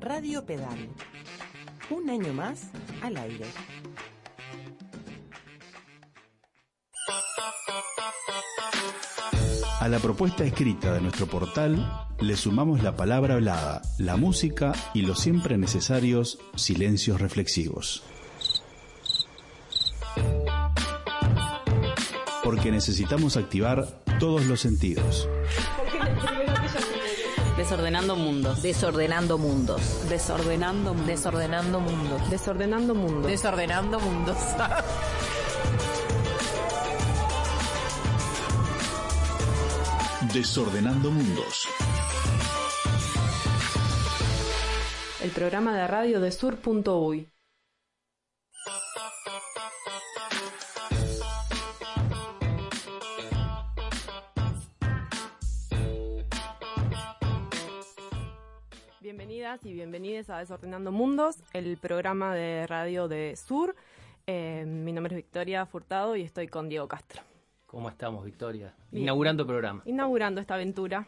Radio Pedal. Un año más al aire. A la propuesta escrita de nuestro portal le sumamos la palabra hablada, la música y los siempre necesarios silencios reflexivos. Porque necesitamos activar todos los sentidos. Desordenando mundos. Desordenando mundos. Desordenando mundos. Desordenando mundos. Desordenando mundos. Desordenando mundos. Desordenando mundos. El programa de radio de sur.uy. y bienvenidos a Desordenando Mundos, el programa de radio de Sur. Eh, mi nombre es Victoria Furtado y estoy con Diego Castro. ¿Cómo estamos, Victoria? Bien. Inaugurando programa. Inaugurando esta aventura.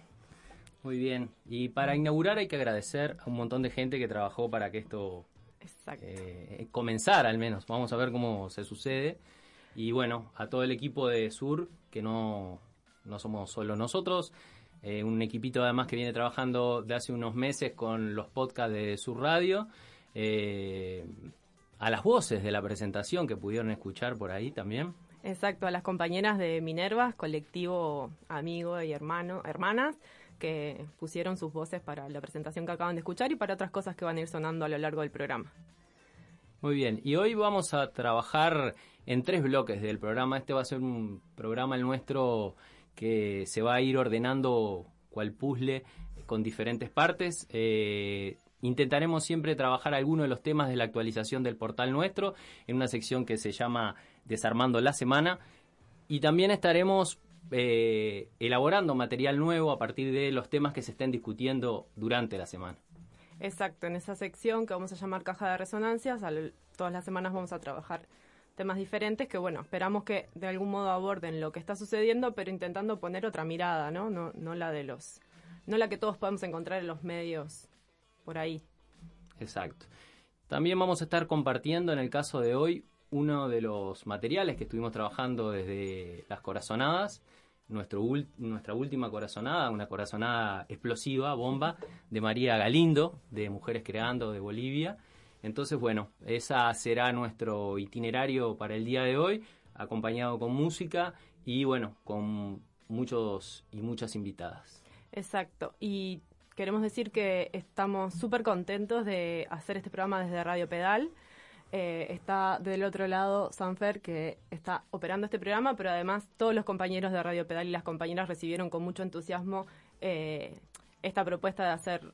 Muy bien. Y para inaugurar hay que agradecer a un montón de gente que trabajó para que esto Exacto. eh, comenzara al menos. Vamos a ver cómo se sucede. Y bueno, a todo el equipo de Sur, que no, no somos solo nosotros, eh, un equipito además que viene trabajando de hace unos meses con los podcasts de Sur Radio. eh, a las voces de la presentación que pudieron escuchar por ahí también. Exacto, a las compañeras de Minervas, colectivo amigo y hermano, hermanas, que pusieron sus voces para la presentación que acaban de escuchar y para otras cosas que van a ir sonando a lo largo del programa. Muy bien, y hoy vamos a trabajar en tres bloques del programa. Este va a ser un programa el nuestro que se va a ir ordenando cual puzzle con diferentes partes. Eh, intentaremos siempre trabajar algunos de los temas de la actualización del portal nuestro en una sección que se llama Desarmando la Semana. Y también estaremos eh, elaborando material nuevo a partir de los temas que se estén discutiendo durante la semana. Exacto, en esa sección que vamos a llamar caja de resonancias, todas las semanas vamos a trabajar temas diferentes que, bueno, esperamos que de algún modo aborden lo que está sucediendo, pero intentando poner otra mirada, ¿no? No, no la de los, no la que todos podemos encontrar en los medios por ahí. Exacto. También vamos a estar compartiendo en el caso de hoy uno de los materiales que estuvimos trabajando desde las corazonadas, nuestro nuestra última corazonada, una corazonada explosiva, bomba, de María Galindo, de Mujeres Creando de Bolivia. Entonces, bueno, esa será nuestro itinerario para el día de hoy, acompañado con música y, bueno, con muchos y muchas invitadas. Exacto. Y queremos decir que estamos súper contentos de hacer este programa desde Radio Pedal. Eh, está del otro lado Sanfer, que está operando este programa, pero además todos los compañeros de Radio Pedal y las compañeras recibieron con mucho entusiasmo eh, esta propuesta de hacer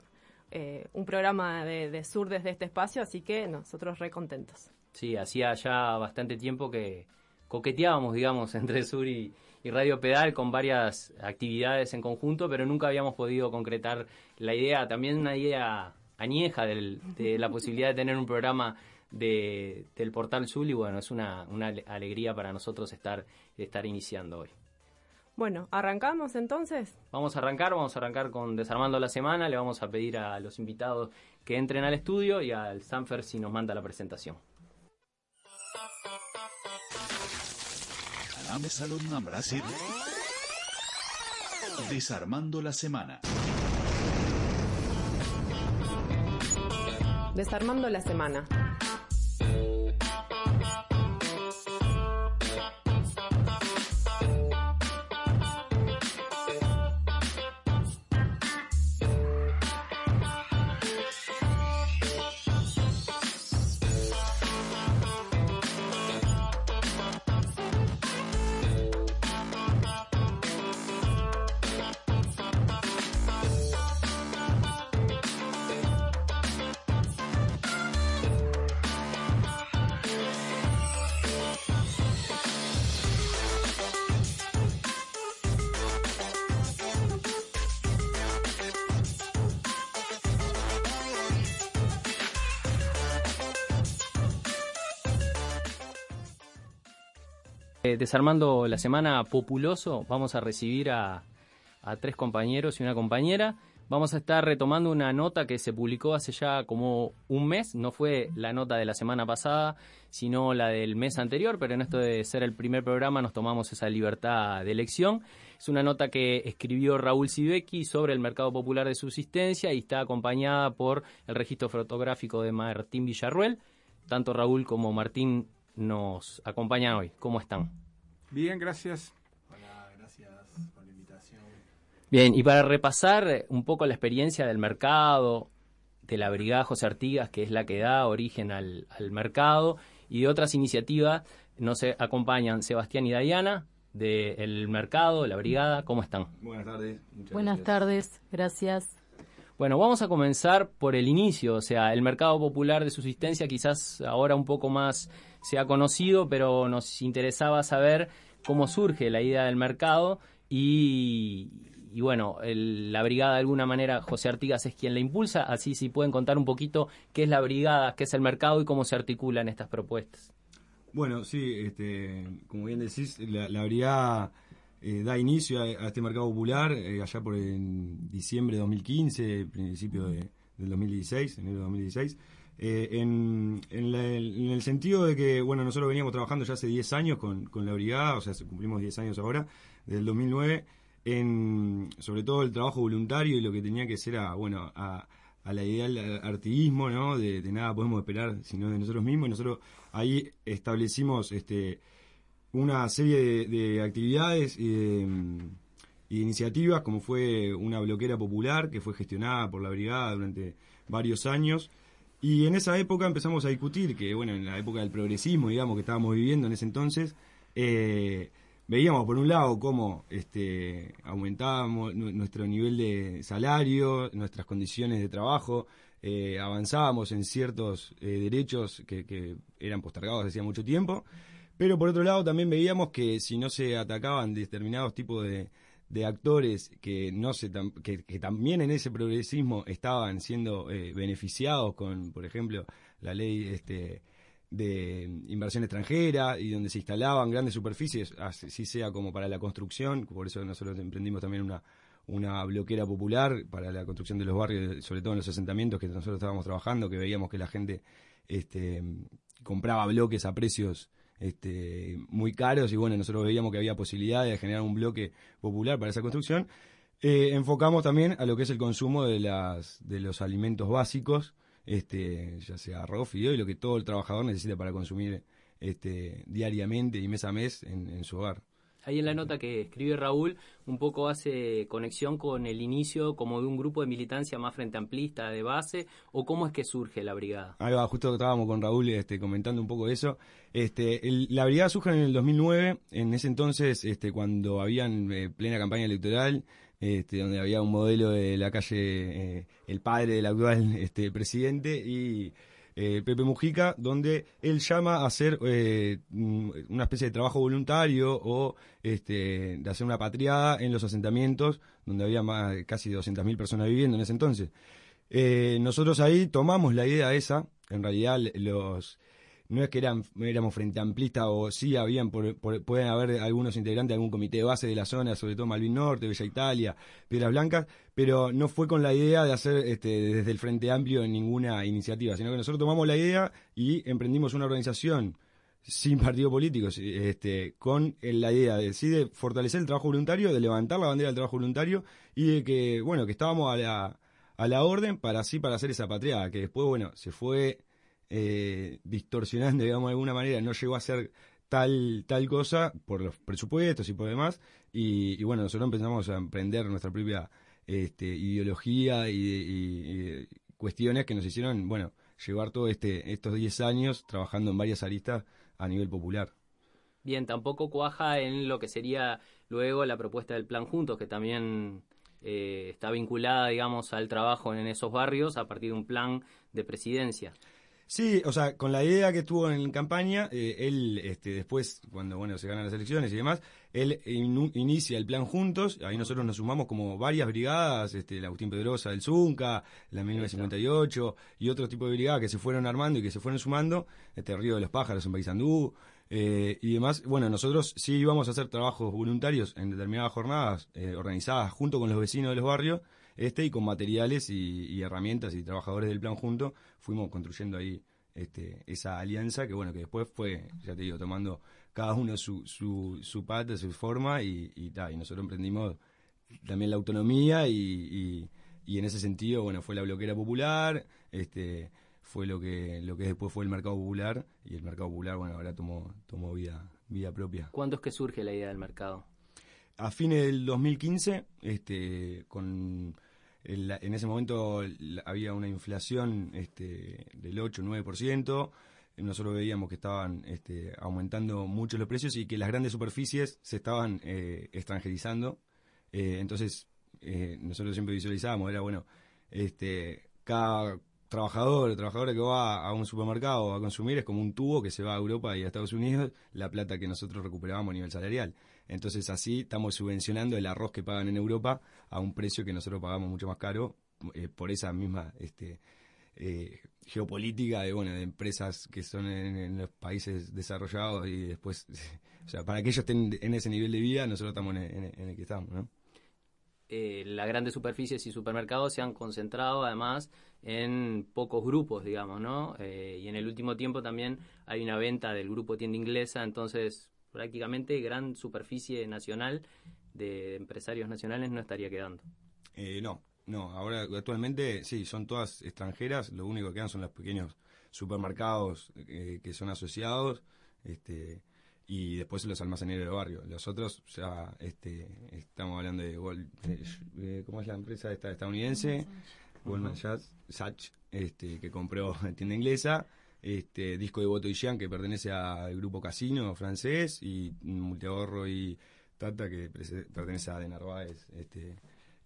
eh, un programa de, de Sur desde este espacio, así que nosotros re contentos. Sí, hacía ya bastante tiempo que coqueteábamos, digamos, entre Sur y, y Radio Pedal con varias actividades en conjunto, pero nunca habíamos podido concretar la idea, también una idea añeja del- de la posibilidad de tener un programa de, del portal Zul y bueno, es una, una ale- alegría para nosotros estar, estar iniciando hoy. Bueno, ¿arrancamos entonces? Vamos a arrancar, vamos a arrancar con Desarmando la Semana, le vamos a pedir a los invitados que entren al estudio y al Sanfer si nos manda la presentación. Desarmando la semana. Desarmando la semana. Desarmando la semana populoso, vamos a recibir a, a tres compañeros y una compañera. vamos a estar retomando una nota que se publicó hace ya como un mes, no fue la nota de la semana pasada, sino la del mes anterior, pero en esto de ser el primer programa nos tomamos esa libertad de elección. Es una nota que escribió Raúl Sibeki sobre el mercado popular de subsistencia y está acompañada por el registro fotográfico de Martín Villarruel. Tanto Raúl como Martín nos acompañan hoy. ¿Cómo están? Bien, gracias. Bien, y para repasar un poco la experiencia del mercado, de la Brigada José Artigas, que es la que da origen al, mercado, y de otras iniciativas, nos acompañan Sebastián y Dayana del mercado, la brigada, ¿cómo están? Buenas tardes. Buenas tardes, gracias. Bueno, vamos a comenzar por el inicio, o sea, el mercado popular de subsistencia quizás ahora un poco más se ha conocido, pero nos interesaba saber cómo surge la idea del mercado y, bueno, la brigada de alguna manera, José Artigas es quien la impulsa, así si pueden contar un poquito qué es la brigada, qué es el mercado y cómo se articulan estas propuestas. Bueno, sí, este, como bien decís, la, brigada eh, da inicio a, este mercado popular eh, allá por en diciembre de 2015, principio de, del 2016, enero de 2016. Eh, en, el sentido de que, bueno, nosotros veníamos trabajando ya hace 10 años con, con la brigada, o sea, cumplimos 10 años ahora, desde el 2009 en sobre todo el trabajo voluntario y lo que tenía que ser a, bueno, a, la idea del artiguismo, ¿no? De, nada podemos esperar sino de nosotros mismos. Y nosotros ahí establecimos este, una serie de, actividades y de, iniciativas, como fue una bloquera popular que fue gestionada por la brigada durante varios años. Y en esa época empezamos a discutir que, bueno, en la época del progresismo, digamos, que estábamos viviendo en ese entonces, eh, veíamos por un lado cómo este, aumentábamos nuestro nivel de salario, nuestras condiciones de trabajo, eh, avanzábamos en ciertos eh, derechos que, eran postergados hacía mucho tiempo, pero por otro lado también veíamos que si no se atacaban determinados tipos de, actores que no se que, también en ese progresismo estaban siendo eh, beneficiados con por ejemplo la ley este de inversión extranjera y donde se instalaban grandes superficies, así sea como para la construcción, por eso nosotros emprendimos también una, una bloquera popular para la construcción de los barrios, sobre todo en los asentamientos que nosotros estábamos trabajando, que veíamos que la gente este, compraba bloques a precios este, muy caros y bueno, nosotros veíamos que había posibilidad de generar un bloque popular para esa construcción. Eh, enfocamos también a lo que es el consumo de, las, de los alimentos básicos, este, ya sea arroz, fideo y lo que todo el trabajador necesita para consumir este, diariamente y mes a mes en, su hogar. Ahí en la nota que escribe Raúl, un poco hace conexión con el inicio como de un grupo de militancia más frente amplista de base, o cómo es que surge la brigada. Ahí va, justo estábamos con Raúl este, comentando un poco eso. Este, la brigada surge en el 2009, en ese entonces, este, cuando habían eh, plena campaña electoral, este, donde había un modelo de la calle, eh, el padre del actual este, presidente, y eh, Pepe Mujica, donde él llama a hacer eh, una especie de trabajo voluntario o este, de hacer una patriada en los asentamientos, donde había más, casi 200.000 personas viviendo en ese entonces. nosotros ahí tomamos la idea esa, en realidad los no es que eran, éramos frente amplista o sí habían, pueden haber algunos integrantes de algún comité de base de la zona, sobre todo Malvin Norte, Bella Italia, Piedras Blancas, pero no fue con la idea de hacer este, desde el Frente Amplio ninguna iniciativa, sino que nosotros tomamos la idea y emprendimos una organización sin partido político, este, con la idea de, de fortalecer el trabajo voluntario, de levantar la bandera del trabajo voluntario y de que, bueno, que estábamos a la, a la orden para así, para hacer esa patriada, que después, bueno, se fue eh, distorsionando, digamos, de alguna manera, no llegó a ser tal, tal cosa por los presupuestos y por demás. Y, bueno, nosotros empezamos a emprender nuestra propia este, ideología y, cuestiones que nos hicieron, bueno, llevar todo este, estos 10 años trabajando en varias aristas a nivel popular. Bien, tampoco cuaja en lo que sería luego la propuesta del plan Juntos, que también eh, está vinculada, digamos, al trabajo en esos barrios a partir de un plan de presidencia. Sí, o sea, con la idea que estuvo en campaña, eh, él este, después, cuando bueno se ganan las elecciones y demás, él inicia el plan Juntos, ahí nosotros nos sumamos como varias brigadas, este, la Agustín Pedrosa del Zunca, la 1958 y otro tipo de brigadas que se fueron armando y que se fueron sumando, este Río de los Pájaros en Paysandú eh, y demás. Bueno, nosotros sí íbamos a hacer trabajos voluntarios en determinadas jornadas eh, organizadas junto con los vecinos de los barrios este y con materiales y, herramientas y trabajadores del plan junto fuimos construyendo ahí este, esa alianza que bueno que después fue ya te digo tomando cada uno su, su, su pata su forma y, y, y nosotros emprendimos también la autonomía y, y, en ese sentido bueno fue la bloquera popular este fue lo que lo que después fue el mercado popular y el mercado popular bueno ahora tomó tomó vida vida propia ¿cuándo es que surge la idea del mercado? a fines del 2015 este con en ese momento había una inflación este, del 8-9%. Nosotros veíamos que estaban este, aumentando mucho los precios y que las grandes superficies se estaban eh, extranjerizando. Eh, entonces, eh, nosotros siempre visualizábamos, era bueno, este, cada trabajador o trabajadora que va a un supermercado a consumir es como un tubo que se va a Europa y a Estados Unidos, la plata que nosotros recuperábamos a nivel salarial. Entonces así estamos subvencionando el arroz que pagan en Europa a un precio que nosotros pagamos mucho más caro eh, por esa misma este, eh, geopolítica de bueno de empresas que son en, los países desarrollados y después, o sea, para que ellos estén en ese nivel de vida, nosotros estamos en, el que estamos, ¿no? Eh, las grandes superficies y supermercados se han concentrado además en pocos grupos, digamos, ¿no? y en el último tiempo también hay una venta del grupo tienda inglesa, entonces prácticamente gran superficie nacional de empresarios nacionales no estaría quedando. Eh, no, no, ahora actualmente sí, son todas extranjeras, lo único que quedan son los pequeños supermercados eh, que son asociados este, y después los almaceneros del barrio. Los otros ya este, estamos hablando de, ¿cómo es la empresa esta estadounidense? Goldman Sachs, este, que compró tienda inglesa este disco de Boto y Jean que pertenece al grupo Casino francés y Multiahorro y Tata que pertenece a De Narváez este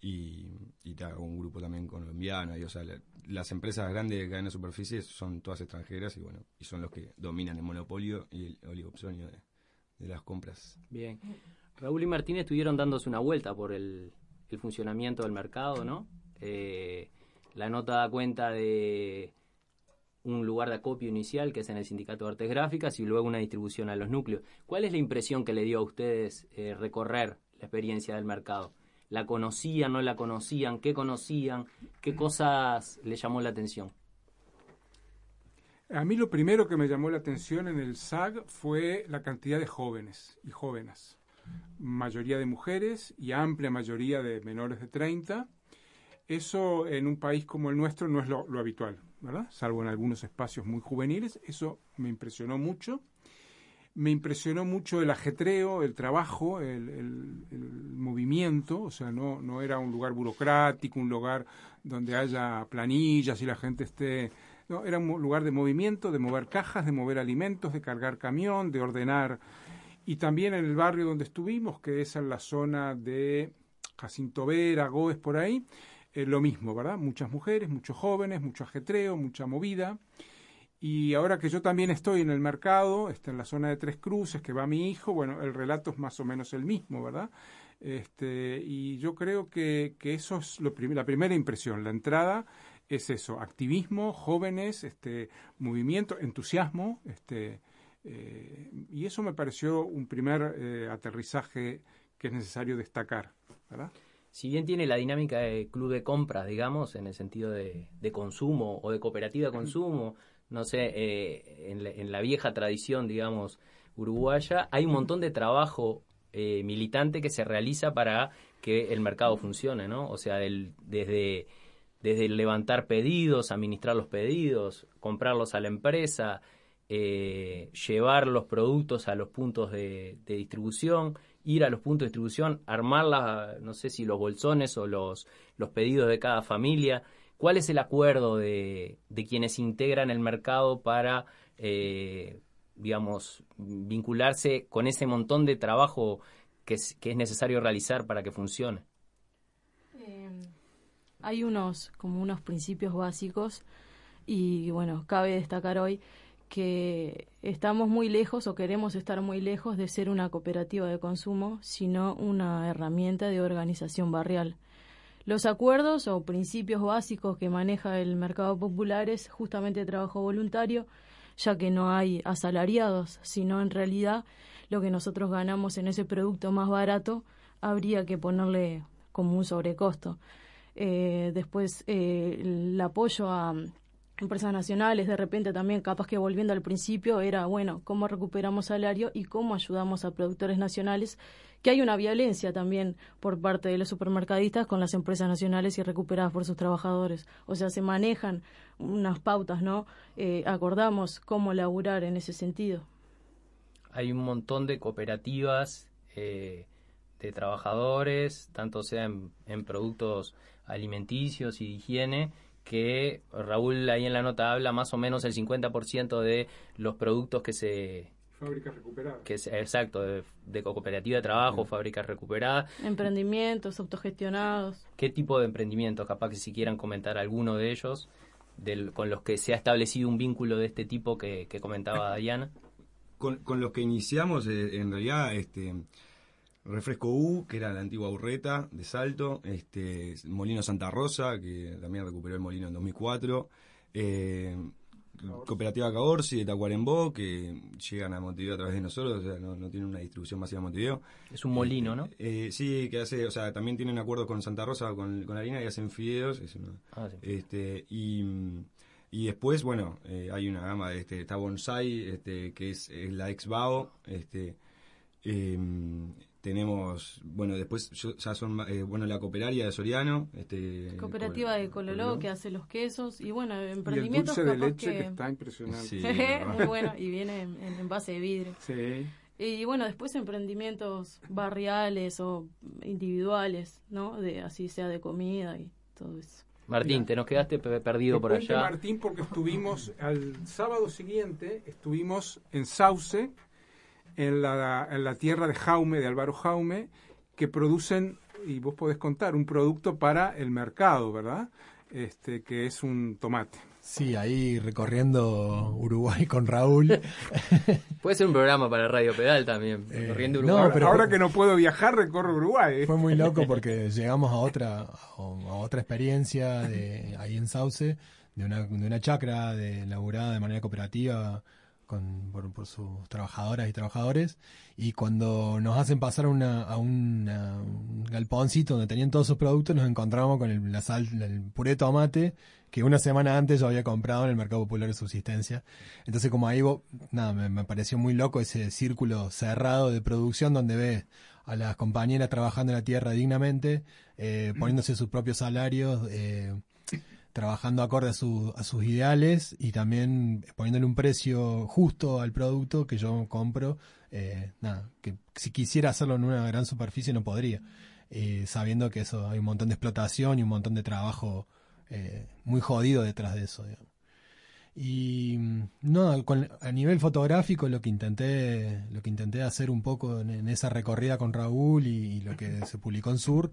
y, y un grupo también colombiano y o sea las empresas grandes de cadena superficie son todas extranjeras y bueno y son los que dominan el monopolio y el oligopsonio de, las compras. Bien. Raúl y Martínez estuvieron dándose una vuelta por el, el funcionamiento del mercado no eh, la nota da cuenta de un lugar de acopio inicial que es en el Sindicato de Artes Gráficas y luego una distribución a los núcleos. ¿Cuál es la impresión que le dio a ustedes eh, recorrer la experiencia del mercado? ¿La conocían, no la conocían? ¿Qué conocían? ¿Qué cosas le llamó la atención? A mí lo primero que me llamó la atención en el SAG fue la cantidad de jóvenes y jóvenes, mayoría de mujeres y amplia mayoría de menores de 30. Eso en un país como el nuestro no es lo habitual. Salvo en algunos espacios muy juveniles. Eso me impresionó mucho. Me impresionó mucho el ajetreo, el trabajo, el, movimiento, o sea, no, no era un lugar burocrático, un lugar donde haya planillas y la gente esté... No, era un lugar de movimiento, de mover cajas, de mover alimentos, de cargar camión, de ordenar. Y también en el barrio donde estuvimos, que es en la zona de Jacinto Vera, Goes, por ahí, eh, lo mismo, ¿verdad? Muchas mujeres, muchos jóvenes, mucho ajetreo, mucha movida. Y ahora que yo también estoy en el mercado, está en la zona de Tres Cruces, que va mi hijo, bueno, el relato es más o menos el mismo, ¿verdad? Este, y yo creo que, eso es lo la primera impresión, la entrada es eso, activismo, jóvenes, este, movimiento, entusiasmo, este, eh, y eso me pareció un primer eh, aterrizaje que es necesario destacar, ¿verdad? Si bien tiene la dinámica de club de compras, digamos, en el sentido de, consumo o de cooperativa de consumo, no sé, eh, en, la, vieja tradición, digamos, uruguaya, hay un montón de trabajo eh, militante que se realiza para que el mercado funcione, ¿no? O sea, desde, desde levantar pedidos, administrar los pedidos, comprarlos a la empresa, eh, llevar los productos a los puntos de distribución ir a los puntos de distribución, armar no sé si los bolsones o los, los pedidos de cada familia. ¿Cuál es el acuerdo de, de quienes integran el mercado para, eh, digamos, vincularse con ese montón de trabajo que es, que es necesario realizar para que funcione? Eh, hay unos, como unos principios básicos y, bueno, cabe destacar hoy que estamos muy lejos o queremos estar muy lejos de ser una cooperativa de consumo, sino una herramienta de organización barrial. Los acuerdos o principios básicos que maneja el mercado popular es justamente trabajo voluntario, ya que no hay asalariados, sino en realidad lo que nosotros ganamos en ese producto más barato habría que ponerle como un sobrecosto. eh, después eh, el apoyo a empresas nacionales, de repente también, capaz que volviendo al principio, era, bueno, cómo recuperamos salario y cómo ayudamos a productores nacionales, que hay una violencia también por parte de los supermercadistas con las empresas nacionales y recuperadas por sus trabajadores. O sea, se manejan unas pautas, ¿no? Eh, acordamos cómo laburar en ese sentido. Hay un montón de cooperativas eh, de trabajadores, tanto sea en, en productos alimenticios y de higiene, que Raúl ahí en la nota habla más o menos el 50% de los productos que se... Fábricas recuperadas. Que es, exacto, de, cooperativa de trabajo, fábricas recuperadas. Emprendimientos autogestionados. ¿Qué tipo de emprendimientos? Capaz que si quieran comentar alguno de ellos, del, con los que se ha establecido un vínculo de este tipo que, que comentaba Diana. Con, con los que iniciamos, eh, en realidad, este Refresco U, que era la antigua Urreta de Salto, este, Molino Santa Rosa, que también recuperó el molino en 2004, eh, Cooperativa Caorsi de Tacuarembó, que llegan a Montevideo a través de nosotros, o sea, no, no tienen una distribución masiva en Montevideo. Es un molino, ¿no? Eh, sí, que hace, o sea, también tienen acuerdos con Santa Rosa, con, con harina y hacen fideos. Ah, este, y, y después, bueno, eh, hay una gama de este, está Bonsai, este, que es, la ex Bao, este, em, tenemos, bueno, después ya son, eh, bueno, la cooperaria de Soriano. Este, Cooperativa de Cololó, que hace los quesos. Y bueno, emprendimientos. Y el dulce de leche que... está impresionante. Sí, Muy bueno, y viene en, en base de vidrio. Sí. Y bueno, después emprendimientos barriales o individuales, ¿no? De así sea de comida y todo eso. Martín, te nos quedaste perdido por allá. Martín, porque estuvimos al sábado siguiente, estuvimos en Sauce, en la, en la tierra de Jaume, de Álvaro Jaume, que producen, y vos podés contar, un producto para el mercado, ¿verdad? Este, que es un tomate. Sí, ahí recorriendo Uruguay con Raúl. Puede ser un programa para Radio Pedal también, eh, recorriendo Uruguay. pero ahora que no puedo viajar, recorro Uruguay. Fue muy loco porque llegamos a otra, a otra experiencia de ahí en Sauce, de una, de una chacra de laburada de manera cooperativa con, por, sus trabajadoras y trabajadores. Y cuando nos hacen pasar una, a un galponcito donde tenían todos sus productos nos encontramos con el, la sal, el puré de tomate que una semana antes yo había comprado en el mercado popular de subsistencia. Entonces como ahí nada me, pareció muy loco ese círculo cerrado de producción donde ves a las compañeras trabajando en la tierra dignamente eh, poniéndose sus propios salarios eh, trabajando acorde a, a sus ideales y también poniéndole un precio justo al producto que yo compro. Eh, nada, que si quisiera hacerlo en una gran superficie no podría, eh, sabiendo que eso hay un montón de explotación y un montón de trabajo eh, muy jodido detrás de eso. Y no, a nivel fotográfico lo que intenté, lo que intenté hacer un poco en, esa recorrida con Raúl y, lo que se publicó en Sur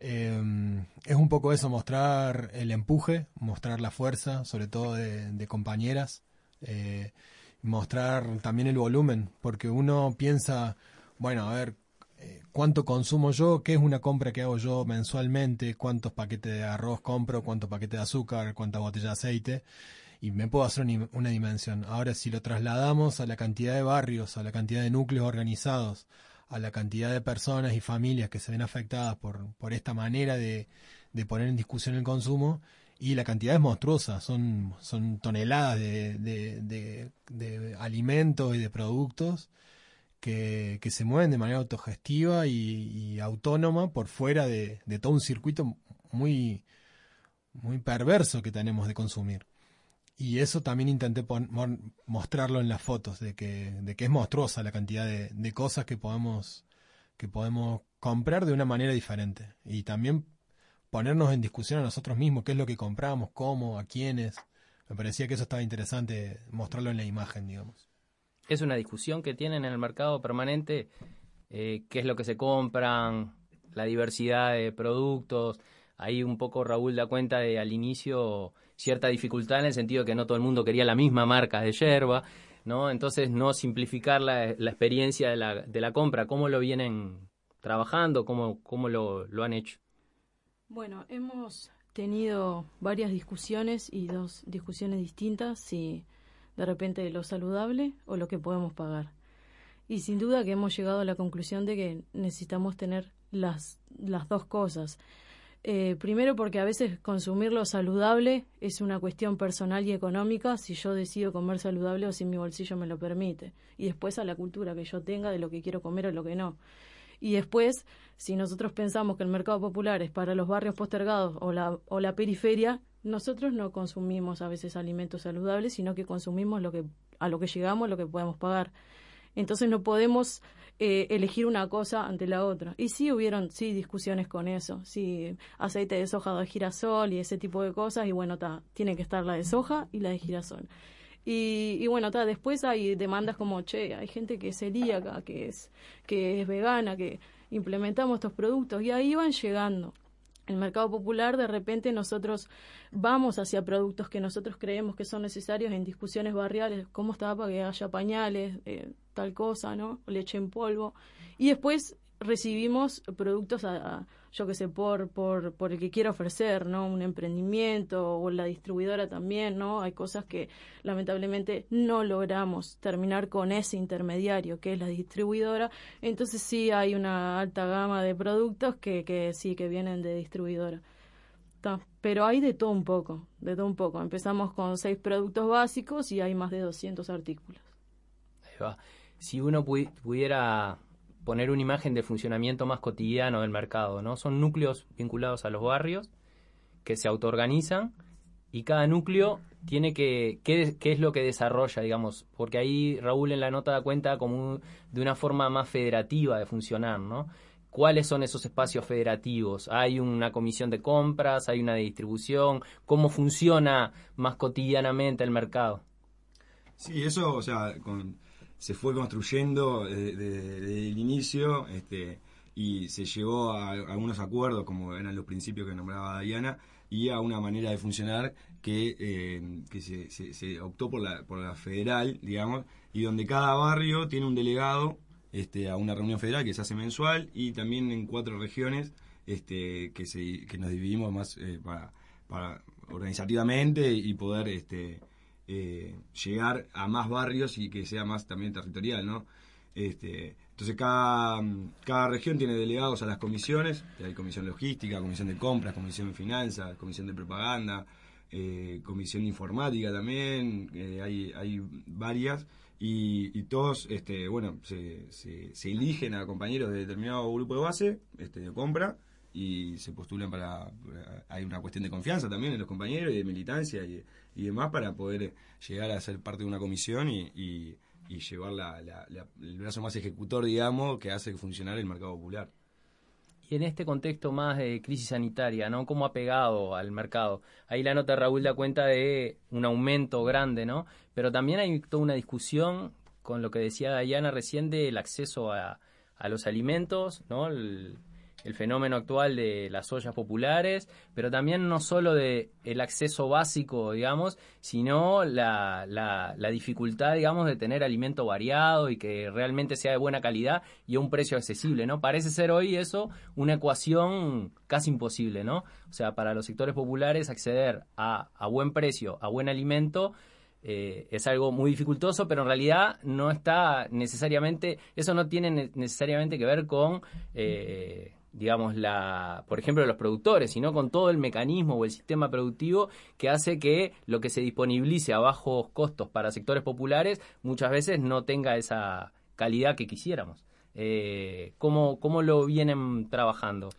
eh, es un poco eso, mostrar el empuje, mostrar la fuerza, sobre todo de, compañeras, eh, mostrar también el volumen, porque uno piensa, bueno, a ver, eh, ¿cuánto consumo yo? ¿Qué es una compra que hago yo mensualmente? ¿Cuántos paquetes de arroz compro? ¿Cuántos paquetes de azúcar? ¿Cuántas botellas de aceite? Y me puedo hacer una dimensión. Ahora, si lo trasladamos a la cantidad de barrios, a la cantidad de núcleos organizados, a la cantidad de personas y familias que se ven afectadas por, por esta manera de, de poner en discusión el consumo y la cantidad es monstruosa, son, son toneladas de, de, alimentos y de productos que, que, se mueven de manera autogestiva y, autónoma por fuera de, de, todo un circuito muy, muy perverso que tenemos de consumir. Y eso también intenté mostrarlo en las fotos, de que, de que es monstruosa la cantidad de, de, cosas que podemos, que podemos comprar de una manera diferente. Y también ponernos en discusión a nosotros mismos, qué es lo que compramos, cómo, a quiénes. Me parecía que eso estaba interesante mostrarlo en la imagen, digamos. Es una discusión que tienen en el mercado permanente, eh, qué es lo que se compran, la diversidad de productos. Ahí un poco Raúl da cuenta de al inicio cierta dificultad en el sentido de que no todo el mundo quería la misma marca de yerba, ¿no? Entonces, no simplificar la, la experiencia de la, de la, compra, ¿cómo lo vienen trabajando? ¿Cómo, cómo lo, lo han hecho? Bueno, hemos tenido varias discusiones y dos discusiones distintas, si de repente lo saludable o lo que podemos pagar. Y sin duda que hemos llegado a la conclusión de que necesitamos tener las, las dos cosas. Eh, primero porque a veces consumir lo saludable es una cuestión personal y económica, si yo decido comer saludable o si mi bolsillo me lo permite. Y después a la cultura que yo tenga de lo que quiero comer o lo que no. Y después, si nosotros pensamos que el mercado popular es para los barrios postergados o la, o la periferia, nosotros no consumimos a veces alimentos saludables, sino que consumimos lo que, a lo que llegamos, lo que podemos pagar. Entonces no podemos eh, elegir una cosa ante la otra. Y sí hubieron, sí, discusiones con eso, sí, aceite de soja de girasol y ese tipo de cosas, y bueno, ta, tiene que estar la de soja y la de girasol. Y, y bueno, ta, después hay demandas como, che, hay gente que es celíaca, que es, que es vegana, que implementamos estos productos, y ahí van llegando el mercado popular, de repente nosotros vamos hacia productos que nosotros creemos que son necesarios en discusiones barriales, cómo está para que haya pañales, eh, tal cosa, ¿no? Leche en polvo. Y después recibimos productos, a, yo que sé, por, por, por el que quiera ofrecer, ¿no? Un emprendimiento o la distribuidora también, ¿no? Hay cosas que lamentablemente no logramos terminar con ese intermediario que es la distribuidora. Entonces sí hay una alta gama de productos que, que sí, que vienen de distribuidora. Pero hay de todo un poco, de todo un poco. Empezamos con seis productos básicos y hay más de 200 artículos. Ahí va. Si uno pudiera poner una imagen de funcionamiento más cotidiano del mercado, ¿no? Son núcleos vinculados a los barrios que se autoorganizan y cada núcleo tiene que, ¿qué, es lo que desarrolla, digamos? Porque ahí Raúl en la nota da cuenta como de una forma más federativa de funcionar, ¿no? ¿Cuáles son esos espacios federativos? ¿Hay una comisión de compras? ¿Hay una de distribución? ¿Cómo funciona más cotidianamente el mercado? Sí, eso, o sea, con, se fue construyendo desde, el inicio este, y se llegó a, algunos acuerdos, como eran los principios que nombraba Diana, y a una manera de funcionar que, eh, que se, se, optó por la, por la federal, digamos, y donde cada barrio tiene un delegado este, a una reunión federal que se hace mensual y también en cuatro regiones este, que, se, que nos dividimos más eh, para, para organizativamente y poder este, eh, llegar a más barrios y que sea más también territorial, ¿no? Este, entonces cada, cada región tiene delegados a las comisiones, hay comisión logística, comisión de compras, comisión de finanzas, comisión de propaganda, eh, comisión informática también, eh, hay, hay varias y, todos, este, bueno, se, eligen a compañeros de determinado grupo de base, este, de compra y se postulan para, hay una cuestión de confianza también en los compañeros y de militancia y demás para poder llegar a ser parte de una comisión y, y, llevar el brazo más ejecutor, digamos, que hace funcionar el mercado popular. Y en este contexto más de crisis sanitaria, ¿no? ¿Cómo ha pegado al mercado? Ahí la nota Raúl da cuenta de un aumento grande, ¿no? Pero también hay toda una discusión con lo que decía Dayana recién del acceso a, a los alimentos, ¿no? El fenómeno actual de las ollas populares, pero también no solo de el acceso básico, digamos, sino la, la, dificultad, digamos, de tener alimento variado y que realmente sea de buena calidad y a un precio accesible, ¿no? Parece ser hoy eso una ecuación casi imposible, ¿no? O sea, para los sectores populares acceder a, a buen precio, a buen alimento, eh, es algo muy dificultoso, pero en realidad no está necesariamente, eso no tiene necesariamente que ver con eh, digamos, la, por ejemplo, los productores, sino con todo el mecanismo o el sistema productivo que hace que lo que se disponibilice a bajos costos para sectores populares muchas veces no tenga esa calidad que quisiéramos. Eh, ¿cómo, ¿Cómo lo vienen trabajando?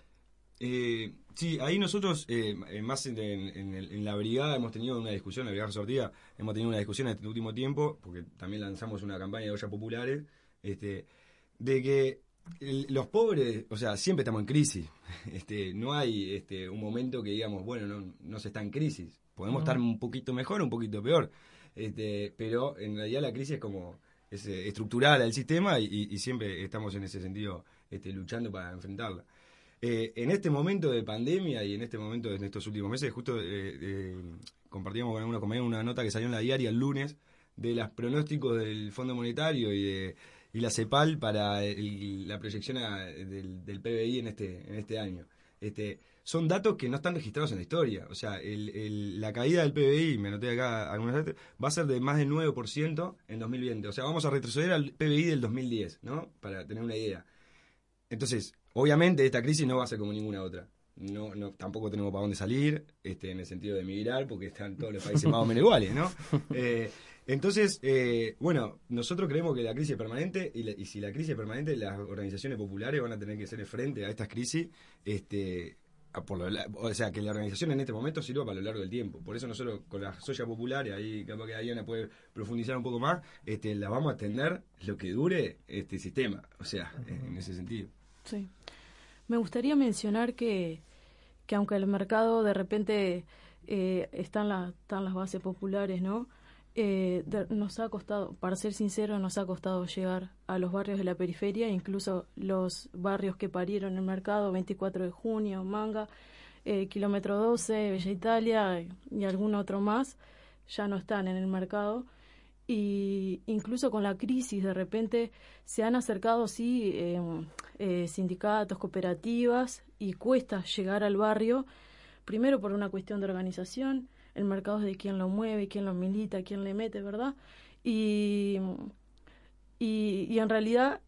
Eh, sí, ahí nosotros, eh, más en, la brigada, hemos tenido una discusión, en la brigada sortida, hemos tenido una discusión en este último tiempo, porque también lanzamos una campaña de ollas populares, este, de que los pobres, o sea, siempre estamos en crisis. Este, no hay este, un momento que digamos, bueno, no, no se está en crisis. Podemos estar un poquito mejor, un poquito peor. Este, pero en realidad la crisis es como es eh, estructural al sistema y, siempre estamos en ese sentido este, luchando para enfrentarla. Eh, en este momento de pandemia y en este momento en estos últimos meses, justo eh, compartíamos con algunos compañeros una nota que salió en la diaria el lunes de los pronósticos del Fondo Monetario y de y la CEPAL para la proyección del, PBI en este, en este año. Este, son datos que no están registrados en la historia. O sea, la caída del PBI, me noté acá algunas veces, va a ser de más del 9% en 2020. O sea, vamos a retroceder al PBI del 2010, ¿no? Para tener una idea. Entonces, obviamente esta crisis no va a ser como ninguna otra. no, no, tampoco tenemos para dónde salir, este, en el sentido de emigrar, porque están todos los países más o menos iguales, ¿no? Eh, entonces, eh, bueno, nosotros creemos que la crisis es permanente y, y, si la crisis es permanente, las organizaciones populares van a tener que hacer frente a estas crisis, este, por lo, o sea, que la organización en este momento sirva para lo largo del tiempo. Por eso nosotros con las socias populares, ahí capaz que Diana puede profundizar un poco más, este, la vamos a atender lo que dure este sistema, o sea, en ese sentido. Sí. Me gustaría mencionar que, que aunque el mercado de repente eh, están, la, están las bases populares, ¿no? Eh, nos ha costado, para ser sincero, nos ha costado llegar a los barrios de la periferia, incluso los barrios que parieron el mercado, 24 de junio, Manga, eh, Kilómetro 12, Bella Italia y algún otro más, ya no están en el mercado. Y incluso con la crisis, de repente se han acercado, sí, em, eh, sindicatos, cooperativas, y cuesta llegar al barrio, primero por una cuestión de organización, el mercado es de quién lo mueve, quién lo milita, quién le mete, ¿verdad? Y, y, en realidad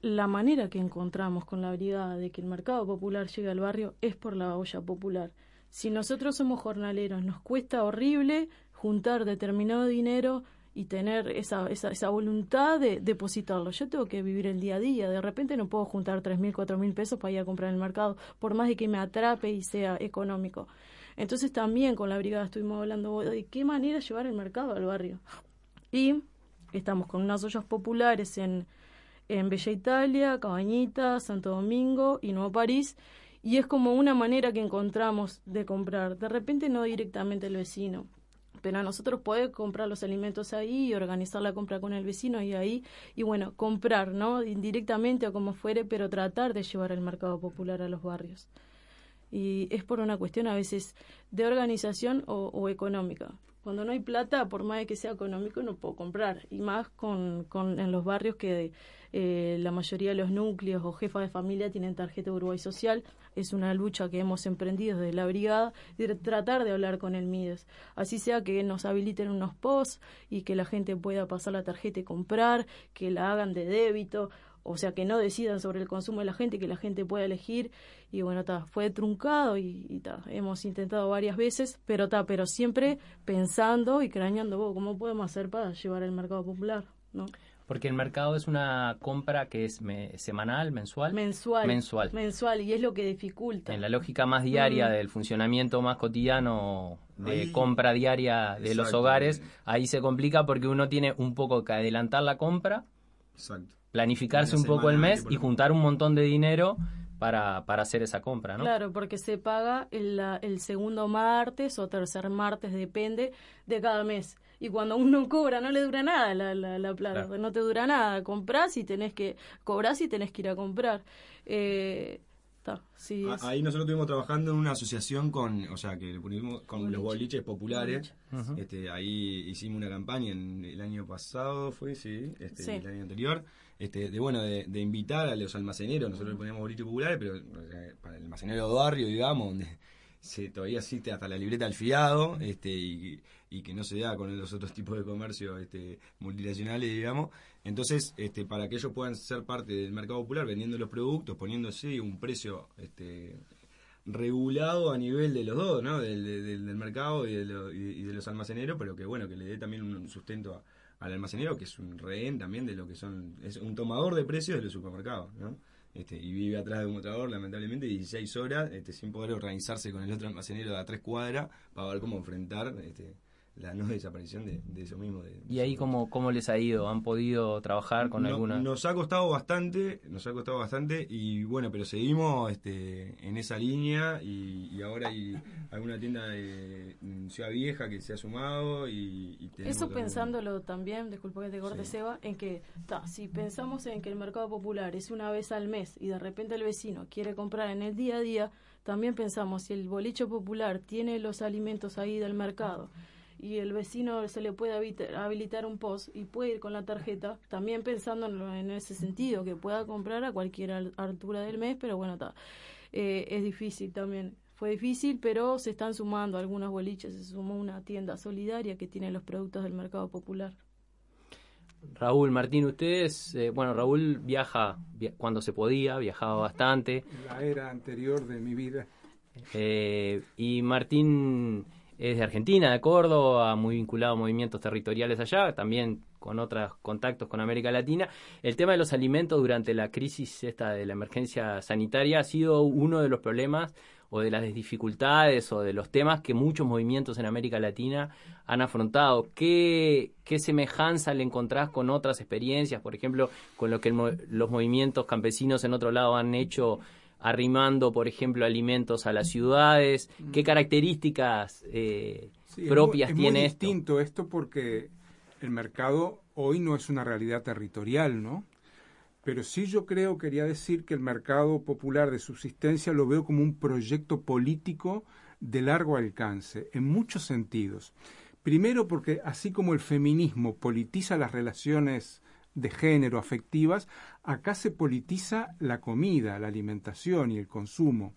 la manera que encontramos con la brigada de que el mercado popular llegue al barrio es por la olla popular. Si nosotros somos jornaleros, nos cuesta horrible juntar determinado dinero y tener esa, esa, esa voluntad de depositarlo. Yo tengo que vivir el día a día. De repente no puedo juntar tres mil, cuatro mil pesos para ir a comprar en el mercado, por más de que me atrape y sea económico. Entonces también con la brigada estuvimos hablando de qué manera llevar el mercado al barrio. Y estamos con unas ollas populares en, en Bella Italia, Cabañita, Santo Domingo y Nuevo París. Y es como una manera que encontramos de comprar. De repente no directamente el vecino, pero a nosotros poder comprar los alimentos ahí y organizar la compra con el vecino y ahí, y bueno, comprar, ¿no? Indirectamente o como fuere, pero tratar de llevar el mercado popular a los barrios y es por una cuestión a veces de organización o, económica. Cuando no hay plata, por más de que sea económico, no puedo comprar. Y más con, con en los barrios que eh, la mayoría de los núcleos o jefas de familia tienen tarjeta Uruguay Social. Es una lucha que hemos emprendido desde la brigada de tratar de hablar con el MIDES. Así sea que nos habiliten unos posts y que la gente pueda pasar la tarjeta y comprar, que la hagan de débito o sea, que no decidan sobre el consumo de la gente, que la gente pueda elegir. Y bueno, ta, fue truncado y, ta, hemos intentado varias veces, pero ta, pero siempre pensando y crañando, ¿cómo podemos hacer para llevar el mercado popular? ¿no? Porque el mercado es una compra que es semanal, mensual. Mensual. Mensual. Mensual, y es lo que dificulta. En la lógica más diaria mm. del funcionamiento más cotidiano de compra diaria de los hogares, ahí se complica porque uno tiene un poco que adelantar la compra. Exacto planificarse un poco el mes y juntar un montón de dinero para, para hacer esa compra, ¿no? Claro, porque se paga el, el segundo martes o tercer martes, depende de cada mes. Y cuando uno cobra, no le dura nada la, la, plata, no te dura nada. Comprás y tenés que, cobrás y tenés que ir a comprar. Eh, sí, Ahí nosotros estuvimos trabajando en una asociación con, o sea, que con los boliches populares. este, ahí hicimos una campaña en el año pasado, fue, sí, este, el año anterior este, de bueno de, invitar a los almaceneros, nosotros le poníamos boliches populares, pero para el almacenero de barrio, digamos, donde se todavía existe hasta la libreta al fiado, este, y, que no se da con los otros tipos de comercio este, multinacionales, digamos. Entonces, este, para que ellos puedan ser parte del mercado popular, vendiendo los productos, poniéndose un precio este, regulado a nivel de los dos, ¿no? Del, del, mercado y de, y de, los almaceneros, pero que bueno, que le dé también un sustento a, al almacenero, que es un rehén también de lo que son, es un tomador de precios de los supermercados, ¿no? Este, y vive atrás de un mostrador, lamentablemente, 16 horas, este, sin poder organizarse con el otro almacenero de a tres cuadras para ver cómo enfrentar este, la no desaparición de, eso mismo. ¿Y ahí cómo, cómo les ha ido? ¿Han podido trabajar con alguna...? Nos ha costado bastante, nos ha costado bastante y bueno, pero seguimos este, en esa línea y, ahora hay alguna tienda de Ciudad Vieja que se ha sumado y... Eso pensándolo también, disculpa que te corte Seba, en que si pensamos en que el mercado popular es una vez al mes y de repente el vecino quiere comprar en el día a día, también pensamos si el bolicho popular tiene los alimentos ahí del mercado y el vecino se le puede habilitar un post y puede ir con la tarjeta, también pensando en ese sentido, que pueda comprar a cualquier altura del mes, pero bueno, está eh, es difícil también. Fue difícil, pero se están sumando algunos boliches, se sumó una tienda solidaria que tiene los productos del mercado popular. Raúl, Martín, ustedes, eh, bueno, Raúl viaja cuando se podía, viajaba bastante. La era anterior de mi vida. Eh, y Martín es de Argentina, de Córdoba, muy vinculado a movimientos territoriales allá, también con otros contactos con América Latina. El tema de los alimentos durante la crisis esta de la emergencia sanitaria ha sido uno de los problemas o de las dificultades o de los temas que muchos movimientos en América Latina han afrontado. ¿Qué, qué semejanza le encontrás con otras experiencias, por ejemplo, con lo que los movimientos campesinos en otro lado han hecho arrimando, por ejemplo, alimentos a las ciudades? ¿Qué características eh, propias tiene esto? Es distinto esto porque el mercado hoy no es una realidad territorial, ¿no? Pero sí yo creo, quería decir que el mercado popular de subsistencia lo veo como un proyecto político de largo alcance, en muchos sentidos. Primero porque así como el feminismo politiza las relaciones de género afectivas, acá se politiza la comida, la alimentación y el consumo.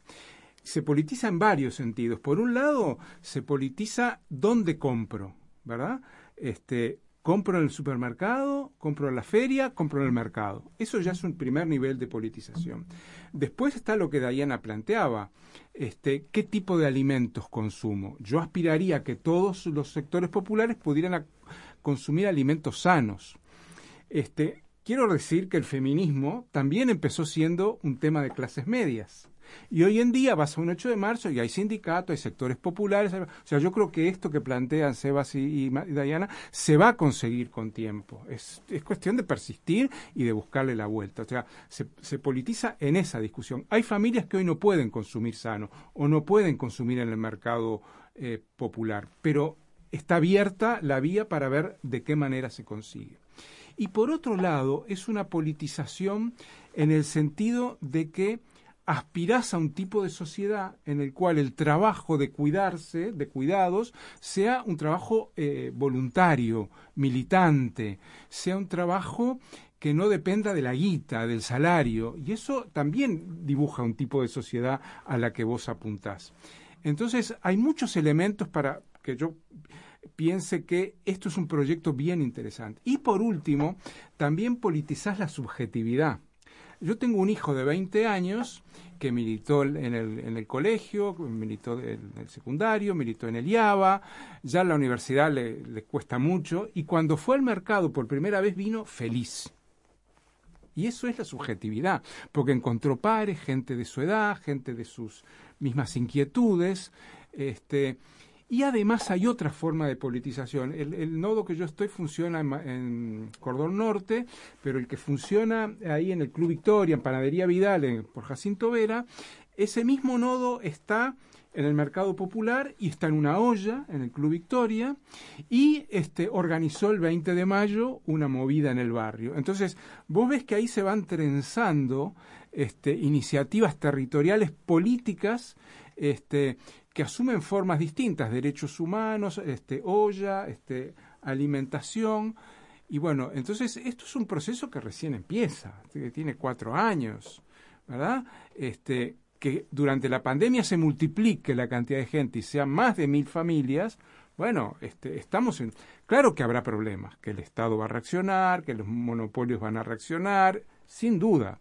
Se politiza en varios sentidos. Por un lado, se politiza dónde compro, ¿verdad? Este, compro en el supermercado, compro en la feria, compro en el mercado. Eso ya es un primer nivel de politización. Después está lo que Diana planteaba, este, qué tipo de alimentos consumo. Yo aspiraría a que todos los sectores populares pudieran consumir alimentos sanos. Este, quiero decir que el feminismo también empezó siendo un tema de clases medias. Y hoy en día vas a un 8 de marzo y hay sindicatos, hay sectores populares. O sea, yo creo que esto que plantean Sebas y, Diana se va a conseguir con tiempo. Es, es, cuestión de persistir y de buscarle la vuelta. O sea, se, se politiza en esa discusión. Hay familias que hoy no pueden consumir sano o no pueden consumir en el mercado eh, popular, pero está abierta la vía para ver de qué manera se consigue. Y por otro lado, es una politización en el sentido de que aspirás a un tipo de sociedad en el cual el trabajo de cuidarse, de cuidados, sea un trabajo eh, voluntario, militante, sea un trabajo que no dependa de la guita, del salario, y eso también dibuja un tipo de sociedad a la que vos apuntás. Entonces, hay muchos elementos para que yo piense que esto es un proyecto bien interesante. Y por último, también politizás la subjetividad. Yo tengo un hijo de 20 años que militó en el, en el colegio, militó en el secundario, militó en el IABA, ya en la universidad le, le cuesta mucho, y cuando fue al mercado por primera vez vino feliz. Y eso es la subjetividad, porque encontró pares, gente de su edad, gente de sus mismas inquietudes, este, y además hay otra forma de politización. El, nodo que yo estoy funciona en, Cordón Norte, pero el que funciona ahí en el Club Victoria, en Panadería Vidal, por Jacinto Vera, ese mismo nodo está en el mercado popular y está en una olla en el Club Victoria y este organizó el 20 de mayo una movida en el barrio. Entonces, vos ves que ahí se van trenzando este, iniciativas territoriales políticas este, que asumen formas distintas, derechos humanos, este, olla, este, alimentación. Y bueno, entonces esto es un proceso que recién empieza, que tiene cuatro años, ¿verdad? Este, que durante la pandemia se multiplique la cantidad de gente y sean más de mil familias, bueno, este, estamos en... Claro que habrá problemas, que el Estado va a reaccionar, que los monopolios van a reaccionar, sin duda,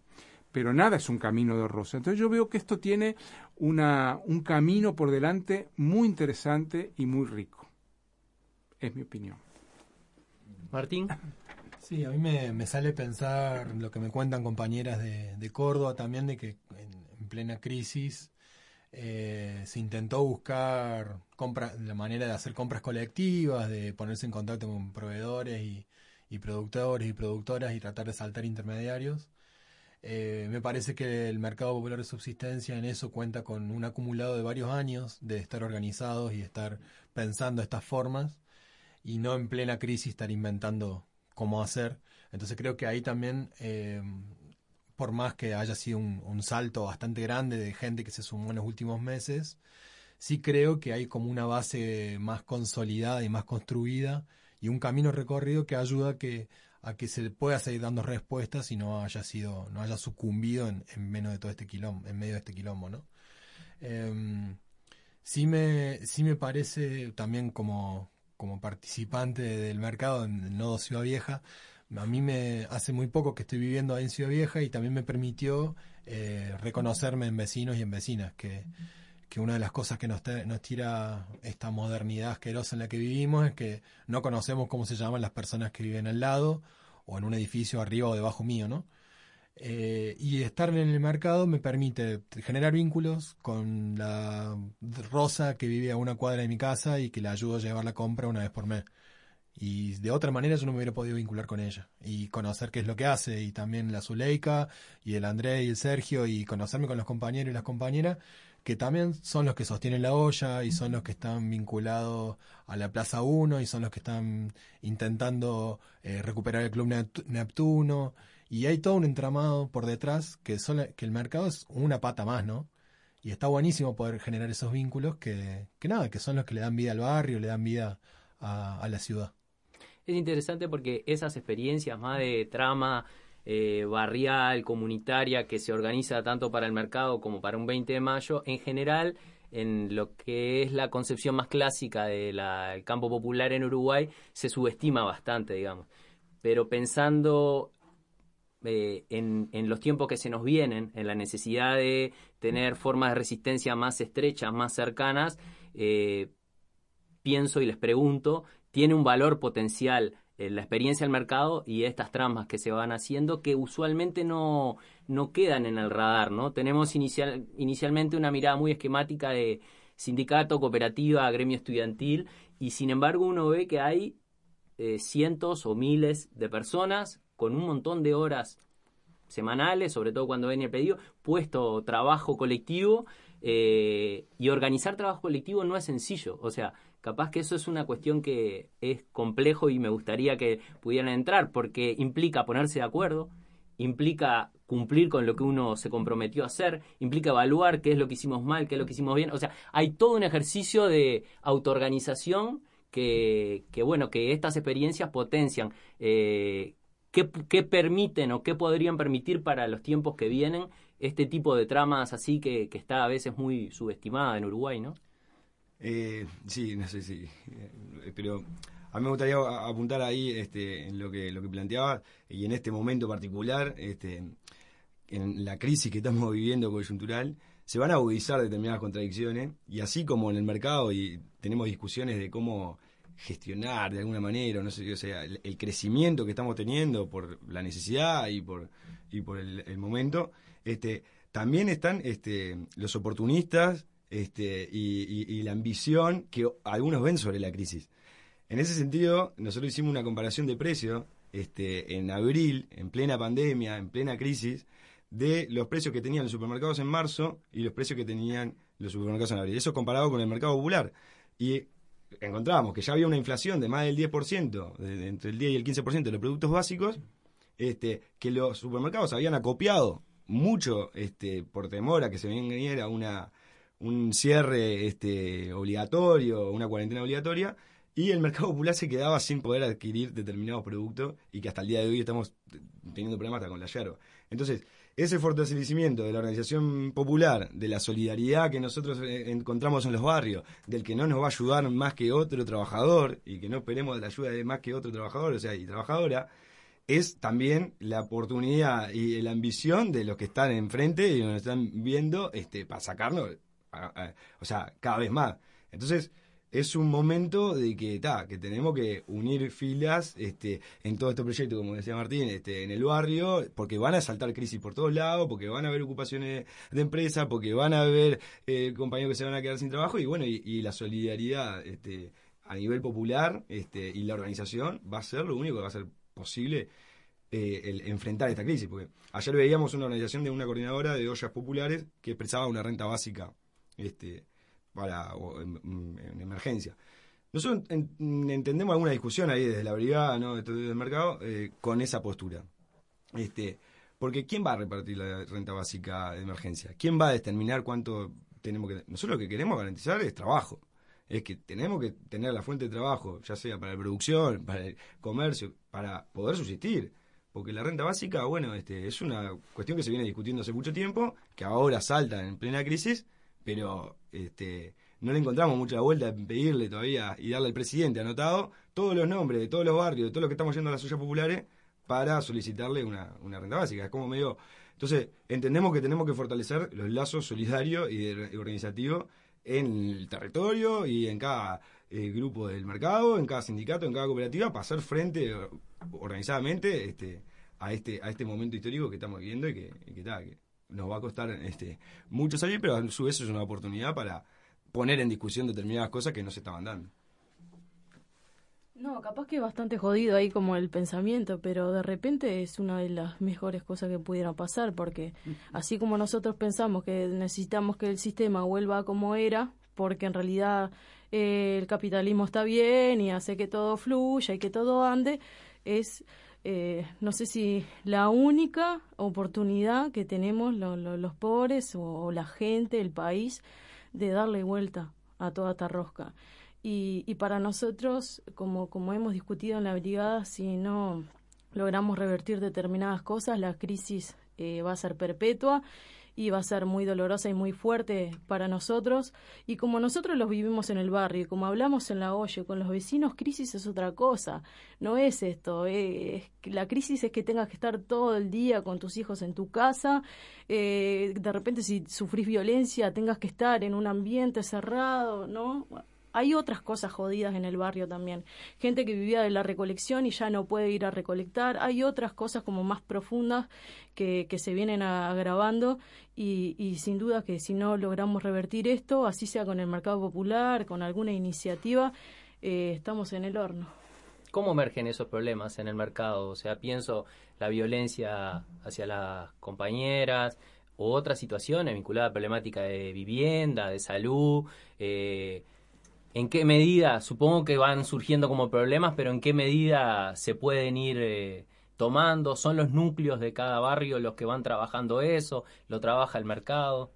pero nada es un camino de rosa. Entonces yo veo que esto tiene una, un camino por delante muy interesante y muy rico. Es mi opinión. Martín. Sí, a mí me, sale pensar lo que me cuentan compañeras de, Córdoba también, de que en, plena crisis eh, se intentó buscar compra, la manera de hacer compras colectivas, de ponerse en contacto con proveedores y, y productores y productoras y tratar de saltar intermediarios. Eh, me parece que el mercado popular de subsistencia en eso cuenta con un acumulado de varios años de estar organizados y estar pensando estas formas y no en plena crisis estar inventando cómo hacer. Entonces creo que ahí también, eh, por más que haya sido un, salto bastante grande de gente que se sumó en los últimos meses, sí creo que hay como una base más consolidada y más construida y un camino recorrido que ayuda a que a que se pueda seguir dando respuestas y no haya sido, no haya sucumbido en, menos de todo este quilombo, en medio de este quilombo, ¿no? Em, sí me, sí me parece también como, como participante del mercado en el nodo Ciudad Vieja, a mí me hace muy poco que estoy viviendo ahí en Ciudad Vieja y también me permitió eh, reconocerme en vecinos y en vecinas, que, que una de las cosas que nos, tira esta modernidad asquerosa en la que vivimos es que no conocemos cómo se llaman las personas que viven al lado o en un edificio arriba o debajo mío, ¿no? Eh, y estar en el mercado me permite generar vínculos con la Rosa que vive a una cuadra de mi casa y que le ayudo a llevar la compra una vez por mes. Y de otra manera yo no me hubiera podido vincular con ella y conocer qué es lo que hace y también la Zuleika y el André y el Sergio y conocerme con los compañeros y las compañeras que también son los que sostienen la olla y son los que están vinculados a la Plaza 1 y son los que están intentando eh, recuperar el Club Neptuno y hay todo un entramado por detrás que, que el mercado es una pata más, ¿no? Y está buenísimo poder generar esos vínculos que, que nada, que son los que le dan vida al barrio, le dan vida a, la ciudad. Es interesante porque esas experiencias más de trama eh, barrial, comunitaria, que se organiza tanto para el mercado como para un 20 de mayo, en general en lo que es la concepción más clásica del campo popular en Uruguay, se subestima bastante, digamos. Pero pensando eh, en, los tiempos que se nos vienen, en la necesidad de tener formas de resistencia más estrechas, más cercanas, eh, pienso y les pregunto, ¿tiene un valor potencial la experiencia del mercado y estas tramas que se van haciendo que usualmente no, no quedan en el radar, ¿no? Tenemos inicial, inicialmente una mirada muy esquemática de sindicato, cooperativa, gremio estudiantil y sin embargo uno ve que hay eh, cientos o miles de personas con un montón de horas semanales, sobre todo cuando ven el pedido, puesto trabajo colectivo eh, y organizar trabajo colectivo no es sencillo. O sea, capaz que eso es una cuestión que es complejo y me gustaría que pudieran entrar porque implica ponerse de acuerdo, implica cumplir con lo que uno se comprometió a hacer, implica evaluar qué es lo que hicimos mal, qué es lo que hicimos bien. O sea, hay todo un ejercicio de autoorganización que, que bueno, que estas experiencias potencian. Eh, ¿Qué, permiten o qué podrían permitir para los tiempos que vienen este tipo de tramas así que, está a veces muy subestimada en Uruguay, ¿no? Eh, sí, no sé si. Eh, pero a mí me gustaría apuntar ahí este, en lo que, lo que planteaba y en este momento particular, este, en la crisis que estamos viviendo coyuntural, se van a agudizar determinadas contradicciones y así como en el mercado y tenemos discusiones de cómo gestionar de alguna manera, no sé, o sea, el, crecimiento que estamos teniendo por la necesidad y por, y por el, momento, este, también están este, los oportunistas este, y, la ambición que algunos ven sobre la crisis. En ese sentido, nosotros hicimos una comparación de precios este, en abril, en plena pandemia, en plena crisis, de los precios que tenían los supermercados en marzo y los precios que tenían los supermercados en abril. Eso comparado con el mercado popular. Y encontrábamos que ya había una inflación de más del 10%, de, entre el 10 y el 15% de los productos básicos, este, que los supermercados habían acopiado mucho este, por temor a que se viniera una, un cierre este, obligatorio, una cuarentena obligatoria, y el mercado popular se quedaba sin poder adquirir determinados productos y que hasta el día de hoy estamos teniendo problemas hasta con la yerba. Entonces, ese fortalecimiento de la organización popular, de la solidaridad que nosotros eh, encontramos en los barrios, del que no nos va a ayudar más que otro trabajador y que no esperemos la ayuda de más que otro trabajador, o sea, y trabajadora, es también la oportunidad y la ambición de los que están enfrente y nos están viendo este, para sacarnos, o sea, cada vez más. Entonces, es un momento de que ta, que tenemos que unir filas este, en todo este proyecto, como decía Martín, este, en el barrio, porque van a saltar crisis por todos lados, porque van a haber ocupaciones de empresa, porque van a haber eh, compañeros que se van a quedar sin trabajo y bueno, y, la solidaridad este, a nivel popular este, y la organización va a ser lo único que va a ser posible eh, el enfrentar esta crisis, porque ayer veíamos una organización de una coordinadora de ollas populares que expresaba una renta básica este, para en, emergencia. Nosotros entendemos alguna discusión ahí desde la brigada, ¿no? del mercado, eh, con esa postura. Este, porque ¿quién va a repartir la renta básica de emergencia? ¿Quién va a determinar cuánto tenemos que... Nosotros lo que queremos garantizar es trabajo. Es que tenemos que tener la fuente de trabajo, ya sea para la producción, para el comercio, para poder subsistir. Porque la renta básica, bueno, este, es una cuestión que se viene discutiendo hace mucho tiempo, que ahora salta en plena crisis, pero este, no le encontramos mucha vuelta en pedirle todavía y darle al presidente anotado todos los nombres de todos los barrios, de todos los que estamos yendo a las ollas populares, para solicitarle una, una renta básica. Es como medio... Entonces, entendemos que tenemos que fortalecer los lazos solidarios y, organizativos en el territorio y en cada eh, grupo del mercado, en cada sindicato, en cada cooperativa, para hacer frente organizadamente este, a este a este momento histórico que estamos viviendo y que, y que, que nos va a costar este, mucho salir, pero a su vez es una oportunidad para poner en discusión determinadas cosas que no se estaban dando. No, capaz que es bastante jodido ahí como el pensamiento, pero de repente es una de las mejores cosas que pudieran pasar, porque así como nosotros pensamos que necesitamos que el sistema vuelva a como era, porque en realidad eh, el capitalismo está bien y hace que todo fluya y que todo ande, es, eh, no sé si la única oportunidad que tenemos lo- lo- los pobres o, la gente, el país, de darle vuelta a toda esta rosca. Y, para nosotros, como, como hemos discutido en la brigada, si no logramos revertir determinadas cosas, la crisis eh, va a ser perpetua y va a ser muy dolorosa y muy fuerte para nosotros. Y como nosotros los vivimos en el barrio, como hablamos en la olla con los vecinos, crisis es otra cosa. No es esto. eh, es la crisis es que tengas que estar todo el día con tus hijos en tu casa. eh, de repente, si sufrís violencia, tengas que estar en un ambiente cerrado, ¿no? Hay otras cosas jodidas en el barrio también. Gente que vivía de la recolección y ya no puede ir a recolectar. Hay otras cosas como más profundas que, se vienen agravando y, y sin duda que si no logramos revertir esto, así sea con el mercado popular, con alguna iniciativa, eh, estamos en el horno. ¿Cómo emergen esos problemas en el mercado? O sea, pienso la violencia hacia las compañeras u otras situaciones vinculadas a problemática de vivienda, de salud. eh, ¿En qué medida, supongo que van surgiendo como problemas, pero en qué medida se pueden ir eh, tomando? ¿Son los núcleos de cada barrio los que van trabajando eso? ¿Lo trabaja el mercado?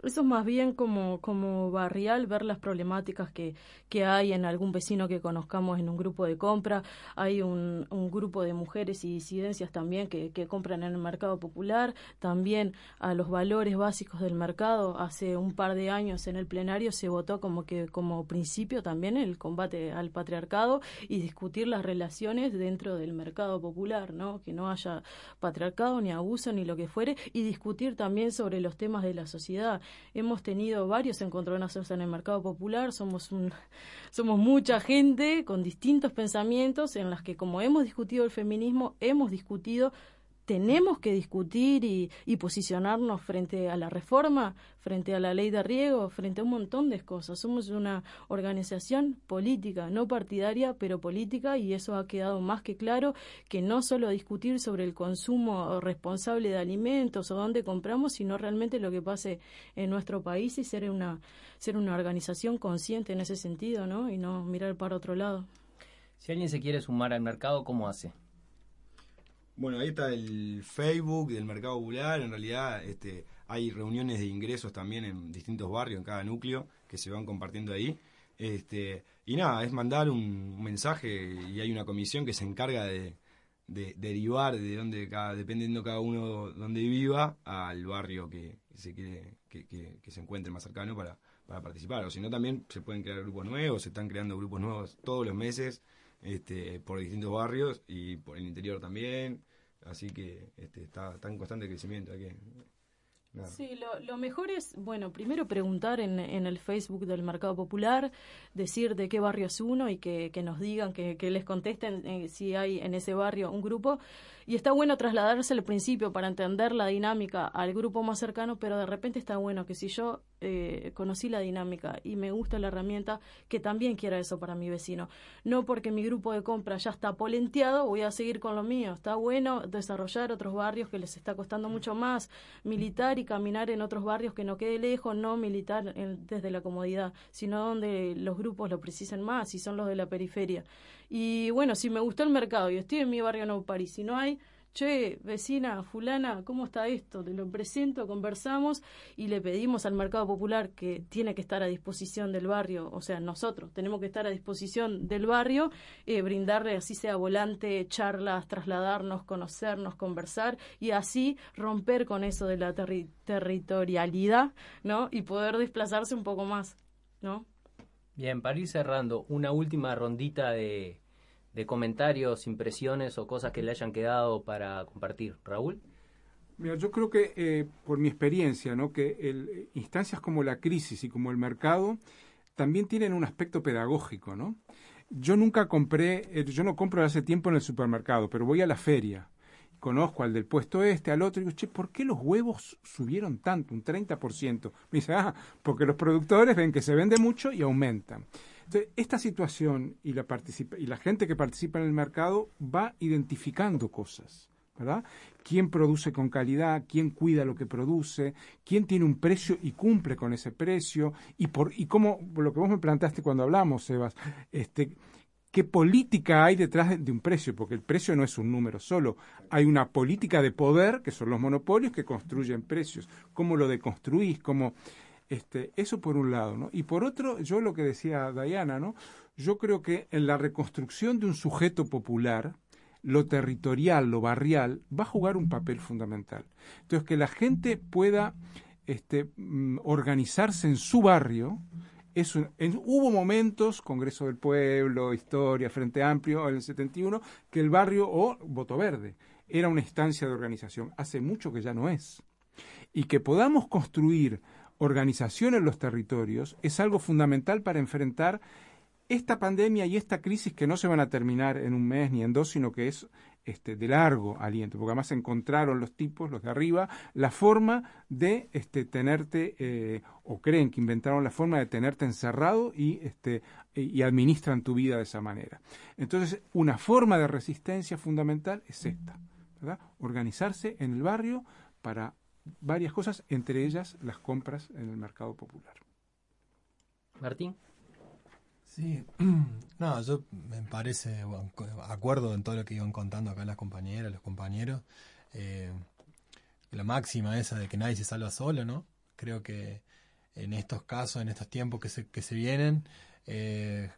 Eso es más bien como, como barrial, ver las problemáticas que, que hay en algún vecino que conozcamos en un grupo de compra. Hay un, un grupo de mujeres y disidencias también que, que compran en el mercado popular. También a los valores básicos del mercado. Hace un par de años en el plenario se votó como que como principio también el combate al patriarcado y discutir las relaciones dentro del mercado popular, ¿no? Que no haya patriarcado ni abuso ni lo que fuere y discutir también sobre los temas de la sociedad. Hemos tenido varios encontronazos en el mercado popular, somos un, somos mucha gente con distintos pensamientos en las que como hemos discutido el feminismo, hemos discutido tenemos que discutir y, y posicionarnos frente a la reforma, frente a la ley de riego, frente a un montón de cosas. Somos una organización política, no partidaria, pero política, y eso ha quedado más que claro que no solo discutir sobre el consumo responsable de alimentos o dónde compramos, sino realmente lo que pase en nuestro país y ser una, ser una organización consciente en ese sentido, ¿no? Y no mirar para otro lado. Si alguien se quiere sumar al mercado, ¿cómo hace? Bueno, ahí está el Facebook del Mercado Popular. En realidad este, hay reuniones de ingresos también en distintos barrios, en cada núcleo, que se van compartiendo ahí. Este, y nada, es mandar un mensaje y hay una comisión que se encarga de, de derivar de donde cada, dependiendo cada uno donde viva al barrio que se quiere que se encuentre más cercano para, para participar. O si no, también se pueden crear grupos nuevos, se están creando grupos nuevos todos los meses este, por distintos barrios y por el interior también. Así que este, está, está en constante crecimiento. Nada. Sí, lo, lo mejor es, bueno, primero preguntar en, en el Facebook del Mercado Popular, decir de qué barrio es uno y que, que nos digan, que, que les contesten eh, si hay en ese barrio un grupo. Y está bueno trasladarse al principio para entender la dinámica al grupo más cercano, pero de repente está bueno que si yo eh, conocí la dinámica y me gusta la herramienta, que también quiera eso para mi vecino. No porque mi grupo de compra ya está polenteado, voy a seguir con lo mío. Está bueno desarrollar otros barrios que les está costando mucho más, militar y caminar en otros barrios que no quede lejos, no militar en- desde la comodidad, sino donde los grupos lo precisan más, y son los de la periferia. Y bueno, si me gustó el mercado y estoy en mi barrio No París, si no hay, che, vecina, fulana, ¿cómo está esto? Te lo presento, conversamos y le pedimos al mercado popular que tiene que estar a disposición del barrio, o sea, nosotros tenemos que estar a disposición del barrio, eh, brindarle así sea volante, charlas, trasladarnos, conocernos, conversar y así romper con eso de la terri- territorialidad, ¿no? Y poder desplazarse un poco más, ¿no? Bien, para ir cerrando, una última rondita de, de comentarios, impresiones o cosas que le hayan quedado para compartir. Raúl. Mira, yo creo que eh, por mi experiencia, ¿no? que instancias como la crisis y como el mercado también tienen un aspecto pedagógico, ¿no? Yo nunca compré, eh, yo no compro hace tiempo en el supermercado, pero voy a la feria conozco al del puesto este, al otro, y digo, che, ¿por qué los huevos subieron tanto, un 30%? Me dice, ah, porque los productores ven que se vende mucho y aumentan. Entonces, esta situación y la, y la gente que participa en el mercado va identificando cosas, ¿verdad? ¿Quién produce con calidad? ¿Quién cuida lo que produce? ¿Quién tiene un precio y cumple con ese precio? Y, por, y cómo, lo que vos me planteaste cuando hablamos, Sebas, este, qué política hay detrás de, un precio, porque el precio no es un número solo. Hay una política de poder, que son los monopolios, que construyen precios. ¿Cómo lo deconstruís? ¿Cómo, este, eso por un lado, ¿no? Y por otro, yo lo que decía Diana, ¿no? Yo creo que en la reconstrucción de un sujeto popular, lo territorial, lo barrial, va a jugar un papel fundamental. Entonces, que la gente pueda este, mm, organizarse en su barrio, hubo momentos, Congreso del Pueblo, Historia, Frente Amplio, en el 71, que el barrio o Voto Verde era una instancia de organización. Hace mucho que ya no es. Y que podamos construir organización en los territorios es algo fundamental para enfrentar esta pandemia y esta crisis que no se van a terminar en un mes ni en dos, sino que es este, de largo aliento, porque además encontraron los tipos, los de arriba, la forma de este, tenerte, eh, o creen que inventaron la forma de tenerte encerrado y, este, y administran tu vida de esa manera. Entonces, una forma de resistencia fundamental es esta, ¿verdad? Organizarse en el barrio para varias cosas, entre ellas las compras en el mercado popular. Martín. Sí, no, yo me parece, acuerdo en todo lo que iban contando acá las compañeras, los compañeros. Eh, la máxima esa de que nadie se salva solo, ¿no? Creo que en estos casos, en estos tiempos que se, que se vienen, eh,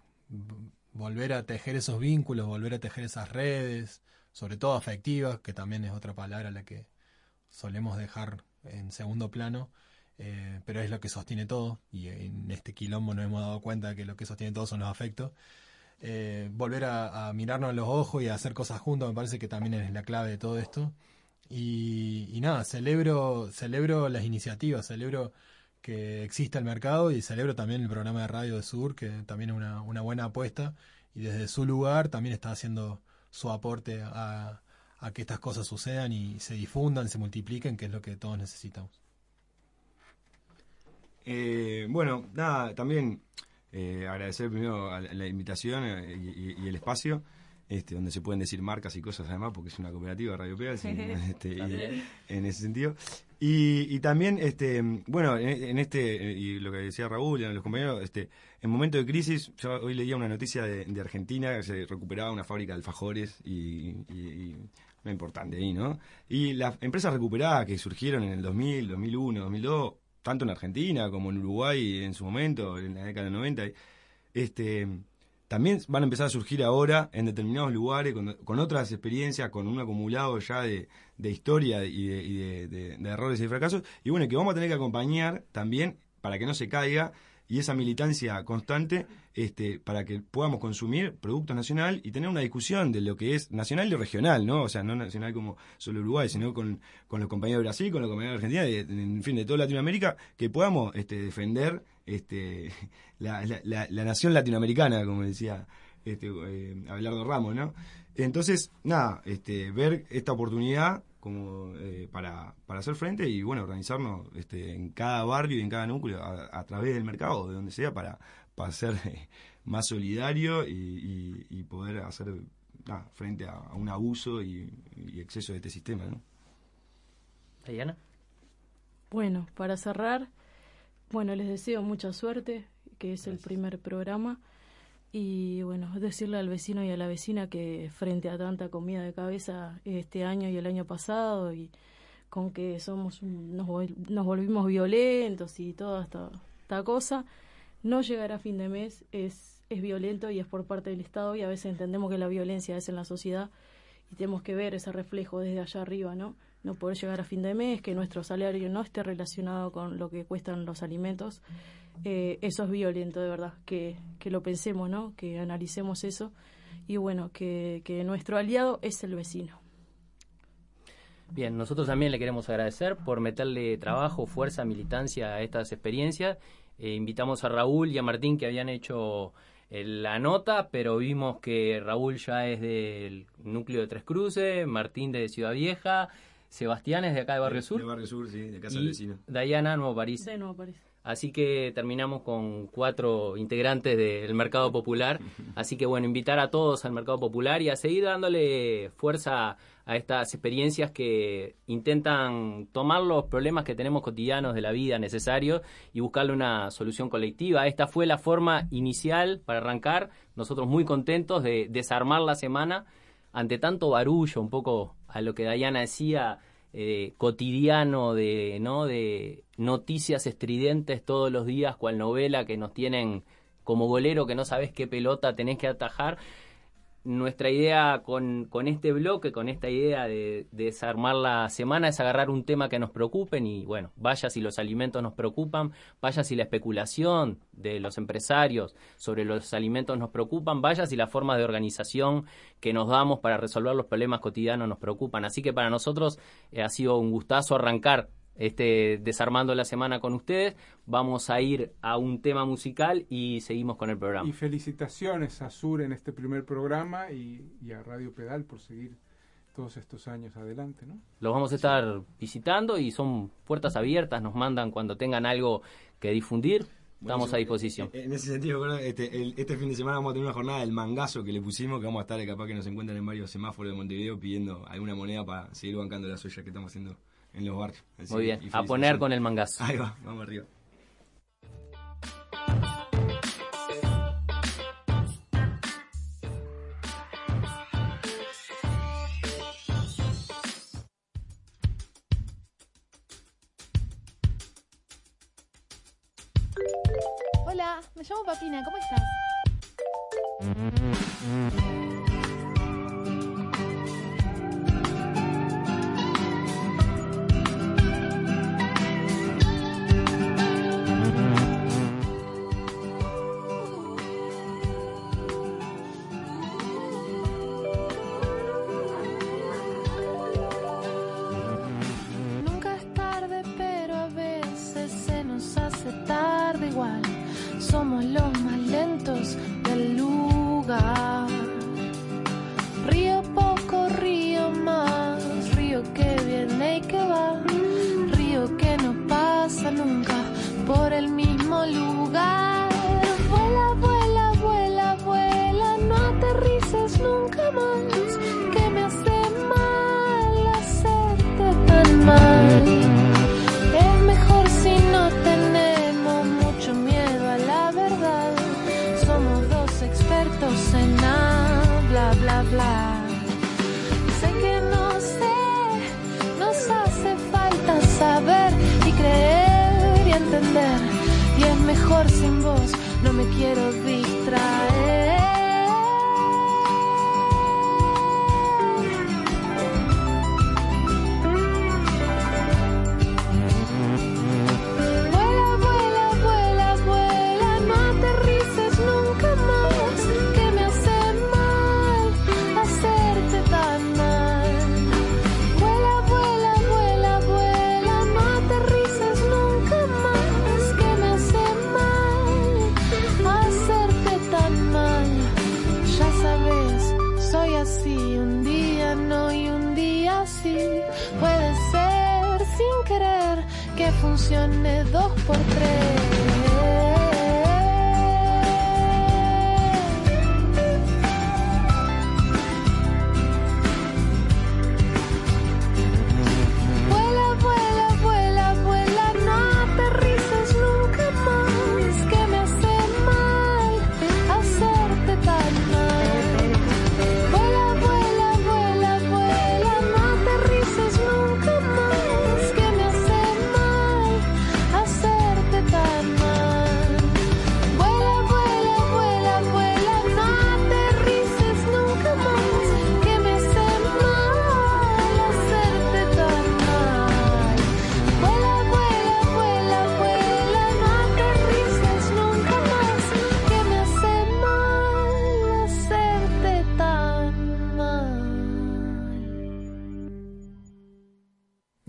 volver a tejer esos vínculos, volver a tejer esas redes, sobre todo afectivas, que también es otra palabra la que solemos dejar en segundo plano, eh, pero es lo que sostiene todo, y en este quilombo nos hemos dado cuenta que lo que sostiene todo son los afectos. Eh, volver a, mirarnos a los ojos y a hacer cosas juntos me parece que también es la clave de todo esto. Y, nada, celebro, celebro las iniciativas, celebro que exista el mercado y celebro también el programa de Radio de Sur, que también es una, buena apuesta y desde su lugar también está haciendo su aporte a, a que estas cosas sucedan y se difundan, se multipliquen, que es lo que todos necesitamos. Eh, bueno, nada, también eh, agradecer primero la invitación eh, y, el espacio. Este, donde se pueden decir marcas y cosas además, porque es una cooperativa Radio Pega, este, en ese sentido. Y, también, este, bueno, en, este, y lo que decía Raúl y los compañeros, este, en momento de crisis, yo hoy leía una noticia de, Argentina que se recuperaba una fábrica de alfajores y, y, y importante ahí, ¿no? Y las empresas recuperadas que surgieron en el 2000, 2001, 2002, tanto en Argentina como en Uruguay en su momento, en la década del 90, este, también van a empezar a surgir ahora en determinados lugares, con, otras experiencias, con un acumulado ya de, historia y, de, de, errores y fracasos, y bueno, que vamos a tener que acompañar también para que no se caiga y esa militancia constante este, para que podamos consumir productos nacional y tener una discusión de lo que es nacional y regional, ¿no? O sea, no nacional como solo Uruguay, sino con, los compañeros de Brasil, con los compañeros de Argentina, de, en fin, de toda Latinoamérica, que podamos este, defender este, la, la, nación latinoamericana, como decía este, eh, Abelardo Ramos, ¿no? Entonces, nada, este, ver esta oportunidad como eh, para, para hacer frente y bueno organizarnos este, en cada barrio y en cada núcleo a, través del mercado de donde sea para, para ser eh, más solidario y, poder hacer frente a, un abuso y, exceso de este sistema ¿no? Diana. Bueno para cerrar bueno les deseo mucha suerte que es el primer programa y bueno, decirle al vecino y a la vecina que frente a tanta comida de cabeza este año y el año pasado y con que somos nos, volvimos violentos y toda esta, esta cosa, no llegar a fin de mes es, es violento y es por parte del Estado y a veces entendemos que la violencia es en la sociedad y tenemos que ver ese reflejo desde allá arriba, ¿no? No poder llegar a fin de mes, que nuestro salario no esté relacionado con lo que cuestan los alimentos eh, eso es violento, de verdad, que, que lo pensemos, ¿no? Que analicemos eso y bueno, que, que nuestro aliado es el vecino. Bien, nosotros también le queremos agradecer por meterle trabajo, fuerza, militancia a estas experiencias. Eh, invitamos a Raúl y a Martín que habían hecho eh, la nota, pero vimos que Raúl ya es del núcleo de Tres Cruces, Martín de Ciudad Vieja, Sebastián es de acá de Barrio Sur. De Barrio Sur, sí, de Casa y del Vecino. Dayana, Nuevo París. De Nuevo París. Así que terminamos con cuatro integrantes del Mercado Popular. Así que bueno, invitar a todos al Mercado Popular y a seguir dándole fuerza a estas experiencias que intentan tomar los problemas que tenemos cotidianos de la vida necesarios y buscarle una solución colectiva. Esta fue la forma inicial para arrancar. Nosotros muy contentos de desarmar la semana ante tanto barullo, un poco a lo que Dayana decía, eh, cotidiano de, ¿no? de noticias estridentes todos los días, cual novela que nos tienen como bolero que no sabes qué pelota tenés que atajar. Nuestra idea con, con este bloque, con esta idea de, de desarmar la semana, es agarrar un tema que nos preocupen y bueno, vaya si los alimentos nos preocupan, vaya si la especulación de los empresarios sobre los alimentos nos preocupan, vaya si las formas de organización que nos damos para resolver los problemas cotidianos nos preocupan. Así que para nosotros eh, ha sido un gustazo arrancar este, desarmando la semana con ustedes. Vamos a ir a un tema musical y seguimos con el programa. Y felicitaciones a Sur en este primer programa y, y a Radio Pedal por seguir todos estos años adelante, ¿no? Los vamos a estar visitando y son puertas abiertas, nos mandan cuando tengan algo que difundir. Estamos a disposición. En ese sentido, este, el- este fin de semana vamos a tener una jornada del mangazo que le pusimos, que vamos a estar eh, capaz que nos encuentran en varios semáforos de Montevideo pidiendo alguna moneda para seguir bancando las ollas que estamos haciendo en los barrios. Así Muy bien, a poner con el mangazo. Ahí va, vamos arriba. Hola, me llamo Papina, ¿cómo estás?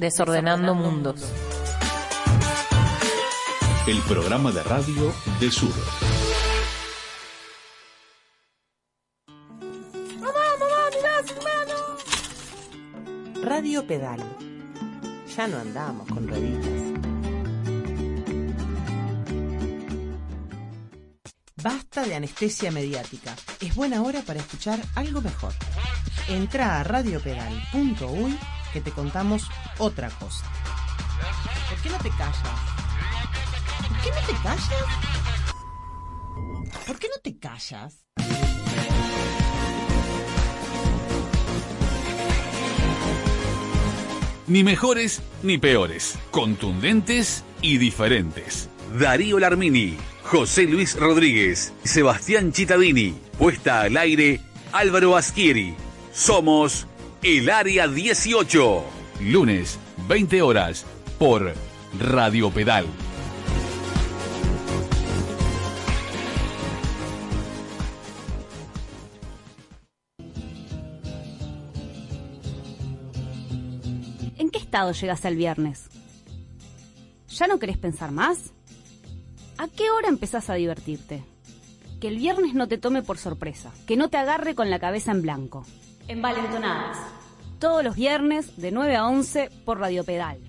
Desordenando Mundos. El programa de radio de Sur. Radio Pedal. Ya no andamos con rueditas. Basta de anestesia mediática. Es buena hora para escuchar algo mejor. Entra a radiopedal.uy que te contamos otra cosa. ¿Por qué no te callas? ¿Por qué no te callas? ¿Por qué no te callas? Ni mejores ni peores, contundentes y diferentes. Darío Larmini, José Luis Rodríguez, Sebastián Chitadini, puesta al aire Álvaro Asquieri. Somos el Área 18. Lunes, 20 horas, por Radio Pedal. ¿En qué estado llegaste el viernes? ¿Ya no querés pensar más? ¿A qué hora empezás a divertirte? Que el viernes no te tome por sorpresa, que no te agarre con la cabeza en blanco. Envalentonadas. Todos los viernes de 9 a 11 por Radio Pedal.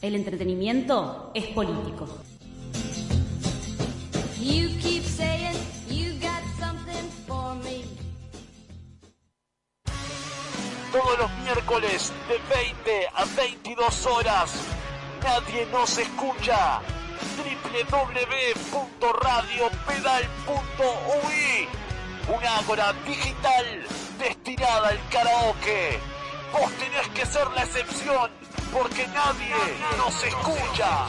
El entretenimiento es político. You keep saying you got something for me. Todos los miércoles de 20 a 22 horas. Nadie nos escucha. www.radiopedal.ui Una ágora digital destinada al karaoke. Vos tenés que ser la excepción porque nadie nos escucha.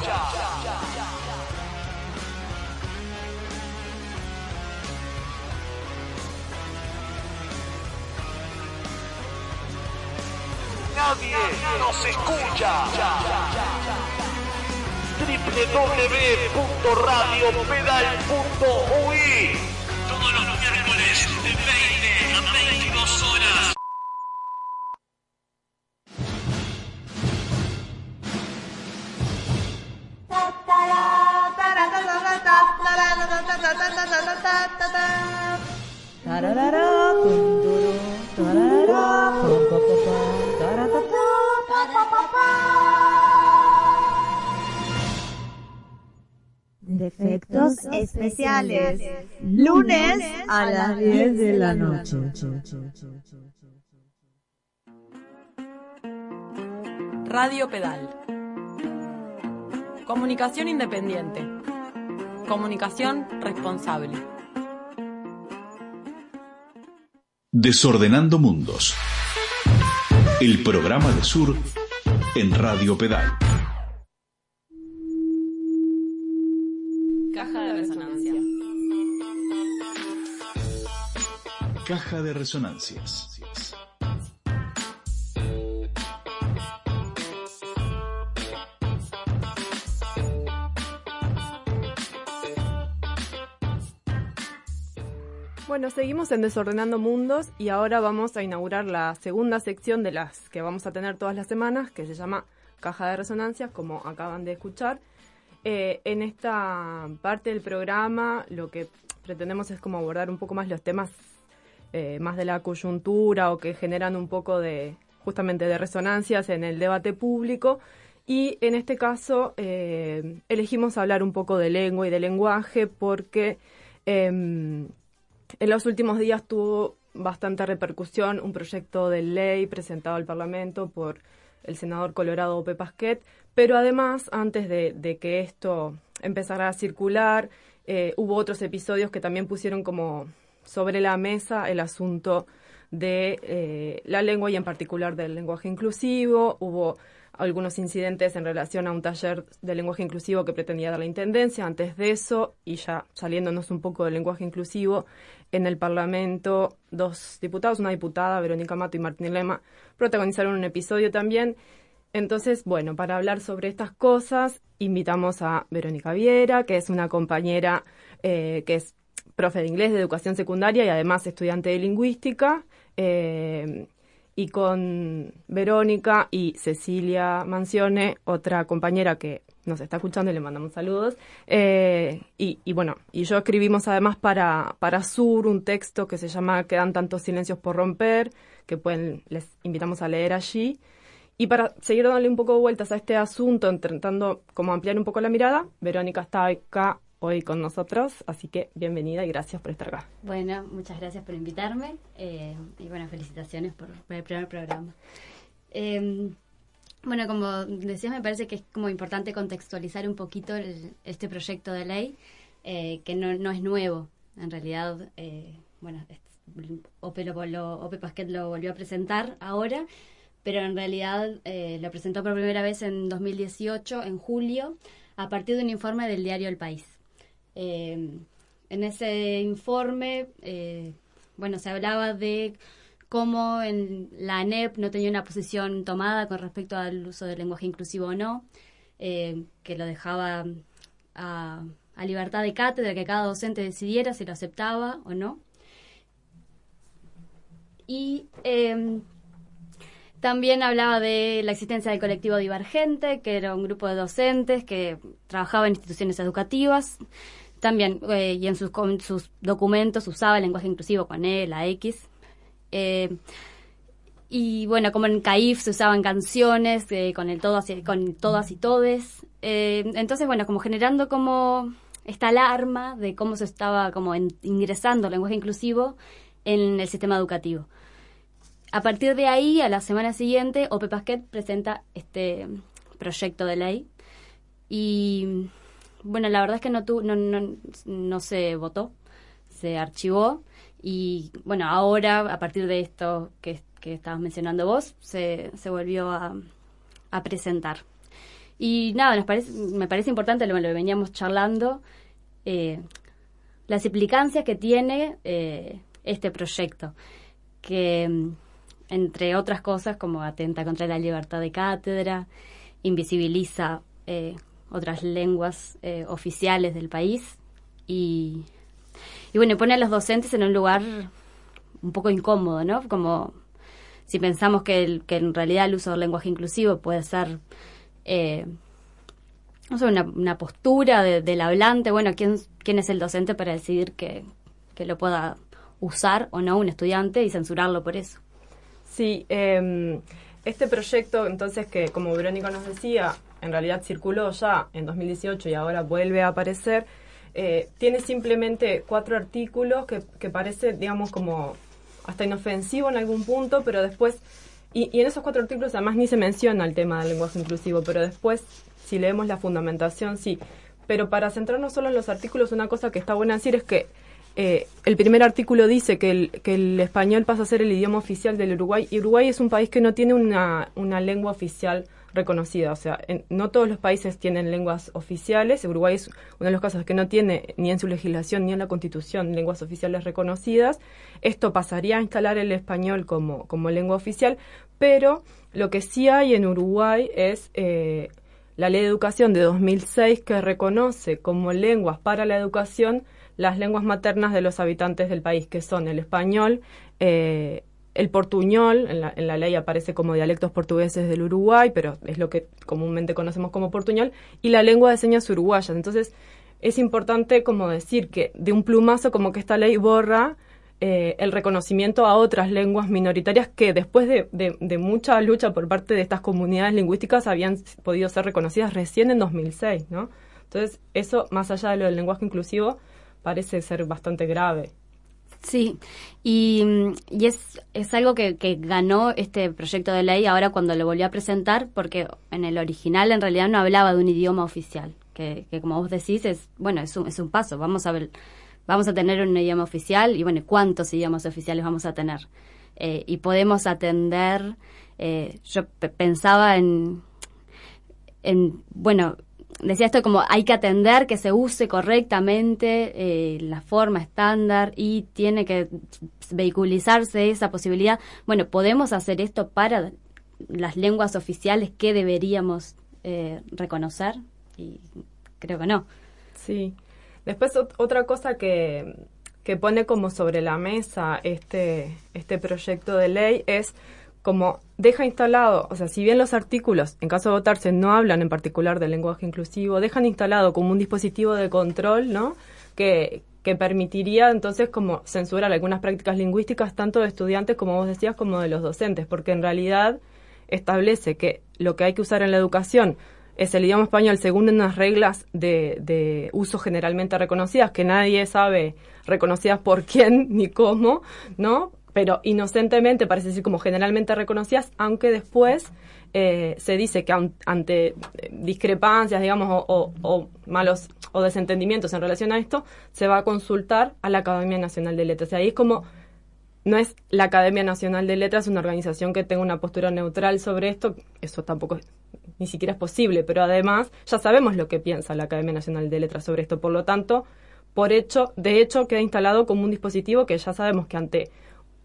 Nadie nos escucha. www.radiopedal.ui Todos los miércoles de 20 a 22 horas. Defectos especiales. Lunes a las 10 de la noche. Radio Pedal. Comunicación independiente. Comunicación responsable. Desordenando Mundos. El programa de Sur en Radio Pedal. Caja de resonancias. Bueno, seguimos en Desordenando Mundos y ahora vamos a inaugurar la segunda sección de las que vamos a tener todas las semanas, que se llama Caja de Resonancias, como acaban de escuchar. Eh, en esta parte del programa lo que pretendemos es como abordar un poco más los temas eh, más de la coyuntura o que generan un poco de justamente de resonancias en el debate público. Y en este caso eh, elegimos hablar un poco de lengua y de lenguaje porque em, en los últimos días tuvo bastante repercusión un proyecto de ley presentado al Parlamento por el senador colorado Pepe Pasquet, pero además, antes de, que esto empezara a circular, eh, hubo otros episodios que también pusieron como sobre la mesa el asunto de eh, la lengua y en particular del lenguaje inclusivo. Hubo algunos incidentes en relación a un taller de lenguaje inclusivo que pretendía dar la Intendencia. Antes de eso, y ya saliéndonos un poco del lenguaje inclusivo, en el Parlamento dos diputados, una diputada, Verónica Mato y Martín Lema, protagonizaron un episodio también. Entonces, bueno, para hablar sobre estas cosas, invitamos a Verónica Viera, que es una compañera eh, que es profe de inglés de educación secundaria y además estudiante de lingüística. Eh, y con Verónica y Cecilia Mancione, otra compañera que nos está escuchando y le mandamos saludos. Eh, y, bueno, y yo escribimos además para, para Sur un texto que se llama Quedan tantos silencios por romper, que pueden, les invitamos a leer allí. Y para seguir dándole un poco de vueltas a este asunto, intentando como ampliar un poco la mirada, Verónica está acá hoy con nosotros, así que bienvenida y gracias por estar acá. Bueno, muchas gracias por invitarme eh, y bueno, felicitaciones por, el primer programa. Eh, bueno, como decías, me parece que es como importante contextualizar un poquito el- este proyecto de ley, eh, que no, es nuevo. En realidad, eh, bueno, OPE, lo, lo- OPE Pasquet lo volvió a presentar ahora, pero en realidad eh, lo presentó por primera vez en 2018, en julio, a partir de un informe del diario El País. Eh, en ese informe, eh, bueno, se hablaba de cómo en la ANEP no tenía una posición tomada con respecto al uso del lenguaje inclusivo o no, eh, que lo dejaba a, libertad de cátedra, que cada docente decidiera si lo aceptaba o no. Y eh, también hablaba de la existencia del colectivo Divergente, que era un grupo de docentes que trabajaba en instituciones educativas. También, eh, y en sus, con sus documentos usaba el lenguaje inclusivo con E, la X. Eh, y bueno, como en CAIF se usaban canciones eh, con el todas y, con todas y todes. Eh, entonces, bueno, como generando como esta alarma de cómo se estaba como ingresando el lenguaje inclusivo en el sistema educativo. A partir de ahí, a la semana siguiente, OPE Pasquet presenta este proyecto de ley y bueno, la verdad es que no, tu- no, no, no se votó, se archivó y bueno, ahora a partir de esto que, que estabas mencionando vos, se, se volvió a, presentar. Y nada, me parece importante, lo, lo veníamos charlando, eh, las implicancias que tiene eh, este proyecto, que entre otras cosas como atenta contra la libertad de cátedra, invisibiliza eh, otras lenguas eh, oficiales del país y, y bueno, pone a los docentes en un lugar un poco incómodo, ¿no? Como si pensamos que, el- que en realidad el uso del lenguaje inclusivo puede ser, eh, no sé, una, una postura de- del hablante, bueno, ¿quién, ¿quién es el docente para decidir que, que lo pueda usar o no un estudiante y censurarlo por eso? Sí, eh, este proyecto, entonces, que como Verónica nos decía, en realidad circuló ya en 2018 y ahora vuelve a aparecer, eh, tiene simplemente cuatro artículos que, parece, digamos, como hasta inofensivo en algún punto, pero después, y, en esos cuatro artículos además ni se menciona el tema del lenguaje inclusivo, pero después, si leemos la fundamentación, sí. Pero para centrarnos solo en los artículos, una cosa que está buena decir es que eh, el primer artículo dice que el, español pasa a ser el idioma oficial del Uruguay y Uruguay es un país que no tiene una lengua oficial reconocida. O sea, en- no todos los países tienen lenguas oficiales. Uruguay es uno de los casos que no tiene ni en su legislación ni en la constitución lenguas oficiales reconocidas. Esto pasaría a instalar el español como, como lengua oficial, pero lo que sí hay en Uruguay es eh, la ley de educación de 2006 que reconoce como lenguas para la educación las lenguas maternas de los habitantes del país, que son el español, eh, el portuñol, en la, en la ley aparece como dialectos portugueses del Uruguay, pero es lo que comúnmente conocemos como portuñol, y la lengua de señas uruguayas. Entonces, es importante como decir que de un plumazo como que esta ley borra eh, el reconocimiento a otras lenguas minoritarias que después de, de- mucha lucha por parte de estas comunidades lingüísticas habían podido ser reconocidas recién en 2006, ¿no? Entonces, eso, más allá de lo del lenguaje inclusivo, parece ser bastante grave. Sí, y, mm, y es, es algo que, que ganó este proyecto de ley ahora cuando lo volvió a presentar, porque en el original en realidad no hablaba de un idioma oficial, que, que como vos decís es, bueno, es un, es un paso, vamos a ver, vamos a tener un idioma oficial y bueno, ¿cuántos idiomas oficiales vamos a tener? Eh, y podemos atender, eh, yo pe- pensaba en, en, bueno, decía esto como hay que atender que se use correctamente eh, la forma estándar y tiene que vehiculizarse esa posibilidad. Bueno, podemos hacer esto para las lenguas oficiales que deberíamos eh, reconocer y creo que no. Sí. Después ot- otra cosa que, que pone como sobre la mesa este, este proyecto de ley es como deja instalado, o sea, si bien los artículos, en caso de votarse, no hablan en particular del lenguaje inclusivo, dejan instalado como un dispositivo de control, ¿no? Que, que permitiría entonces como censurar algunas prácticas lingüísticas tanto de estudiantes como vos decías como de los docentes, porque en realidad establece que lo que hay que usar en la educación es el idioma español según unas reglas de, de uso generalmente reconocidas, que nadie sabe reconocidas por quién ni cómo, ¿no? Pero inocentemente parece decir como generalmente reconocidas, aunque después eh, se dice que an- ante eh, discrepancias, digamos, o, o- o malos o desentendimientos en relación a esto, se va a consultar a la Academia Nacional de Letras. Y ahí es como no es la Academia Nacional de Letras una organización que tenga una postura neutral sobre esto, eso tampoco es- ni siquiera es posible, pero además ya sabemos lo que piensa la Academia Nacional de Letras sobre esto, por lo tanto, por hecho, de hecho queda instalado como un dispositivo que ya sabemos que ante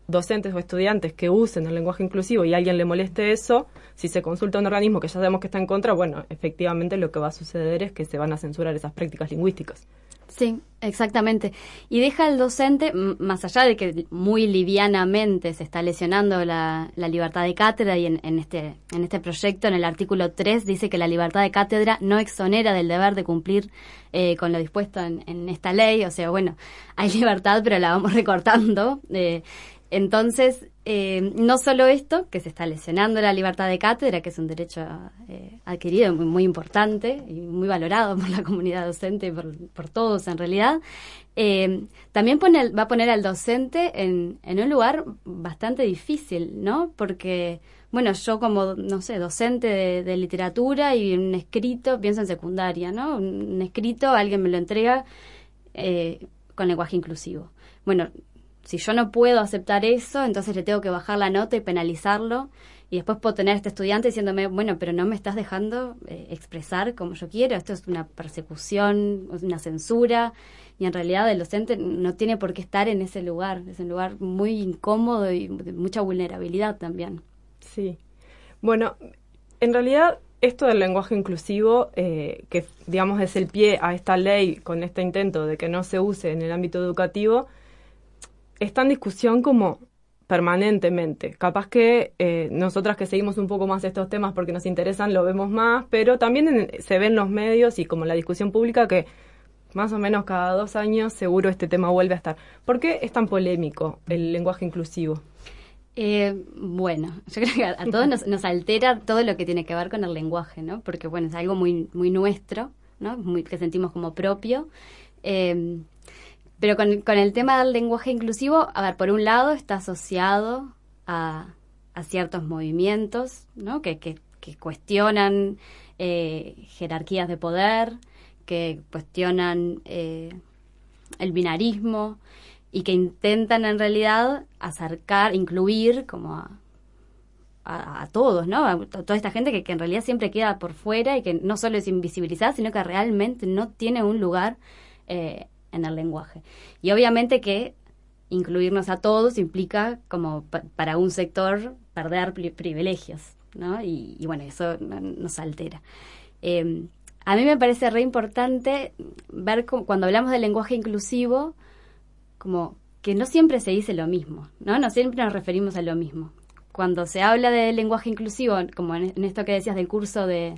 docentes o estudiantes que usen el lenguaje inclusivo y alguien le moleste eso, si se consulta a un organismo que ya sabemos que está en contra, bueno, efectivamente lo que va a suceder es que se van a censurar esas prácticas lingüísticas. Sí, exactamente. Y deja al docente, más allá de que muy livianamente se está lesionando la, la libertad de cátedra y en, en este, en este proyecto, en el artículo 3, dice que la libertad de cátedra no exonera del deber de cumplir eh, con lo dispuesto en, en esta ley. O sea, bueno, hay libertad, pero la vamos recortando. eh, entonces, eh, no solo esto, que se está lesionando la libertad de cátedra, que es un derecho eh, adquirido muy, importante y muy valorado por la comunidad docente y por, por todos en realidad, eh, también pone, va a poner al docente en, un lugar bastante difícil, ¿no? Porque, bueno, yo como, no sé, docente de, literatura y un escrito, pienso en secundaria, ¿no? Un, un escrito, alguien me lo entrega eh, con lenguaje inclusivo. Bueno, si yo no puedo aceptar eso, entonces le tengo que bajar la nota y penalizarlo. Y después puedo tener a este estudiante diciéndome, bueno, pero no me estás dejando eh, expresar como yo quiero. Esto es una persecución, es una censura. Y en realidad el docente no tiene por qué estar en ese lugar. Es un lugar muy incómodo y de mucha vulnerabilidad también. Sí. Bueno, en realidad esto del lenguaje inclusivo, eh, que digamos es el pie a esta ley con este intento de que no se use en el ámbito educativo, está en discusión como permanentemente. Capaz que eh, nosotras que seguimos un poco más estos temas porque nos interesan lo vemos más, pero también en- se ven los medios y como la discusión pública que más o menos cada dos años seguro este tema vuelve a estar. ¿Por qué es tan polémico el lenguaje inclusivo? Eh, bueno, yo creo que a, todos nos, nos altera todo lo que tiene que ver con el lenguaje, ¿no? Porque, bueno, es algo muy, muy nuestro, ¿no? Muy, que sentimos como propio. Eh, pero con, con el tema del lenguaje inclusivo, a ver, por un lado está asociado a, a ciertos movimientos, ¿no? Que, que, cuestionan eh, jerarquías de poder, que cuestionan eh, el binarismo y que intentan en realidad acercar, incluir como a, a, todos, ¿no? A to- toda esta gente que, que en realidad siempre queda por fuera y que no solo es invisibilizada, sino que realmente no tiene un lugar eh, en el lenguaje. Y obviamente que incluirnos a todos implica como pa- para un sector perder pri- privilegios, ¿no? Y, bueno, eso no- nos altera. Eh, a mí me parece re importante ver cómo- cuando hablamos del lenguaje inclusivo, como que no siempre se dice lo mismo, ¿no? No siempre nos referimos a lo mismo. Cuando se habla de lenguaje inclusivo, como en, en esto que decías del curso de,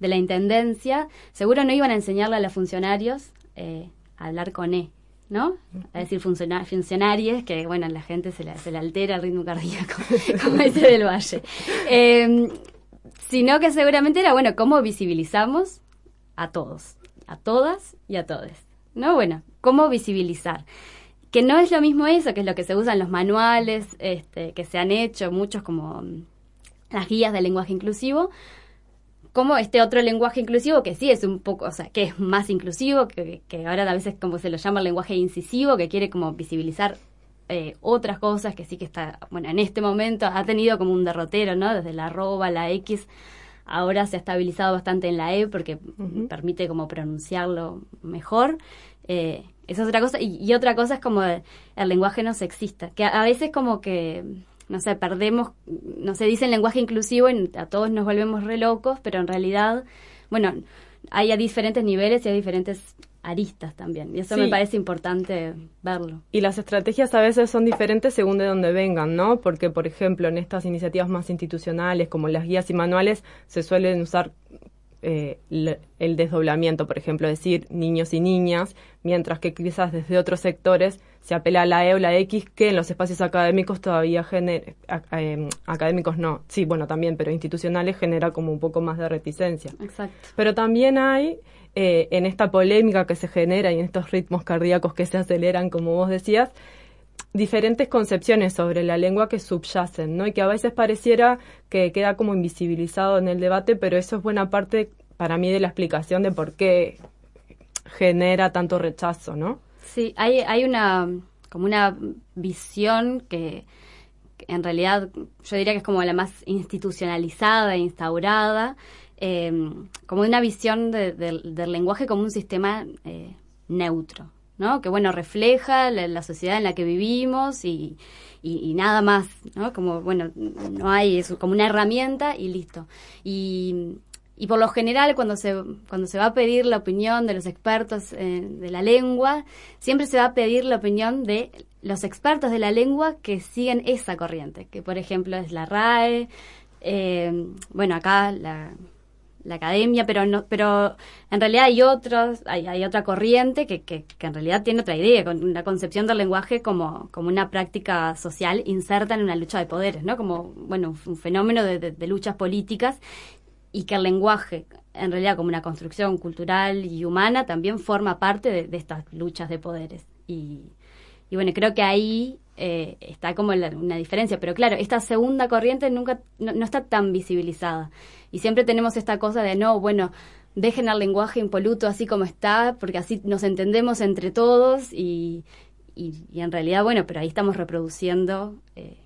de la intendencia, seguro no iban a enseñarle a los funcionarios eh, hablar con E, ¿no? A decir funciona- funcionarios, que bueno, la gente se le, se le altera el ritmo cardíaco, como dice del Valle. Eh, sino que seguramente era, bueno, cómo visibilizamos a todos, a todas y a todos. ¿No? Bueno, ¿cómo visibilizar? Que no es lo mismo eso, que es lo que se usa en los manuales este, que se han hecho, muchos como las guías de lenguaje inclusivo, como este otro lenguaje inclusivo que sí es un poco, o sea, que es más inclusivo, que, que ahora a veces como se lo llama el lenguaje incisivo, que quiere como visibilizar eh, otras cosas que sí que está, bueno, en este momento ha tenido como un derrotero, ¿no? Desde la arroba, la X, ahora se ha estabilizado bastante en la E porque permite como pronunciarlo mejor. Eh, esa es otra cosa. Y, y otra cosa es como el, el lenguaje no sexista, que a, a veces como que, no sé, perdemos, no se dice el lenguaje inclusivo y a todos nos volvemos re locos, pero en realidad, bueno, hay a diferentes niveles y hay diferentes aristas también. Y eso Sí. me parece importante verlo. Y las estrategias a veces son diferentes según de dónde vengan, ¿no? Porque, por ejemplo, en estas iniciativas más institucionales, como las guías y manuales, se suelen usar eh, le- el desdoblamiento, por ejemplo, decir niños y niñas, mientras que quizás desde otros sectores se apela a la E o la X, que en los espacios académicos todavía genera, em, académicos no, sí, bueno, también, pero institucionales genera como un poco más de reticencia. Exacto. Pero también hay, eh, en esta polémica que se genera y en estos ritmos cardíacos que se aceleran, como vos decías, diferentes concepciones sobre la lengua que subyacen, ¿no? Y que a veces pareciera que queda como invisibilizado en el debate, pero eso es buena parte para mí de la explicación de por qué genera tanto rechazo, ¿no? Sí, hay, hay una como una visión que, en realidad yo diría que es como la más institucionalizada e instaurada, eh, como una visión de- del- del lenguaje como un sistema eh, neutro, ¿no? Que bueno, refleja la, sociedad en la que vivimos y, y- y nada más, ¿no? Como, bueno, no hay eso, como una herramienta y listo. Y, y por lo general, cuando se, cuando se va a pedir la opinión de los expertos eh, de la lengua, siempre se va a pedir la opinión de los expertos de la lengua que siguen esa corriente, que por ejemplo es la RAE, eh, bueno, acá la, la academia, pero no, pero en realidad hay otros, hay, hay otra corriente que, que, que en realidad tiene otra idea, con la concepción del lenguaje como, como una práctica social inserta en una lucha de poderes, ¿no? Como, bueno, un fenómeno de, de- luchas políticas y que el lenguaje, en realidad como una construcción cultural y humana, también forma parte de, de estas luchas de poderes. Y, y bueno, creo que ahí eh, está como la- una diferencia. Pero claro, esta segunda corriente nunca no, está tan visibilizada. Y siempre tenemos esta cosa de, no, bueno, dejen el lenguaje impoluto así como está, porque así nos entendemos entre todos y, y, y en realidad, bueno, pero ahí estamos reproduciendo eh,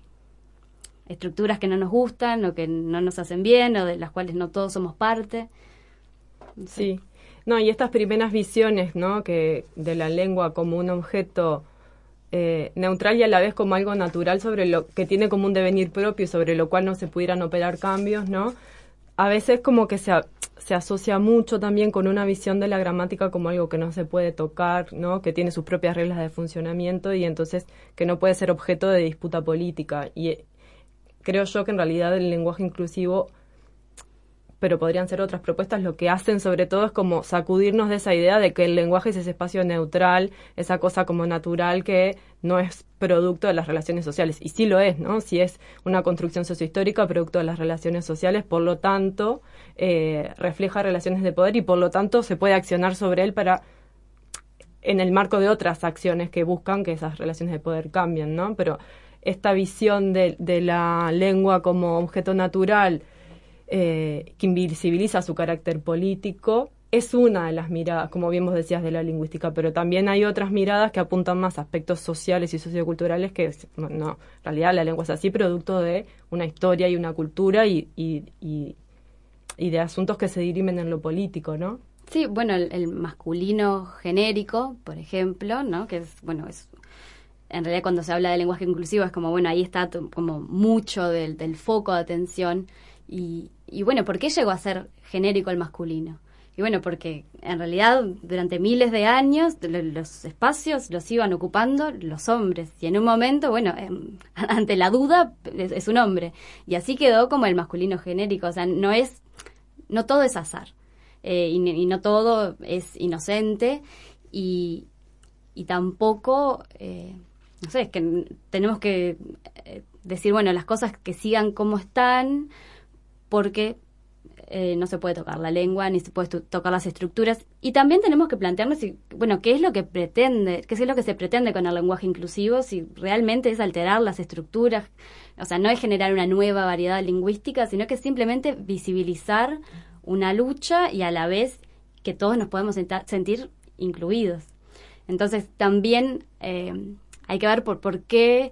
estructuras que no nos gustan o que no nos hacen bien o de las cuales no todos somos parte. Sí. No, y estas primeras visiones, ¿no? Que de la lengua como un objeto eh, neutral y a la vez como algo natural sobre lo que tiene como un devenir propio y sobre lo cual no se pudieran operar cambios, ¿no? A veces como que se, se asocia mucho también con una visión de la gramática como algo que no se puede tocar, ¿no? Que tiene sus propias reglas de funcionamiento y entonces que no puede ser objeto de disputa política. Y eh, creo yo que en realidad el lenguaje inclusivo pero podrían ser otras propuestas, lo que hacen sobre todo es como sacudirnos de esa idea de que el lenguaje es ese espacio neutral, esa cosa como natural que no es producto de las relaciones sociales. Y sí lo es, ¿no? Si es una construcción sociohistórica producto de las relaciones sociales, por lo tanto, eh, refleja relaciones de poder y por lo tanto se puede accionar sobre él para en el marco de otras acciones que buscan que esas relaciones de poder cambien, ¿no? Pero esta visión de, de la lengua como objeto natural eh, que invisibiliza su carácter político es una de las miradas, como bien vos decías, de la lingüística, pero también hay otras miradas que apuntan más a aspectos sociales y socioculturales que, no, en realidad la lengua es así, producto de una historia y una cultura y, y, y, y de asuntos que se dirimen en lo político, ¿no? Sí, bueno, el, masculino genérico, por ejemplo, ¿no? Que es, bueno, es en realidad cuando se habla de lenguaje inclusivo es como, bueno, ahí está como mucho del foco de atención. Y, y bueno, ¿por qué llegó a ser genérico el masculino? Y bueno, porque en realidad durante miles de años lo- los espacios los iban ocupando los hombres. Y en un momento, bueno, em, ante la duda es, un hombre. Y así quedó como el masculino genérico. O sea, no es, no todo es azar. Eh, y, y no todo es inocente. Y, y tampoco, eh, no sé, es que tenemos que eh, decir, bueno, las cosas que sigan como están, porque eh, no se puede tocar la lengua, ni se puede tocar las estructuras. Y también tenemos que plantearnos, bueno, qué es lo que pretende, qué es lo que se pretende con el lenguaje inclusivo, si realmente es alterar las estructuras, o sea, no es generar una nueva variedad lingüística, sino que es simplemente visibilizar una lucha y a la vez que todos nos podemos sentir incluidos. Entonces también eh, hay que ver por, por qué,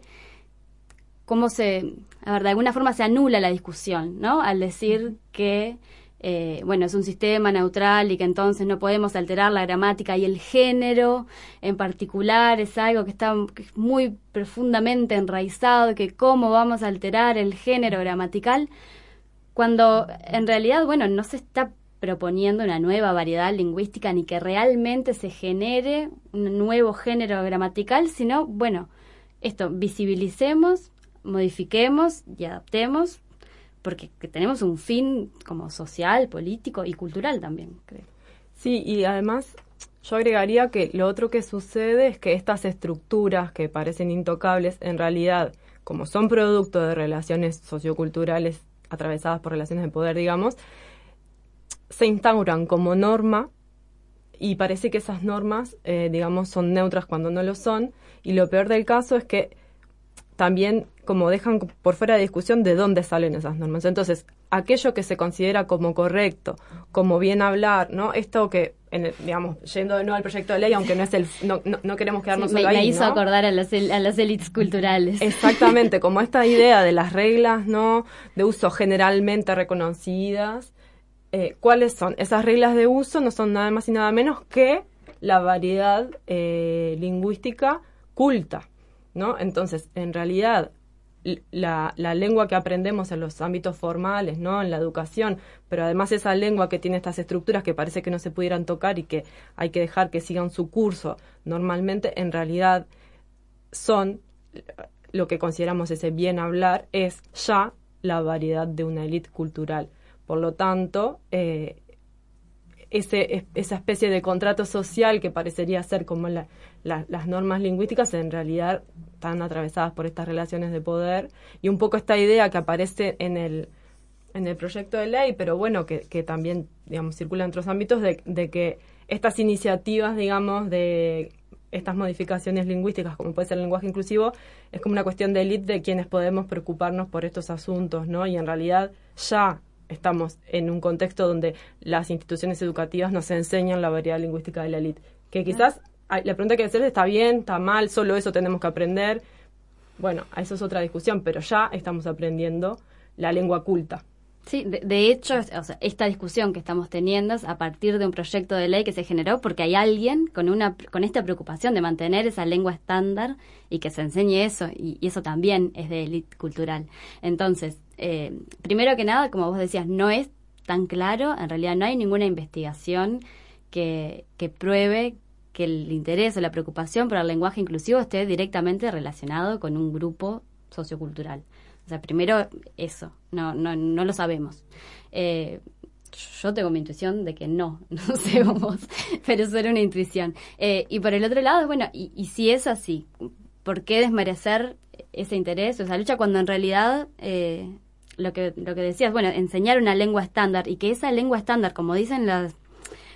cómo se, a ver, de alguna forma se anula la discusión, ¿no? Al decir que, eh, bueno, es un sistema neutral y que entonces no podemos alterar la gramática y el género en particular es algo que está muy profundamente enraizado, que cómo vamos a alterar el género gramatical, cuando en realidad, bueno, no se está proponiendo una nueva variedad lingüística ni que realmente se genere un nuevo género gramatical, sino, bueno, esto, visibilicemos, modifiquemos y adaptemos, porque que tenemos un fin como social, político y cultural también, creo. Sí, y además yo agregaría que lo otro que sucede es que estas estructuras que parecen intocables, en realidad, como son producto de relaciones socioculturales atravesadas por relaciones de poder, digamos, se instauran como norma y parece que esas normas, eh, digamos, son neutras cuando no lo son. Y lo peor del caso es que también como dejan por fuera de discusión de dónde salen esas normas. Entonces, aquello que se considera como correcto, como bien hablar, ¿no? Esto que, en el- digamos, yendo de nuevo al proyecto de ley, aunque no es el, no, no, no queremos quedarnos Sí, me, solo me ahí, hizo ¿no? acordar a las, a las élites culturales. Exactamente, como esta idea de las reglas no de uso generalmente reconocidas. eh, ¿Cuáles son? Esas reglas de uso no son nada más y nada menos que la variedad eh, lingüística culta, ¿no? Entonces, en realidad, la lengua que aprendemos en los ámbitos formales, ¿no? En la educación, pero además esa lengua que tiene estas estructuras que parece que no se pudieran tocar y que hay que dejar que sigan su curso normalmente, en realidad son lo que consideramos ese bien hablar es ya la variedad de una élite cultural. Por lo tanto, eh, ese, es- esa especie de contrato social que parecería ser como la- la- las normas lingüísticas, en realidad están atravesadas por estas relaciones de poder y un poco esta idea que aparece en el, en el proyecto de ley, pero bueno, que, que también, digamos, circula en otros ámbitos, de, de que estas iniciativas, digamos, de estas modificaciones lingüísticas, como puede ser el lenguaje inclusivo, es como una cuestión de élite de quienes podemos preocuparnos por estos asuntos, ¿no? Y en realidad ya estamos en un contexto donde las instituciones educativas nos enseñan la variedad lingüística de la élite. Que quizás la pregunta que hacer es, ¿está bien? ¿Está mal? ¿Solo eso tenemos que aprender? Bueno, eso es otra discusión, pero ya estamos aprendiendo la lengua culta. Sí, de, de hecho, o sea, esta discusión que estamos teniendo es a partir de un proyecto de ley que se generó porque hay alguien con una con esta preocupación de mantener esa lengua estándar y que se enseñe eso y, y eso también es de élite cultural. Entonces, eh, primero que nada, como vos decías, no es tan claro, en realidad no hay ninguna investigación que, que pruebe que el interés o la preocupación por el lenguaje inclusivo esté directamente relacionado con un grupo sociocultural. O sea, primero eso, no, no, no lo sabemos. Eh, yo tengo mi intuición de que no, no sé vos, pero es solo una intuición. Eh, y por el otro lado, bueno, y, y si es así, ¿por qué desmerecer ese interés o esa lucha cuando en realidad eh, lo, que, lo que decías, bueno, enseñar una lengua estándar y que esa lengua estándar, como dicen las,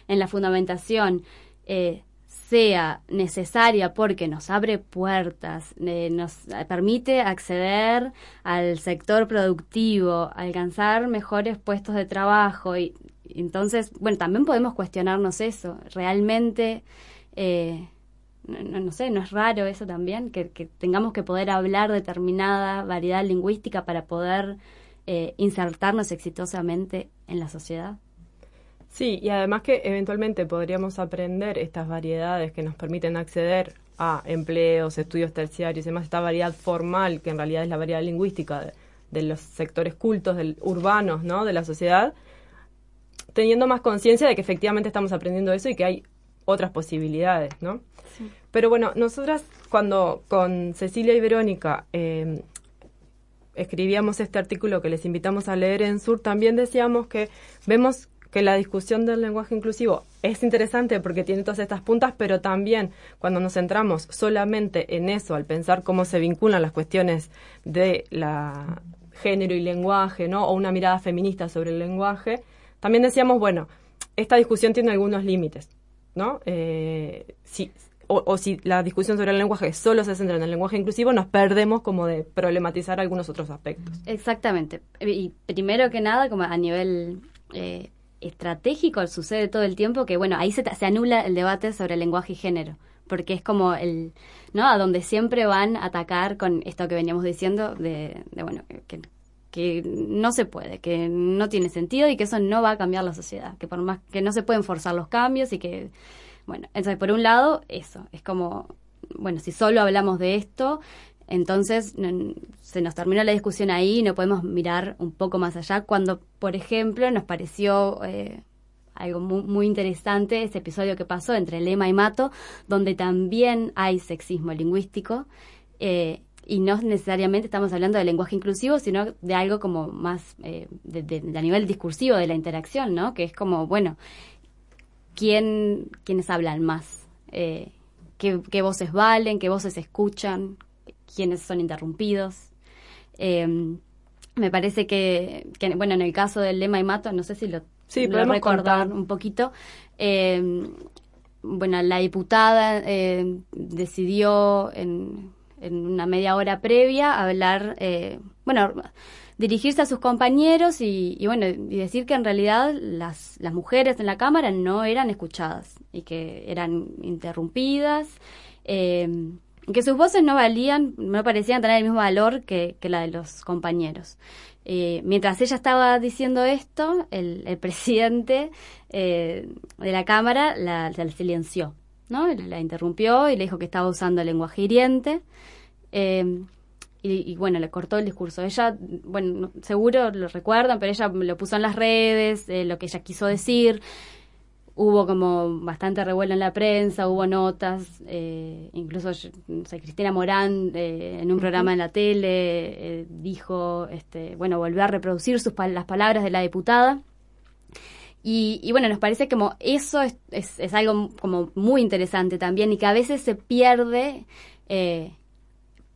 en la fundamentación, eh, sea necesaria porque nos abre puertas, eh, nos permite acceder al sector productivo, alcanzar mejores puestos de trabajo y, entonces, bueno, también podemos cuestionarnos eso. Realmente, eh, no- no sé, ¿no es raro eso también? Que, que tengamos que poder hablar determinada variedad lingüística para poder eh, insertarnos exitosamente en la sociedad. Sí, y además que eventualmente podríamos aprender estas variedades que nos permiten acceder a empleos, estudios terciarios y demás, esta variedad formal, que en realidad es la variedad lingüística de, de los sectores cultos, del, urbanos, ¿no? de la sociedad, teniendo más conciencia de que efectivamente estamos aprendiendo eso y que hay otras posibilidades, ¿no? Pero bueno, nosotras cuando con Cecilia y Verónica eh, escribíamos este artículo que les invitamos a leer en Sur, también decíamos que vemos que la discusión del lenguaje inclusivo es interesante porque tiene todas estas puntas, pero también cuando nos centramos solamente en eso, al pensar cómo se vinculan las cuestiones de la género y lenguaje, ¿no? O una mirada feminista sobre el lenguaje, también decíamos, bueno, esta discusión tiene algunos límites, ¿no? Eh, si, o, si la discusión sobre el lenguaje solo se centra en el lenguaje inclusivo, nos perdemos como de problematizar algunos otros aspectos. Exactamente. Y primero que nada, como a nivel eh, estratégico, sucede todo el tiempo que, bueno, ahí se, se anula el debate sobre el lenguaje y género, porque es como el, ¿no? A donde siempre van a atacar con esto que veníamos diciendo de, de bueno, que, que no se puede, que no tiene sentido y que eso no va a cambiar la sociedad, que por más que no se pueden forzar los cambios y que, bueno, entonces por un lado, eso, es como, bueno, si solo hablamos de esto, entonces se nos terminó la discusión ahí y no podemos mirar un poco más allá cuando, por ejemplo, nos pareció eh, algo muy, muy interesante, ese episodio que pasó entre Lema y Mato, donde también hay sexismo lingüístico. eh, y no necesariamente estamos hablando de lenguaje inclusivo, sino de algo como más eh, de- de a nivel discursivo de la interacción, ¿no? Que es como, bueno, quién, quiénes hablan más, eh, qué, qué voces valen, qué voces escuchan, quiénes son interrumpidos. Eh, me parece que, que, bueno, en el caso del lema y mato, no sé si lo, Sí, lo podemos recordar contar. un poquito. Eh, bueno, la diputada eh, decidió en, en una media hora previa hablar, eh, bueno, dirigirse a sus compañeros y, bueno, y decir que en realidad las, mujeres en la Cámara no eran escuchadas y que eran interrumpidas, eh, que sus voces no valían, no parecían tener el mismo valor que, la de los compañeros. Eh, mientras ella estaba diciendo esto, el, presidente eh, de la Cámara la, silenció, ¿no? La, la interrumpió y le dijo que estaba usando el lenguaje hiriente. Y, y, bueno, le cortó el discurso. Ella, bueno, no- seguro lo recuerdan, pero ella lo puso en las redes, eh, lo que ella quiso decir. Hubo como bastante revuelo en la prensa, hubo notas, eh, incluso no sé, Cristina Morán eh, en un programa en la tele eh, dijo, este, bueno, volvió a reproducir sus, las palabras de la diputada. Y, y bueno, nos parece como eso es, es, es algo como muy interesante también y que a veces se pierde eh,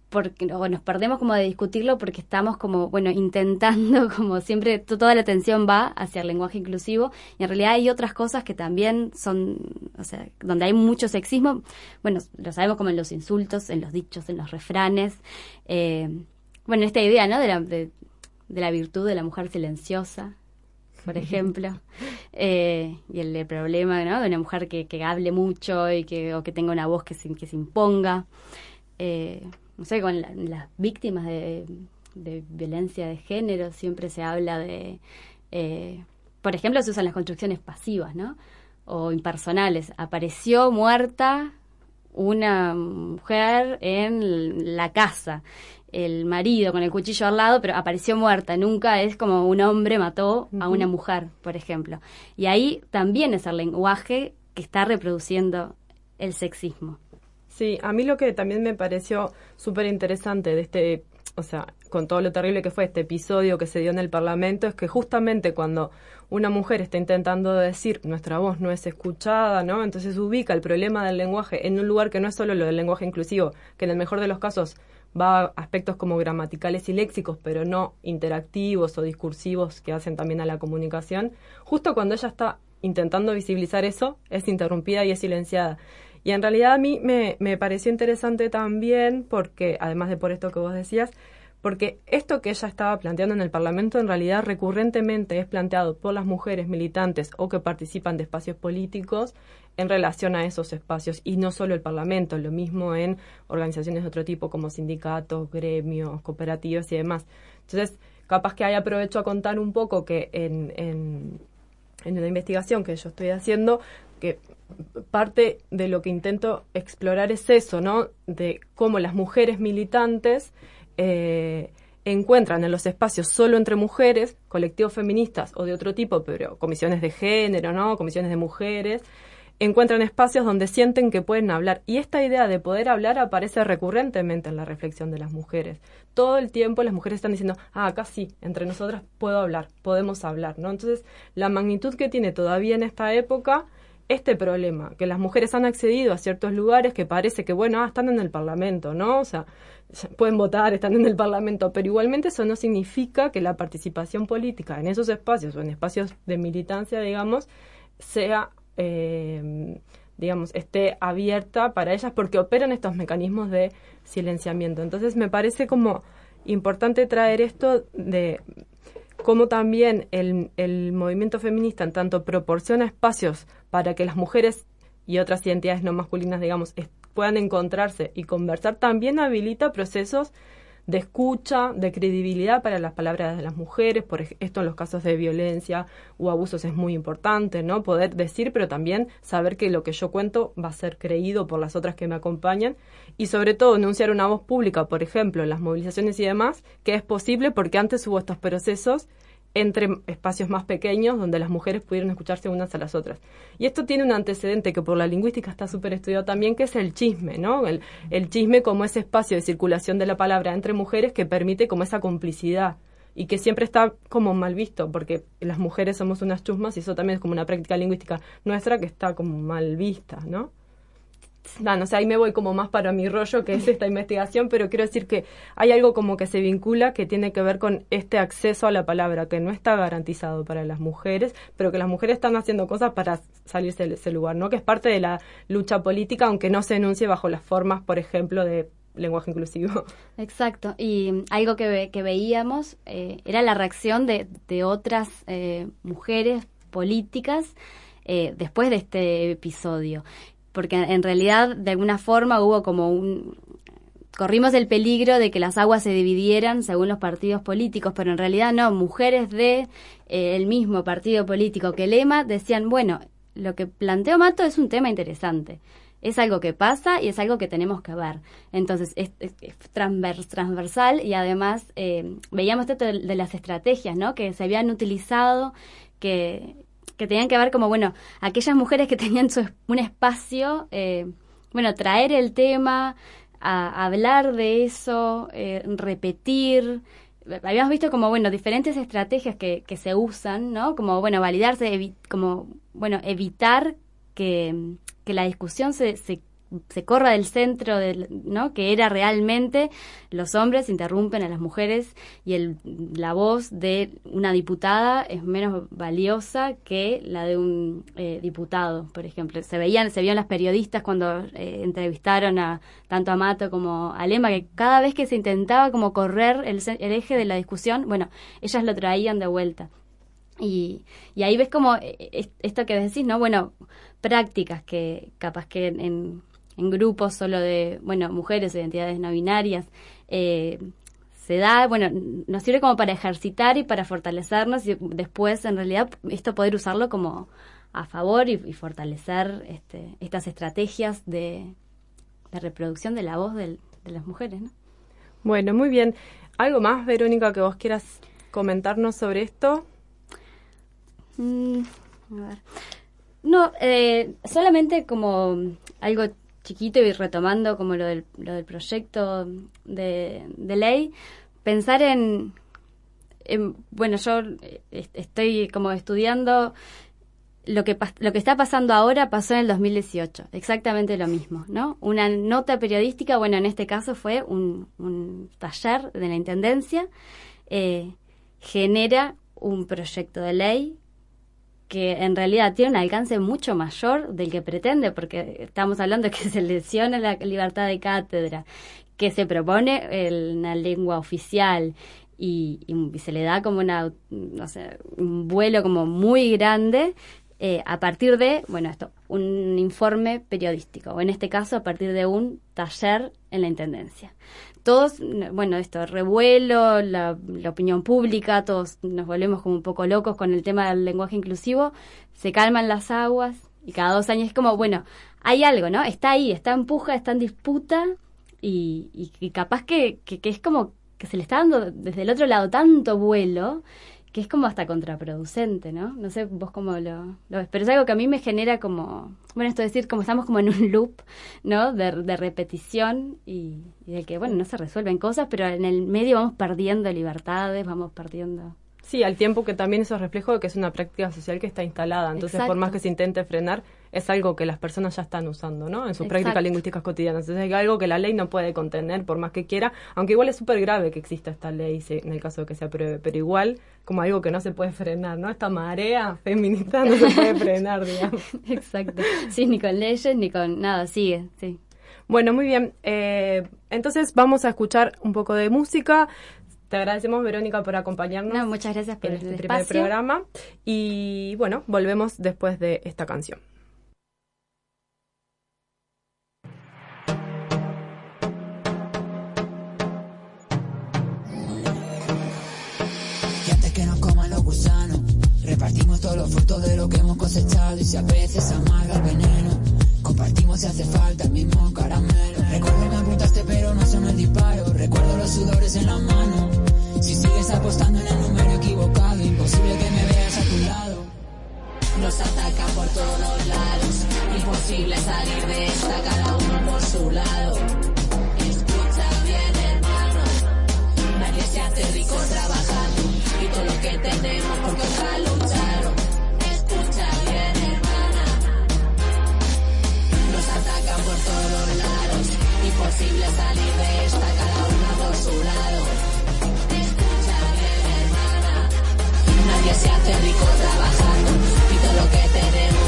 porque o nos perdemos como de discutirlo porque estamos como bueno intentando como siempre to- toda la atención va hacia el lenguaje inclusivo y en realidad hay otras cosas que también son o sea donde hay mucho sexismo bueno lo sabemos como en los insultos en los dichos en los refranes eh, bueno esta idea no de la de, de la virtud de la mujer silenciosa por ejemplo, eh, y el, el problema ¿no? de una mujer que, que hable mucho y que, o que tenga una voz que se, que se imponga. Eh, no sé, con la- las víctimas de, de violencia de género siempre se habla de, eh, por ejemplo, se usan las construcciones pasivas, ¿no? O impersonales. Apareció muerta una mujer en la casa, el marido con el cuchillo al lado, pero apareció muerta. Nunca es como un hombre mató a una mujer, por ejemplo. Y ahí también es el lenguaje que está reproduciendo el sexismo. Sí, a mí lo que también me pareció súper interesante de este, o sea, con todo lo terrible que fue este episodio que se dio en el Parlamento, es que justamente cuando una mujer está intentando decir nuestra voz no es escuchada, ¿no? Entonces ubica el problema del lenguaje en un lugar que no es solo lo del lenguaje inclusivo, que en el mejor de los casos va a aspectos como gramaticales y léxicos, pero no interactivos o discursivos que hacen también a la comunicación. Justo cuando ella está intentando visibilizar eso, es interrumpida y es silenciada. Y en realidad a mí me, me pareció interesante también porque, además de por esto que vos decías, porque esto que ella estaba planteando en el Parlamento en realidad recurrentemente es planteado por las mujeres militantes o que participan de espacios políticos en relación a esos espacios y no solo el Parlamento, lo mismo en organizaciones de otro tipo como sindicatos, gremios, cooperativas y demás. Entonces, capaz que ahí aprovecho a contar un poco que en, en, en una investigación que yo estoy haciendo, parte de lo que intento explorar es eso, ¿no? De cómo las mujeres militantes eh, encuentran en los espacios solo entre mujeres, colectivos feministas o de otro tipo, pero comisiones de género, ¿no? Comisiones de mujeres, encuentran espacios donde sienten que pueden hablar. Y esta idea de poder hablar aparece recurrentemente en la reflexión de las mujeres. Todo el tiempo las mujeres están diciendo, ah, acá sí, entre nosotras puedo hablar, podemos hablar, ¿no? Entonces, la magnitud que tiene todavía en esta época este problema, que las mujeres han accedido a ciertos lugares que parece que, bueno, ah, están en el Parlamento, ¿no? O sea, pueden votar, están en el Parlamento, pero igualmente eso no significa que la participación política en esos espacios o en espacios de militancia, digamos, sea, eh, digamos, esté abierta para ellas porque operan estos mecanismos de silenciamiento. Entonces, me parece como importante traer esto de cómo también el, el movimiento feminista en tanto proporciona espacios para que las mujeres y otras identidades no masculinas, digamos, puedan encontrarse y conversar, también habilita procesos de escucha, de credibilidad para las palabras de las mujeres, por esto en los casos de violencia o abusos es muy importante, ¿no? Poder decir, pero también saber que lo que yo cuento va a ser creído por las otras que me acompañan y sobre todo enunciar una voz pública, por ejemplo, en las movilizaciones y demás, que es posible porque antes hubo estos procesos entre espacios más pequeños donde las mujeres pudieron escucharse unas a las otras. Y esto tiene un antecedente que por la lingüística está súper estudiado también, que es el chisme, ¿no? El, el chisme como ese espacio de circulación de la palabra entre mujeres que permite como esa complicidad y que siempre está como mal visto, porque las mujeres somos unas chusmas y eso también es como una práctica lingüística nuestra que está como mal vista, ¿no? No, no sé, ahí me voy como más para mi rollo, que es esta investigación, pero quiero decir que hay algo como que se vincula que tiene que ver con este acceso a la palabra, que no está garantizado para las mujeres, pero que las mujeres están haciendo cosas para salirse de ese lugar, ¿no? Que es parte de la lucha política, aunque no se enuncie bajo las formas, por ejemplo, de lenguaje inclusivo. Exacto, y algo que, ve- que veíamos eh, era la reacción de, de otras eh, mujeres políticas eh, después de este episodio, porque en realidad de alguna forma hubo como un... Corrimos el peligro de que las aguas se dividieran según los partidos políticos, pero en realidad no, mujeres de eh, el mismo partido político que Lema decían, bueno, lo que planteó Mato es un tema interesante es algo que pasa y es algo que tenemos que ver. Entonces, es, es- es transvers- transversal y además eh, veíamos esto de, de las estrategias, ¿no? Que se habían utilizado, que, que tenían que ver como, bueno, aquellas mujeres que tenían su, un espacio, eh, bueno, traer el tema, a, hablar de eso, eh, repetir. Habíamos visto como, bueno, diferentes estrategias que, que se usan, ¿no? Como, bueno, validarse, como, bueno, evitar que, que la discusión se, se, se corra del centro, del, ¿no? Que era realmente los hombres interrumpen a las mujeres y el, la voz de una diputada es menos valiosa que la de un eh, diputado, por ejemplo. Se veían, se vieron las periodistas cuando eh, entrevistaron a tanto a Mato como a Lema que cada vez que se intentaba como correr el, el eje de la discusión, bueno, ellas lo traían de vuelta. Y, y ahí ves como eh, es- esto que decís, ¿no? Bueno, prácticas que capaz que en, en- grupos solo de, bueno, mujeres, identidades no binarias, eh, se da, bueno, nos sirve como para ejercitar y para fortalecernos y después en realidad esto poder usarlo como a favor y, y fortalecer este, estas estrategias de, de reproducción de la voz del- de las mujeres, ¿no? Bueno, muy bien. ¿Algo más, Verónica, que vos quieras comentarnos sobre esto? Mm, a ver. No, eh, solamente como algo chiquito y retomando como lo del, lo del proyecto de, ley, pensar en, en- bueno, yo eh, est- estoy como estudiando lo que, lo que está pasando ahora pasó en el 2018, exactamente lo mismo, ¿no? Una nota periodística, bueno, en este caso fue un, un taller de la Intendencia, eh, genera un proyecto de ley que en realidad tiene un alcance mucho mayor del que pretende, porque estamos hablando de que se lesiona la libertad de cátedra, que se propone el- una lengua oficial y, y se le da como una, no sé, un vuelo como muy grande eh, a partir de, bueno, esto, un informe periodístico, o en este caso a partir de un taller en la Intendencia. Todos, bueno, esto, revuelo, la, la opinión pública, todos nos volvemos como un poco locos con el tema del lenguaje inclusivo, se calman las aguas y cada dos años es como, bueno, hay algo, ¿no? Está ahí, está en puja, está en disputa y, y- y capaz que, que, que es como que se le está dando desde el otro lado tanto vuelo que es como hasta contraproducente, ¿no? No sé vos cómo lo, ves, pero es algo que a mí me genera como, bueno, esto es decir, como estamos como en un loop, ¿no? De, de repetición y, y de que, bueno, no se resuelven cosas, pero en el medio vamos perdiendo libertades, vamos perdiendo... Sí, al tiempo que también eso es reflejo de que es una práctica social que está instalada. Entonces, por más que se intente frenar, es algo que las personas ya están usando, ¿no? En sus prácticas lingüísticas cotidianas. Entonces, es algo que la ley no puede contener por más que quiera, aunque igual es súper grave que exista esta ley en el caso de que se apruebe, pero igual como algo que no se puede frenar, ¿no? Esta marea feminista no se puede frenar, digamos. Exacto. Sí, ni con leyes ni con nada, sigue, sí. Bueno, muy bien. Eh, entonces vamos a escuchar un poco de música. Te agradecemos, Verónica, por acompañarnos. No, muchas gracias por en el este primer espacio. programa. Y bueno, volvemos después de esta canción. Y antes que nos coman los gusanos, repartimos todos los frutos de lo que hemos cosechado. Y si a veces amarga el veneno, Compartimos si hace falta el mismo caramelo. Recuerdo que apuntaste pero no sonó el disparo. Recuerdo los sudores en la mano. Si sigues apostando en el número equivocado, imposible que me veas a tu lado. Nos atacan por todos lados. Imposible salir de esta, cada uno por su lado. Escucha bien, hermano. Nadie se hace rico trabajando. Y todo lo que tenemos por salud Imposible salir de esta, cada uno por su lado. Escucha bien, hermana. Nadie se hace rico trabajando y todo lo que tenemos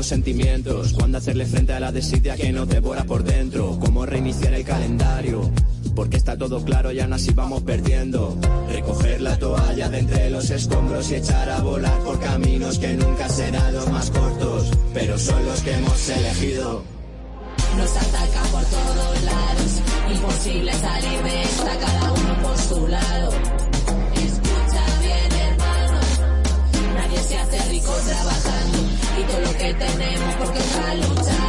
los sentimientos, cuándo hacerle frente a la desidia que nos devora por dentro, cómo reiniciar el calendario. Porque está todo claro y aún así vamos perdiendo. Recoger la toalla de entre los escombros y echar a volar por caminos que nunca serán los más cortos, pero son los que hemos elegido. Nos atacan por todos lados. Imposible salir de esta, cada uno por su lado. Que tenemos porque otra lucharon.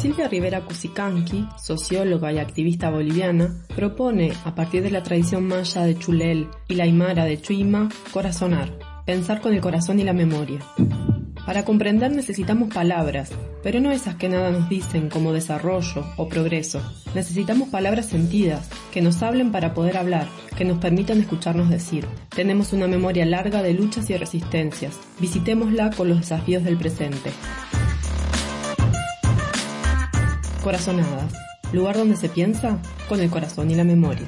Silvia Rivera Cusicanqui, socióloga y activista boliviana, propone, a partir de la tradición maya de Chulel y la aymara de Chuima, corazonar, pensar con el corazón y la memoria. Para comprender necesitamos palabras, pero no esas que nada nos dicen como desarrollo o progreso. Necesitamos palabras sentidas, que nos hablen para poder hablar, que nos permitan escucharnos decir. Tenemos una memoria larga de luchas y resistencias. Visitémosla con los desafíos del presente. Corazonadas, lugar donde se piensa con el corazón y la memoria.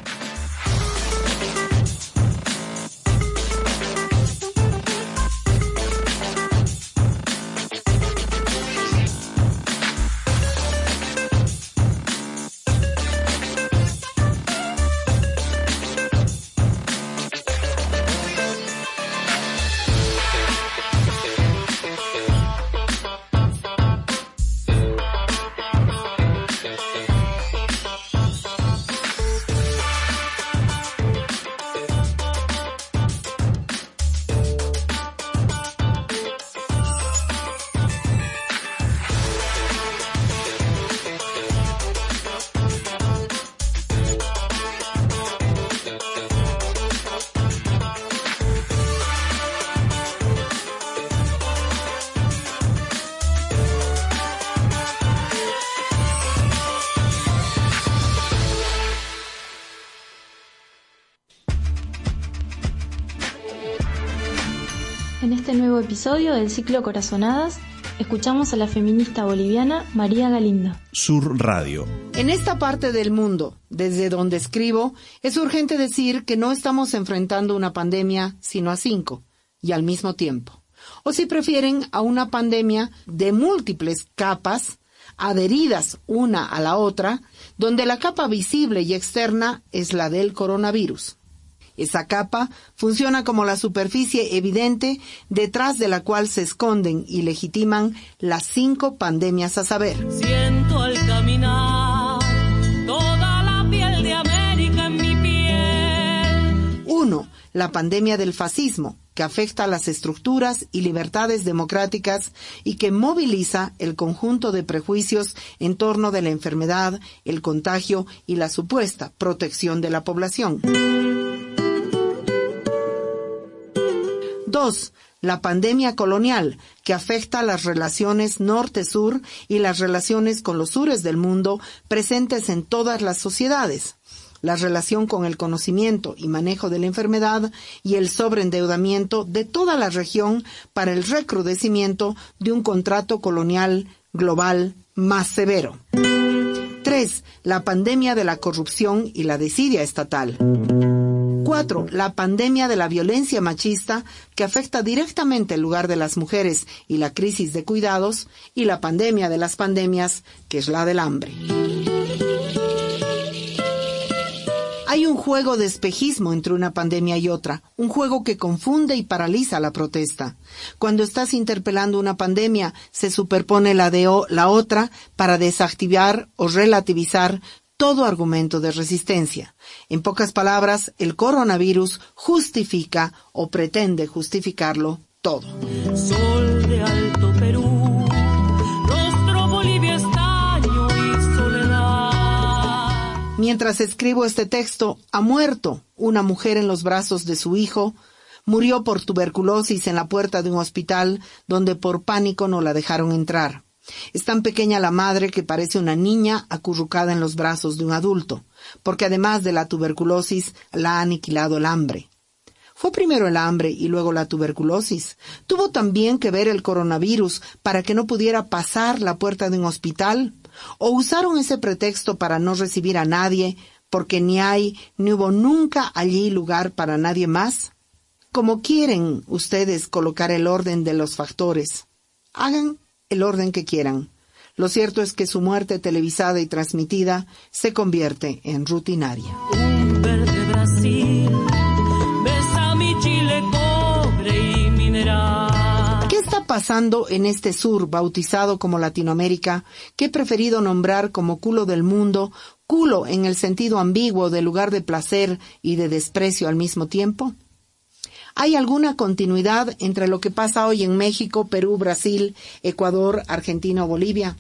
Episodio del ciclo Corazonadas Escuchamos a la feminista boliviana María Galinda. Sur Radio. En esta parte del mundo, desde donde escribo, es urgente decir que no estamos enfrentando una pandemia, sino a cinco, y al mismo tiempo. O si prefieren, a una pandemia de múltiples capas, adheridas una a la otra, donde la capa visible y externa es la del coronavirus. Esa capa funciona como la superficie evidente detrás de la cual se esconden y legitiman las cinco pandemias a saber. Siento al caminar toda la piel de América en mi piel. 1. La pandemia del fascismo, que afecta a las estructuras y libertades democráticas y que moviliza el conjunto de prejuicios en torno de la enfermedad, el contagio y la supuesta protección de la población. 2. La pandemia colonial, que afecta las relaciones norte-sur y las relaciones con los sures del mundo presentes en todas las sociedades. La relación con el conocimiento y manejo de la enfermedad y el sobreendeudamiento de toda la región para el recrudecimiento de un contrato colonial global más severo. 3. La pandemia de la corrupción y la desidia estatal. 4. La pandemia de la violencia machista que afecta directamente el lugar de las mujeres y la crisis de cuidados. Y la pandemia de las pandemias que es la del hambre. Hay un juego de espejismo entre una pandemia y otra, un juego que confunde y paraliza la protesta. Cuando estás interpelando una pandemia, se superpone la de o- la otra para desactivar o relativizar todo argumento de resistencia. En pocas palabras, el coronavirus justifica o pretende justificarlo todo. Mientras escribo este texto, ha muerto una mujer en los brazos de su hijo, murió por tuberculosis en la puerta de un hospital donde por pánico no la dejaron entrar. Es tan pequeña la madre que parece una niña acurrucada en los brazos de un adulto, porque además de la tuberculosis la ha aniquilado el hambre. Fue primero el hambre y luego la tuberculosis. Tuvo también que ver el coronavirus para que no pudiera pasar la puerta de un hospital. O usaron ese pretexto para no recibir a nadie, porque ni hay ni hubo nunca allí lugar para nadie más. Como quieren ustedes colocar el orden de los factores, hagan el orden que quieran. Lo cierto es que su muerte televisada y transmitida se convierte en rutinaria. Pasando en este sur bautizado como Latinoamérica, que he preferido nombrar como culo del mundo, culo en el sentido ambiguo de lugar de placer y de desprecio al mismo tiempo? ¿Hay alguna continuidad entre lo que pasa hoy en México, Perú, Brasil, Ecuador, Argentina o Bolivia?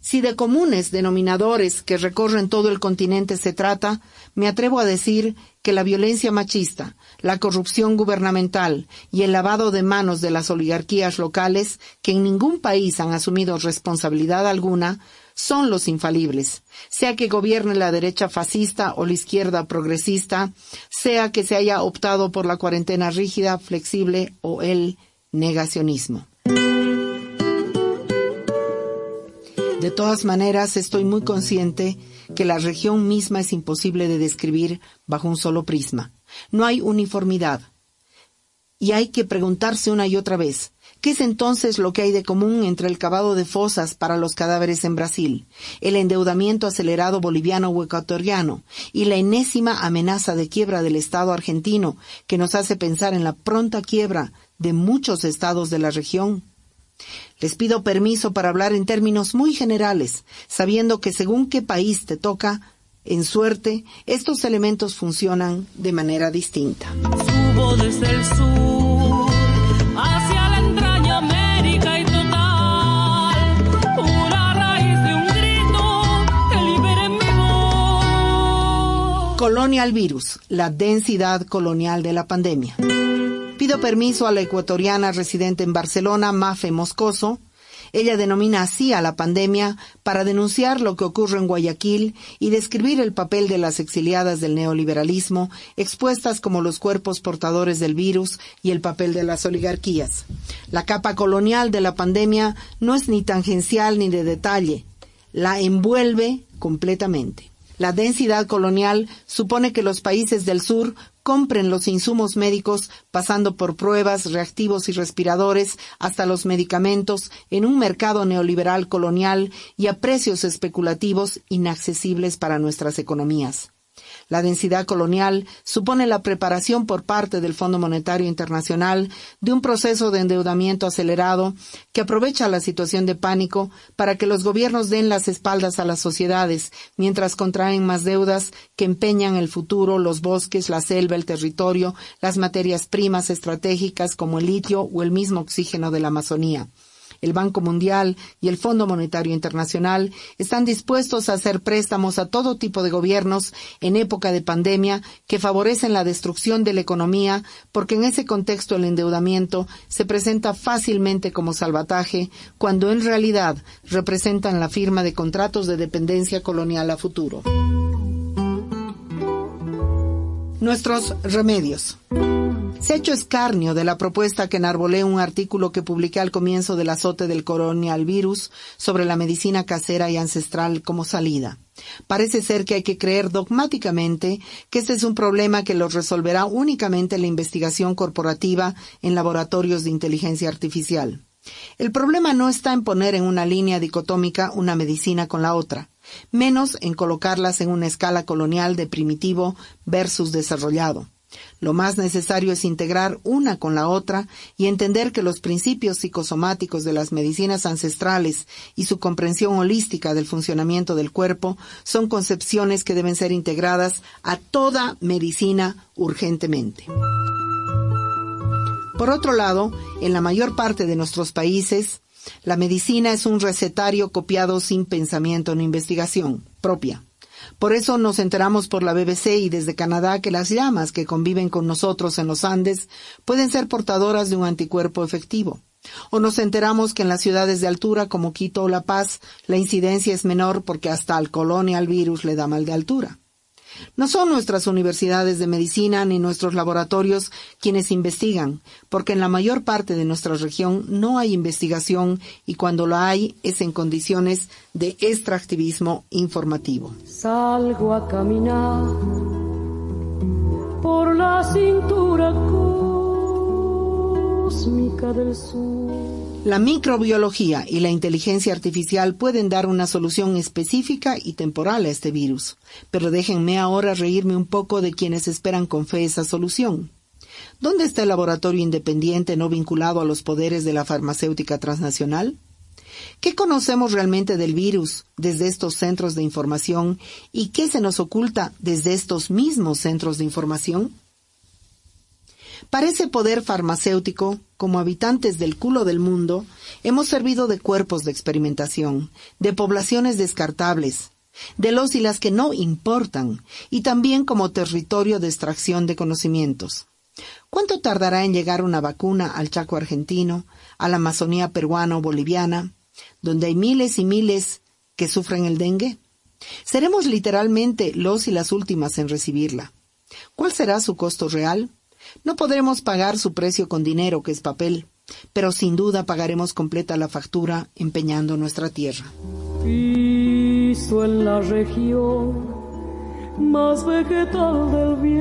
Si de comunes denominadores que recorren todo el continente se trata, me atrevo a decir que la violencia machista, la corrupción gubernamental y el lavado de manos de las oligarquías locales, que en ningún país han asumido responsabilidad alguna, son los infalibles, sea que gobierne la derecha fascista o la izquierda progresista, sea que se haya optado por la cuarentena rígida, flexible o el negacionismo. De todas maneras, estoy muy consciente que la región misma es imposible de describir bajo un solo prisma. No hay uniformidad. Y hay que preguntarse una y otra vez, ¿qué es entonces lo que hay de común entre el cavado de fosas para los cadáveres en Brasil, el endeudamiento acelerado boliviano o ecuatoriano y la enésima amenaza de quiebra del Estado argentino que nos hace pensar en la pronta quiebra de muchos estados de la región? Les pido permiso para hablar en términos muy generales, sabiendo que según qué país te toca, en suerte, estos elementos funcionan de manera distinta. Subo desde el sur hacia la entraña América y total. Una raíz de un grito que libere mi voz. Colonial virus, la densidad colonial de la pandemia. Pido permiso a la ecuatoriana residente en Barcelona, Mafe Moscoso, Ella denomina así a la pandemia para denunciar lo que ocurre en Guayaquil y describir el papel de las exiliadas del neoliberalismo, expuestas como los cuerpos portadores del virus y el papel de las oligarquías. La capa colonial de la pandemia no es ni tangencial ni de detalle, la envuelve completamente. La densidad colonial supone que los países del sur compren los insumos médicos pasando por pruebas, reactivos y respiradores hasta los medicamentos en un mercado neoliberal colonial y a precios especulativos inaccesibles para nuestras economías. La densidad colonial supone la preparación por parte del Fondo Monetario Internacional de un proceso de endeudamiento acelerado que aprovecha la situación de pánico para que los gobiernos den las espaldas a las sociedades mientras contraen más deudas que empeñan el futuro, los bosques, la selva, el territorio, las materias primas estratégicas como el litio o el mismo oxígeno de la Amazonía el Banco Mundial y el Fondo Monetario Internacional están dispuestos a hacer préstamos a todo tipo de gobiernos en época de pandemia que favorecen la destrucción de la economía porque en ese contexto el endeudamiento se presenta fácilmente como salvataje cuando en realidad representan la firma de contratos de dependencia colonial a futuro. Nuestros remedios. Se ha hecho escarnio de la propuesta que enarbolé un artículo que publiqué al comienzo del azote del colonial virus sobre la medicina casera y ancestral como salida. Parece ser que hay que creer dogmáticamente que este es un problema que lo resolverá únicamente la investigación corporativa en laboratorios de inteligencia artificial. El problema no está en poner en una línea dicotómica una medicina con la otra, menos en colocarlas en una escala colonial de primitivo versus desarrollado. Lo más necesario es integrar una con la otra y entender que los principios psicosomáticos de las medicinas ancestrales y su comprensión holística del funcionamiento del cuerpo son concepciones que deben ser integradas a toda medicina urgentemente. Por otro lado, en la mayor parte de nuestros países, la medicina es un recetario copiado sin pensamiento ni investigación propia. Por eso nos enteramos por la BBC y desde Canadá que las llamas que conviven con nosotros en los Andes pueden ser portadoras de un anticuerpo efectivo. O nos enteramos que en las ciudades de altura como Quito o La Paz la incidencia es menor porque hasta al colonial virus le da mal de altura. No son nuestras universidades de medicina ni nuestros laboratorios quienes investigan, porque en la mayor parte de nuestra región no hay investigación y cuando la hay es en condiciones de extractivismo informativo. Salgo a caminar por la cintura del sur. La microbiología y la inteligencia artificial pueden dar una solución específica y temporal a este virus, pero déjenme ahora reírme un poco de quienes esperan con fe esa solución. ¿Dónde está el laboratorio independiente no vinculado a los poderes de la farmacéutica transnacional? ¿Qué conocemos realmente del virus desde estos centros de información y qué se nos oculta desde estos mismos centros de información? Para ese poder farmacéutico, como habitantes del culo del mundo, hemos servido de cuerpos de experimentación, de poblaciones descartables, de los y las que no importan, y también como territorio de extracción de conocimientos. ¿Cuánto tardará en llegar una vacuna al Chaco argentino, a la Amazonía peruana o boliviana, donde hay miles y miles que sufren el dengue? Seremos literalmente los y las últimas en recibirla. ¿Cuál será su costo real? No podremos pagar su precio con dinero, que es papel, pero sin duda pagaremos completa la factura empeñando nuestra tierra. Piso en la región más vegetal del viento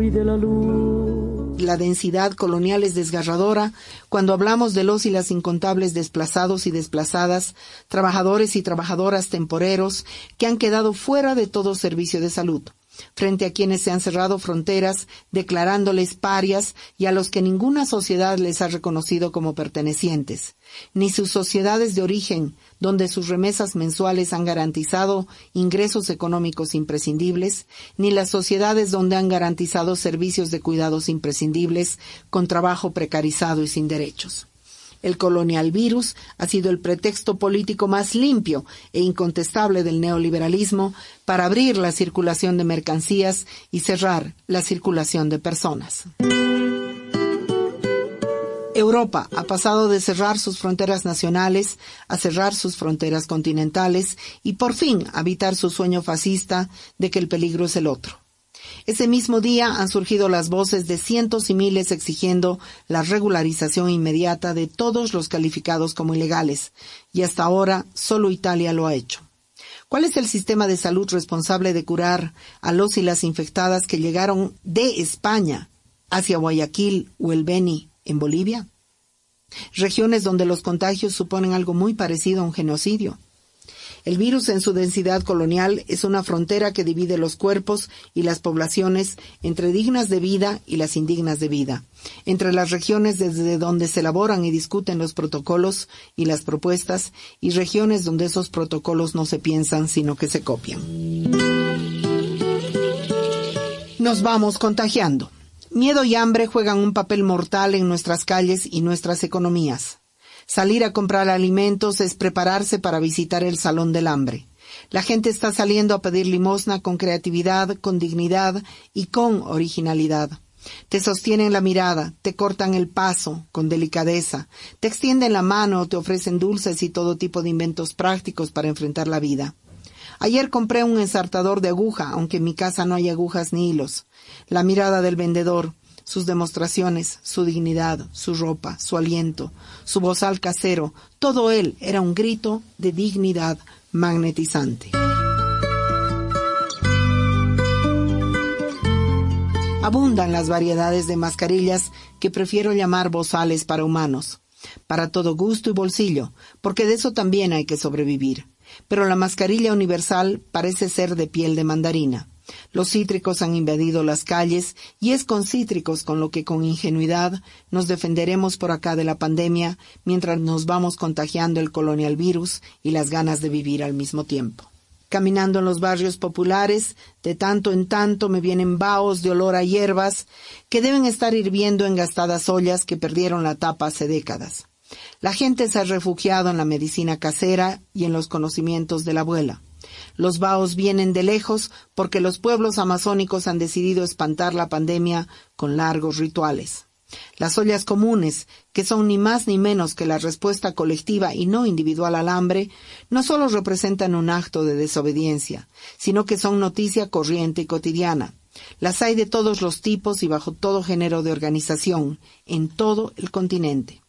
y de la luz. La densidad colonial es desgarradora cuando hablamos de los y las incontables desplazados y desplazadas, trabajadores y trabajadoras temporeros que han quedado fuera de todo servicio de salud frente a quienes se han cerrado fronteras, declarándoles parias y a los que ninguna sociedad les ha reconocido como pertenecientes, ni sus sociedades de origen, donde sus remesas mensuales han garantizado ingresos económicos imprescindibles, ni las sociedades donde han garantizado servicios de cuidados imprescindibles con trabajo precarizado y sin derechos. El colonial virus ha sido el pretexto político más limpio e incontestable del neoliberalismo para abrir la circulación de mercancías y cerrar la circulación de personas. Europa ha pasado de cerrar sus fronteras nacionales a cerrar sus fronteras continentales y por fin a evitar su sueño fascista de que el peligro es el otro. Ese mismo día han surgido las voces de cientos y miles exigiendo la regularización inmediata de todos los calificados como ilegales, y hasta ahora solo Italia lo ha hecho. ¿Cuál es el sistema de salud responsable de curar a los y las infectadas que llegaron de España hacia Guayaquil o el Beni en Bolivia? Regiones donde los contagios suponen algo muy parecido a un genocidio. El virus en su densidad colonial es una frontera que divide los cuerpos y las poblaciones entre dignas de vida y las indignas de vida, entre las regiones desde donde se elaboran y discuten los protocolos y las propuestas y regiones donde esos protocolos no se piensan sino que se copian. Nos vamos contagiando. Miedo y hambre juegan un papel mortal en nuestras calles y nuestras economías. Salir a comprar alimentos es prepararse para visitar el salón del hambre. La gente está saliendo a pedir limosna con creatividad, con dignidad y con originalidad. Te sostienen la mirada, te cortan el paso con delicadeza, te extienden la mano, te ofrecen dulces y todo tipo de inventos prácticos para enfrentar la vida. Ayer compré un ensartador de aguja, aunque en mi casa no hay agujas ni hilos. La mirada del vendedor, sus demostraciones, su dignidad, su ropa, su aliento, su bozal casero, todo él era un grito de dignidad magnetizante. Abundan las variedades de mascarillas que prefiero llamar bozales para humanos, para todo gusto y bolsillo, porque de eso también hay que sobrevivir. Pero la mascarilla universal parece ser de piel de mandarina. Los cítricos han invadido las calles y es con cítricos con lo que con ingenuidad nos defenderemos por acá de la pandemia mientras nos vamos contagiando el colonial virus y las ganas de vivir al mismo tiempo. Caminando en los barrios populares, de tanto en tanto me vienen vaos de olor a hierbas que deben estar hirviendo en gastadas ollas que perdieron la tapa hace décadas. La gente se ha refugiado en la medicina casera y en los conocimientos de la abuela. Los vaos vienen de lejos porque los pueblos amazónicos han decidido espantar la pandemia con largos rituales. Las ollas comunes, que son ni más ni menos que la respuesta colectiva y no individual al hambre, no solo representan un acto de desobediencia, sino que son noticia corriente y cotidiana. Las hay de todos los tipos y bajo todo género de organización, en todo el continente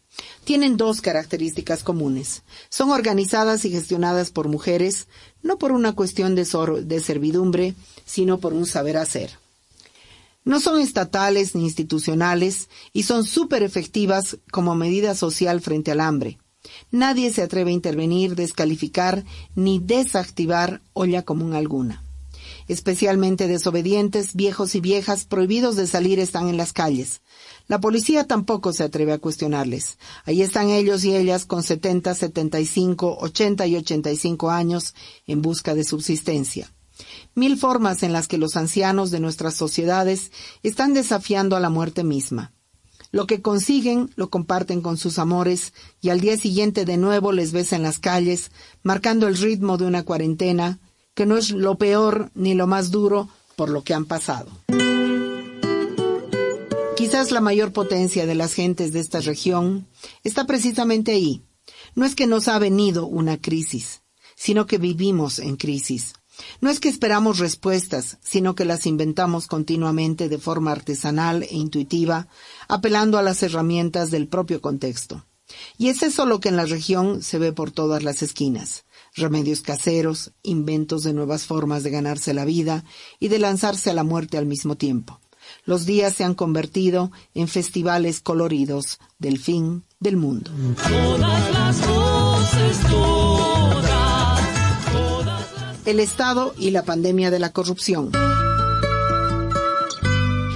tienen dos características comunes. Son organizadas y gestionadas por mujeres, no por una cuestión de, servidumbre, sino por un saber hacer. No son estatales ni institucionales y son súper efectivas como medida social frente al hambre. Nadie se atreve a intervenir, descalificar ni desactivar olla común alguna. Especialmente desobedientes, viejos y viejas prohibidos de salir están en las calles. La policía tampoco se atreve a cuestionarles. Ahí están ellos y ellas con 70, 75, 80 y 85 años en busca de subsistencia. Mil formas en las que los ancianos de nuestras sociedades están desafiando a la muerte misma. Lo que consiguen lo comparten con sus amores y al día siguiente de nuevo les ves en las calles, marcando el ritmo de una cuarentena, que no es lo peor ni lo más duro por lo que han pasado. Quizás la mayor potencia de las gentes de esta región está precisamente ahí. No es que nos ha venido una crisis, sino que vivimos en crisis. No es que esperamos respuestas, sino que las inventamos continuamente de forma artesanal e intuitiva, apelando a las herramientas del propio contexto. Y es eso lo que en la región se ve por todas las esquinas. Remedios caseros, inventos de nuevas formas de ganarse la vida y de lanzarse a la muerte al mismo tiempo los días se han convertido en festivales coloridos del fin del mundo. El Estado y la pandemia de la corrupción.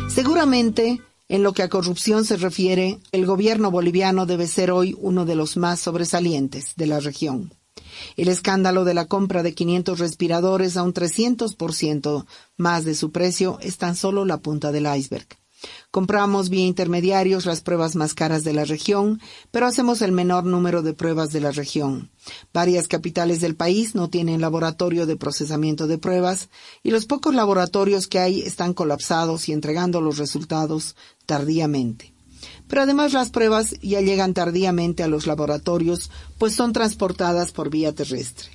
Seguramente, en lo que a corrupción se refiere, el gobierno boliviano debe ser hoy uno de los más sobresalientes de la región. El escándalo de la compra de 500 respiradores a un 300% más de su precio es tan solo la punta del iceberg. Compramos vía intermediarios las pruebas más caras de la región, pero hacemos el menor número de pruebas de la región. Varias capitales del país no tienen laboratorio de procesamiento de pruebas y los pocos laboratorios que hay están colapsados y entregando los resultados tardíamente. Pero además las pruebas ya llegan tardíamente a los laboratorios, pues son transportadas por vía terrestre.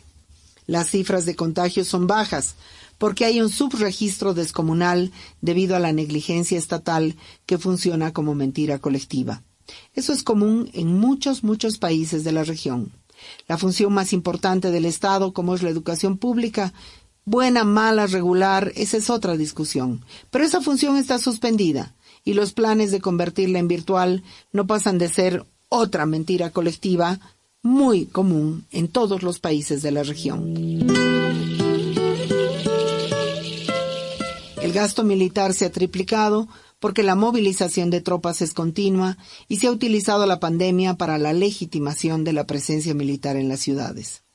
Las cifras de contagios son bajas, porque hay un subregistro descomunal debido a la negligencia estatal que funciona como mentira colectiva. Eso es común en muchos, muchos países de la región. La función más importante del Estado, como es la educación pública, buena, mala, regular, esa es otra discusión. Pero esa función está suspendida y los planes de convertirla en virtual no pasan de ser otra mentira colectiva muy común en todos los países de la región. El gasto militar se ha triplicado porque la movilización de tropas es continua y se ha utilizado la pandemia para la legitimación de la presencia militar en las ciudades.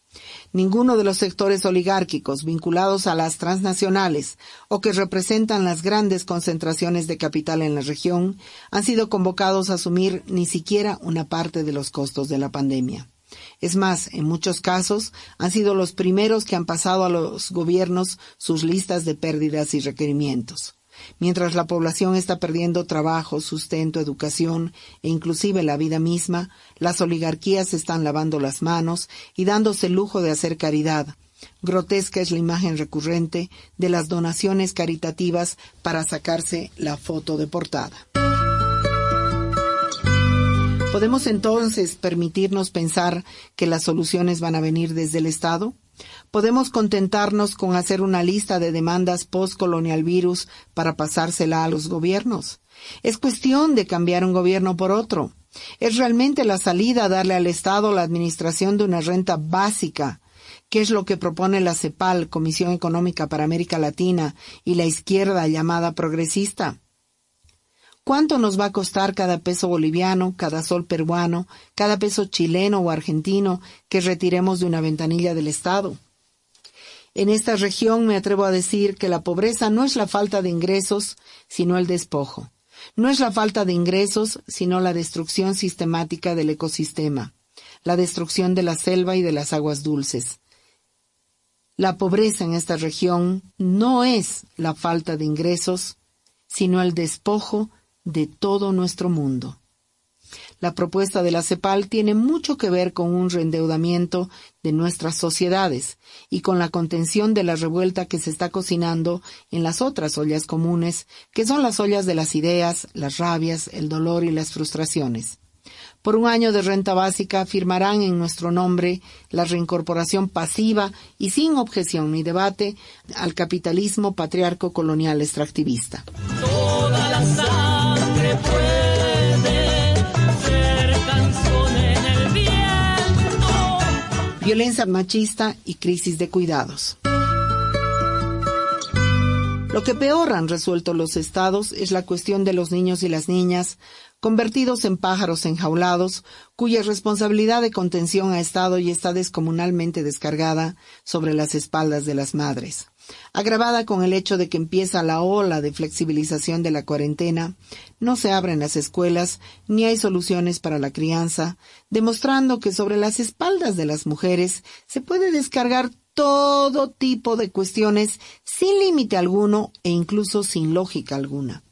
Ninguno de los sectores oligárquicos vinculados a las transnacionales o que representan las grandes concentraciones de capital en la región han sido convocados a asumir ni siquiera una parte de los costos de la pandemia. Es más, en muchos casos han sido los primeros que han pasado a los gobiernos sus listas de pérdidas y requerimientos. Mientras la población está perdiendo trabajo, sustento, educación e inclusive la vida misma, las oligarquías están lavando las manos y dándose el lujo de hacer caridad. Grotesca es la imagen recurrente de las donaciones caritativas para sacarse la foto de portada. ¿Podemos entonces permitirnos pensar que las soluciones van a venir desde el Estado? ¿Podemos contentarnos con hacer una lista de demandas post-colonial virus para pasársela a los gobiernos? Es cuestión de cambiar un gobierno por otro. Es realmente la salida darle al Estado la administración de una renta básica, que es lo que propone la CEPAL, Comisión Económica para América Latina, y la izquierda llamada progresista. ¿Cuánto nos va a costar cada peso boliviano, cada sol peruano, cada peso chileno o argentino que retiremos de una ventanilla del Estado? En esta región me atrevo a decir que la pobreza no es la falta de ingresos, sino el despojo. No es la falta de ingresos, sino la destrucción sistemática del ecosistema, la destrucción de la selva y de las aguas dulces. La pobreza en esta región no es la falta de ingresos, sino el despojo de todo nuestro mundo. La propuesta de la CEPAL tiene mucho que ver con un reendeudamiento de nuestras sociedades y con la contención de la revuelta que se está cocinando en las otras ollas comunes, que son las ollas de las ideas, las rabias, el dolor y las frustraciones. Por un año de renta básica firmarán en nuestro nombre la reincorporación pasiva y sin objeción ni debate al capitalismo patriarco colonial extractivista. Violencia machista y crisis de cuidados. Lo que peor han resuelto los estados es la cuestión de los niños y las niñas, convertidos en pájaros enjaulados, cuya responsabilidad de contención ha estado y está descomunalmente descargada sobre las espaldas de las madres. Agravada con el hecho de que empieza la ola de flexibilización de la cuarentena, no se abren las escuelas ni hay soluciones para la crianza, demostrando que sobre las espaldas de las mujeres se puede descargar todo tipo de cuestiones sin límite alguno e incluso sin lógica alguna.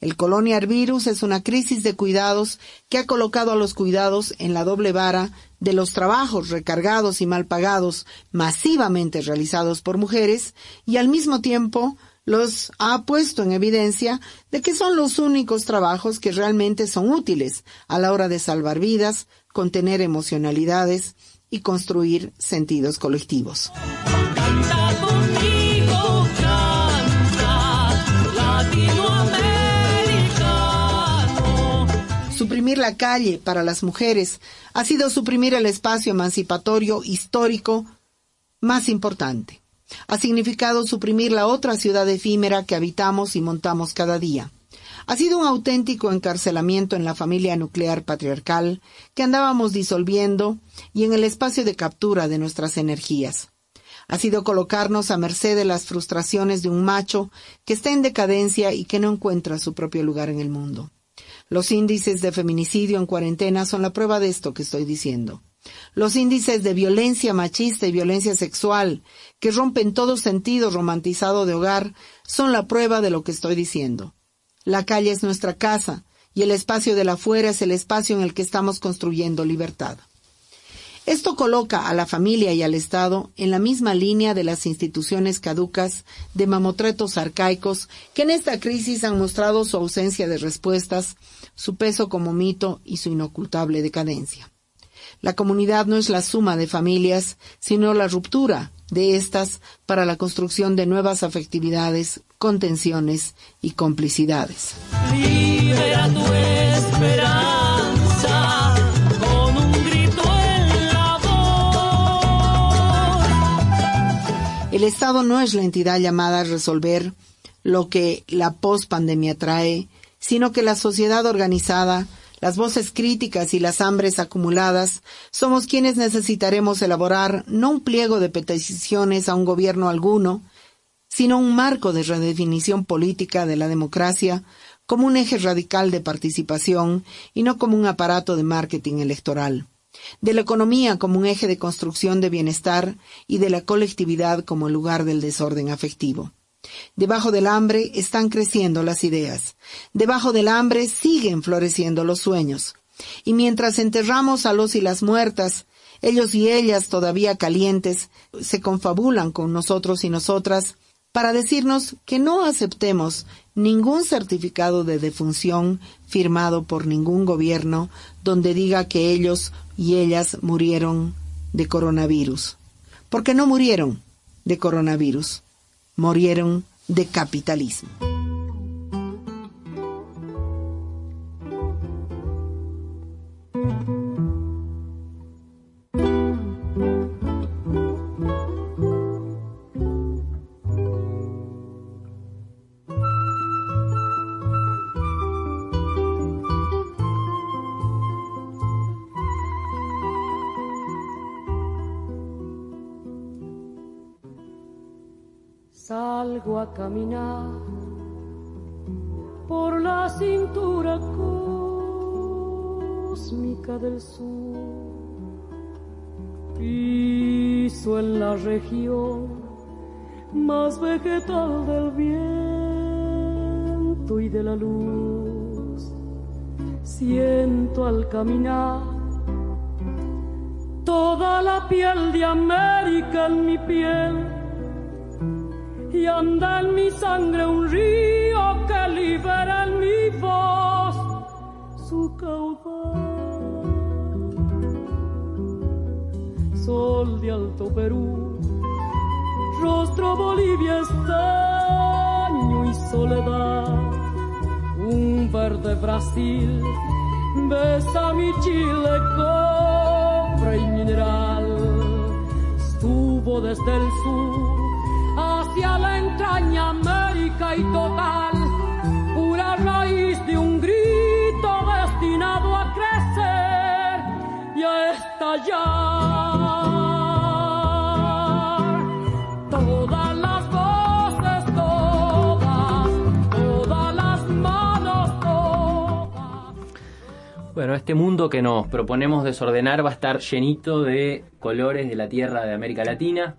El colonial virus es una crisis de cuidados que ha colocado a los cuidados en la doble vara de los trabajos recargados y mal pagados masivamente realizados por mujeres y al mismo tiempo los ha puesto en evidencia de que son los únicos trabajos que realmente son útiles a la hora de salvar vidas, contener emocionalidades y construir sentidos colectivos. Suprimir la calle para las mujeres ha sido suprimir el espacio emancipatorio histórico más importante. Ha significado suprimir la otra ciudad efímera que habitamos y montamos cada día. Ha sido un auténtico encarcelamiento en la familia nuclear patriarcal que andábamos disolviendo y en el espacio de captura de nuestras energías. Ha sido colocarnos a merced de las frustraciones de un macho que está en decadencia y que no encuentra su propio lugar en el mundo. Los índices de feminicidio en cuarentena son la prueba de esto que estoy diciendo. Los índices de violencia machista y violencia sexual, que rompen todo sentido romantizado de hogar, son la prueba de lo que estoy diciendo. La calle es nuestra casa y el espacio del afuera es el espacio en el que estamos construyendo libertad. Esto coloca a la familia y al Estado en la misma línea de las instituciones caducas de mamotretos arcaicos que en esta crisis han mostrado su ausencia de respuestas, su peso como mito y su inocultable decadencia. La comunidad no es la suma de familias, sino la ruptura de estas para la construcción de nuevas afectividades, contenciones y complicidades. El Estado no es la entidad llamada a resolver lo que la pospandemia trae, sino que la sociedad organizada, las voces críticas y las hambres acumuladas somos quienes necesitaremos elaborar no un pliego de peticiones a un gobierno alguno, sino un marco de redefinición política de la democracia como un eje radical de participación y no como un aparato de marketing electoral, de la economía como un eje de construcción de bienestar y de la colectividad como lugar del desorden afectivo. Debajo del hambre están creciendo las ideas. Debajo del hambre siguen floreciendo los sueños. Y mientras enterramos a los y las muertas, ellos y ellas todavía calientes se confabulan con nosotros y nosotras para decirnos que no aceptemos ningún certificado de defunción firmado por ningún gobierno donde diga que ellos y ellas murieron de coronavirus. Porque no murieron de coronavirus murieron de capitalismo. Toda la piel de América en mi piel. Y anda en mi sangre un río que libera en mi voz su caudal. Sol de Alto Perú, rostro Bolivia estaño y soledad, un verde Brasil besa mi Chile cobre y mineral, estuvo desde el sur hacia la entraña América y total, Bueno, este mundo que nos proponemos desordenar va a estar llenito de colores de la tierra de América Latina.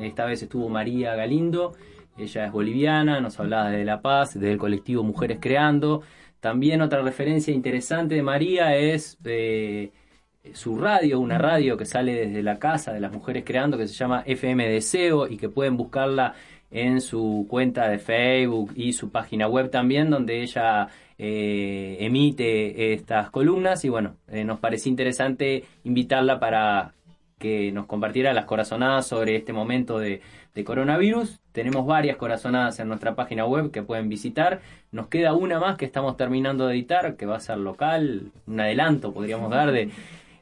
Esta vez estuvo María Galindo, ella es boliviana, nos hablaba de La Paz, del colectivo Mujeres Creando. También otra referencia interesante de María es eh, su radio, una radio que sale desde la casa de las mujeres creando que se llama FM Deseo y que pueden buscarla en su cuenta de Facebook y su página web también donde ella eh, emite estas columnas y bueno, eh, nos pareció interesante invitarla para que nos compartiera las corazonadas sobre este momento de, coronavirus. Tenemos varias corazonadas en nuestra página web que pueden visitar. Nos queda una más que estamos terminando de editar, que va a ser local, un adelanto podríamos dar de...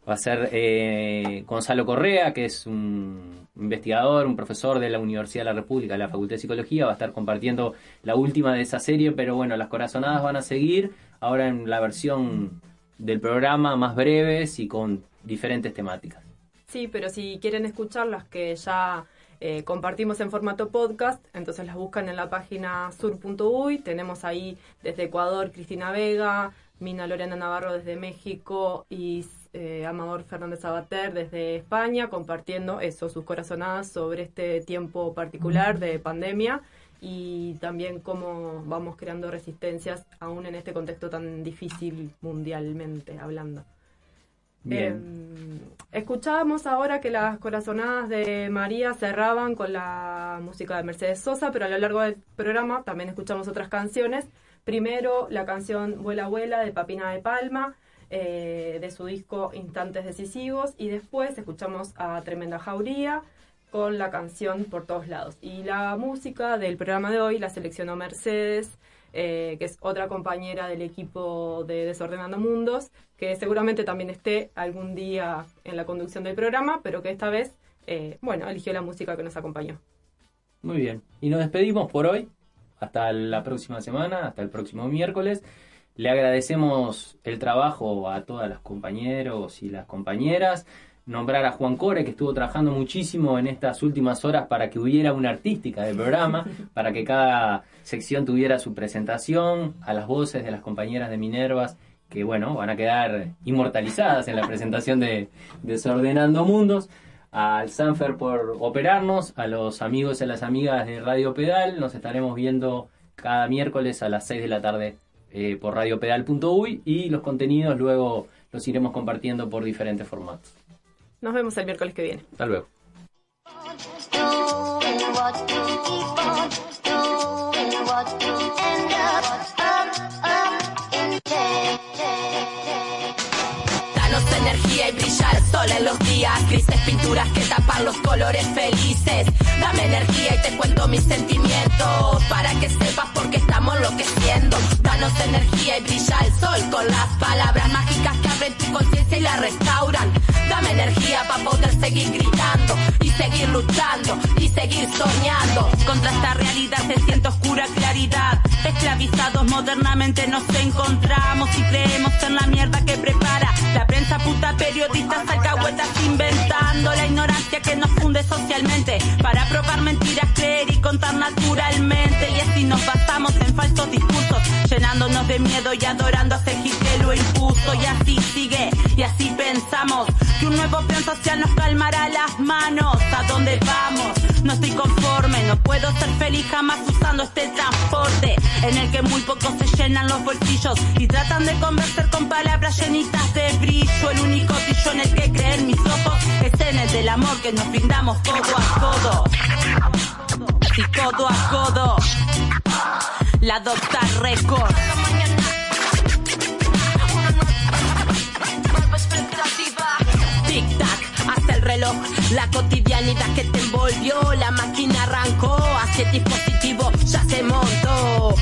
Va a ser eh, Gonzalo Correa, que es un investigador, un profesor de la Universidad de la República, de la Facultad de Psicología, va a estar compartiendo la última de esa serie, pero bueno, las corazonadas van a seguir ahora en la versión del programa más breves y con diferentes temáticas. Sí, pero si quieren escuchar las que ya eh, compartimos en formato podcast, entonces las buscan en la página sur.uy. Tenemos ahí desde Ecuador Cristina Vega, Mina Lorena Navarro desde México y eh, Amador Fernández Sabater desde España, compartiendo eso, sus corazonadas sobre este tiempo particular de pandemia y también cómo vamos creando resistencias aún en este contexto tan difícil mundialmente hablando. Bien. Eh, escuchábamos ahora que las corazonadas de María cerraban con la música de Mercedes Sosa, pero a lo largo del programa también escuchamos otras canciones. Primero la canción Vuela Abuela de Papina de Palma, eh, de su disco Instantes Decisivos, y después escuchamos a Tremenda Jauría con la canción Por Todos Lados. Y la música del programa de hoy la seleccionó Mercedes, eh, que es otra compañera del equipo de Desordenando Mundos, que seguramente también esté algún día en la conducción del programa, pero que esta vez, eh, bueno, eligió la música que nos acompañó. Muy bien. Y nos despedimos por hoy. Hasta la próxima semana, hasta el próximo miércoles. Le agradecemos el trabajo a todas las compañeros y las compañeras. Nombrar a Juan Core, que estuvo trabajando muchísimo en estas últimas horas para que hubiera una artística del programa, para que cada sección tuviera su presentación, a las voces de las compañeras de Minervas, que bueno, van a quedar inmortalizadas en la presentación de Desordenando Mundos al Sanfer por operarnos, a los amigos y a las amigas de Radio Pedal. Nos estaremos viendo cada miércoles a las 6 de la tarde eh, por radiopedal.uy y los contenidos luego los iremos compartiendo por diferentes formatos. Nos vemos el miércoles que viene. Hasta luego. Danos energía y brilla el sol en los días grises, pinturas que tapan los colores felices. Dame energía y te cuento mis sentimientos para que sepas por qué estamos enloqueciendo. Danos energía y brilla el sol con las palabras mágicas que abren tu conciencia y la restauran. Dame energía para poder seguir gritando y seguir luchando y seguir soñando. Contra esta realidad se siente oscura claridad. Esclavizados modernamente nos encontramos y creemos en la mierda que prepara la prensa puta periodistas alcahuetas inventando la ignorancia que nos funde socialmente. Para probar mentiras, creer y contar naturalmente. Y así nos basamos en falsos discursos llenándonos de miedo y adorando a que lo impuso y así sigue y así pensamos. Que un nuevo plan social nos calmará las manos. A dónde vamos no estoy conforme no puedo ser feliz jamás usando este transporte en el que muy pocos se llenan los bolsillos y tratan de convencer con palabras llenitas de brillo. El único brillo en el que creen mis ojos es en el del amor que nos brindamos codo a codo y codo a codo la Docta Record reloj, la cotidianidad que te envolvió, la máquina arrancó, hacia dispositivo ya se montó.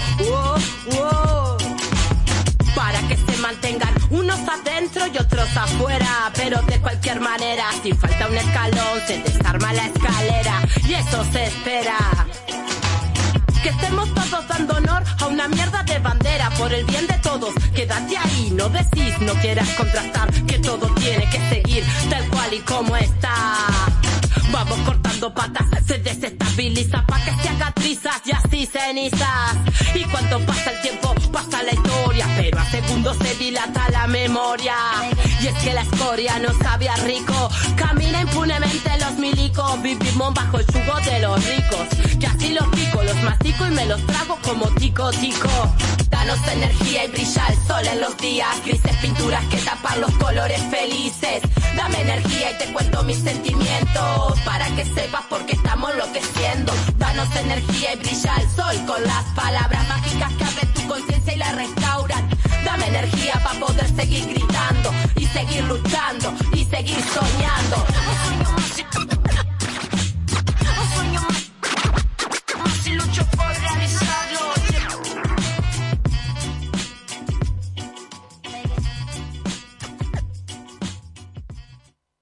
Para que se mantengan unos adentro y otros afuera, pero de cualquier manera, si falta un escalón, se desarma la escalera y eso se espera. Que estemos todos dando honor a una mierda de bandera por el bien de todos. Quédate ahí, no decís, no quieras contrastar, que todo tiene que seguir tal cual y como está. Vamos cortando patas, se desestabiliza pa' que se haga trizas y así cenizas. Y cuando pasa el tiempo, pasa la historia, pero a segundos se dilata la memoria. Y es que la escoria no sabe a rico, camina impunemente los milicos, vivimos bajo el yugo de los ricos. Que así los pico, los mastico y me los trago como tico tico. Danos energía y brilla el sol en los días, grises pinturas que tapan los colores felices. Dame energía y te cuento mis sentimientos para que sepas por qué estamos enloqueciendo. Danos energía y brilla el sol con las palabras mágicas que abren tu conciencia y la restauran. Dame energía para poder seguir gritando y seguir luchando y seguir soñando. Un sueño más y lucho por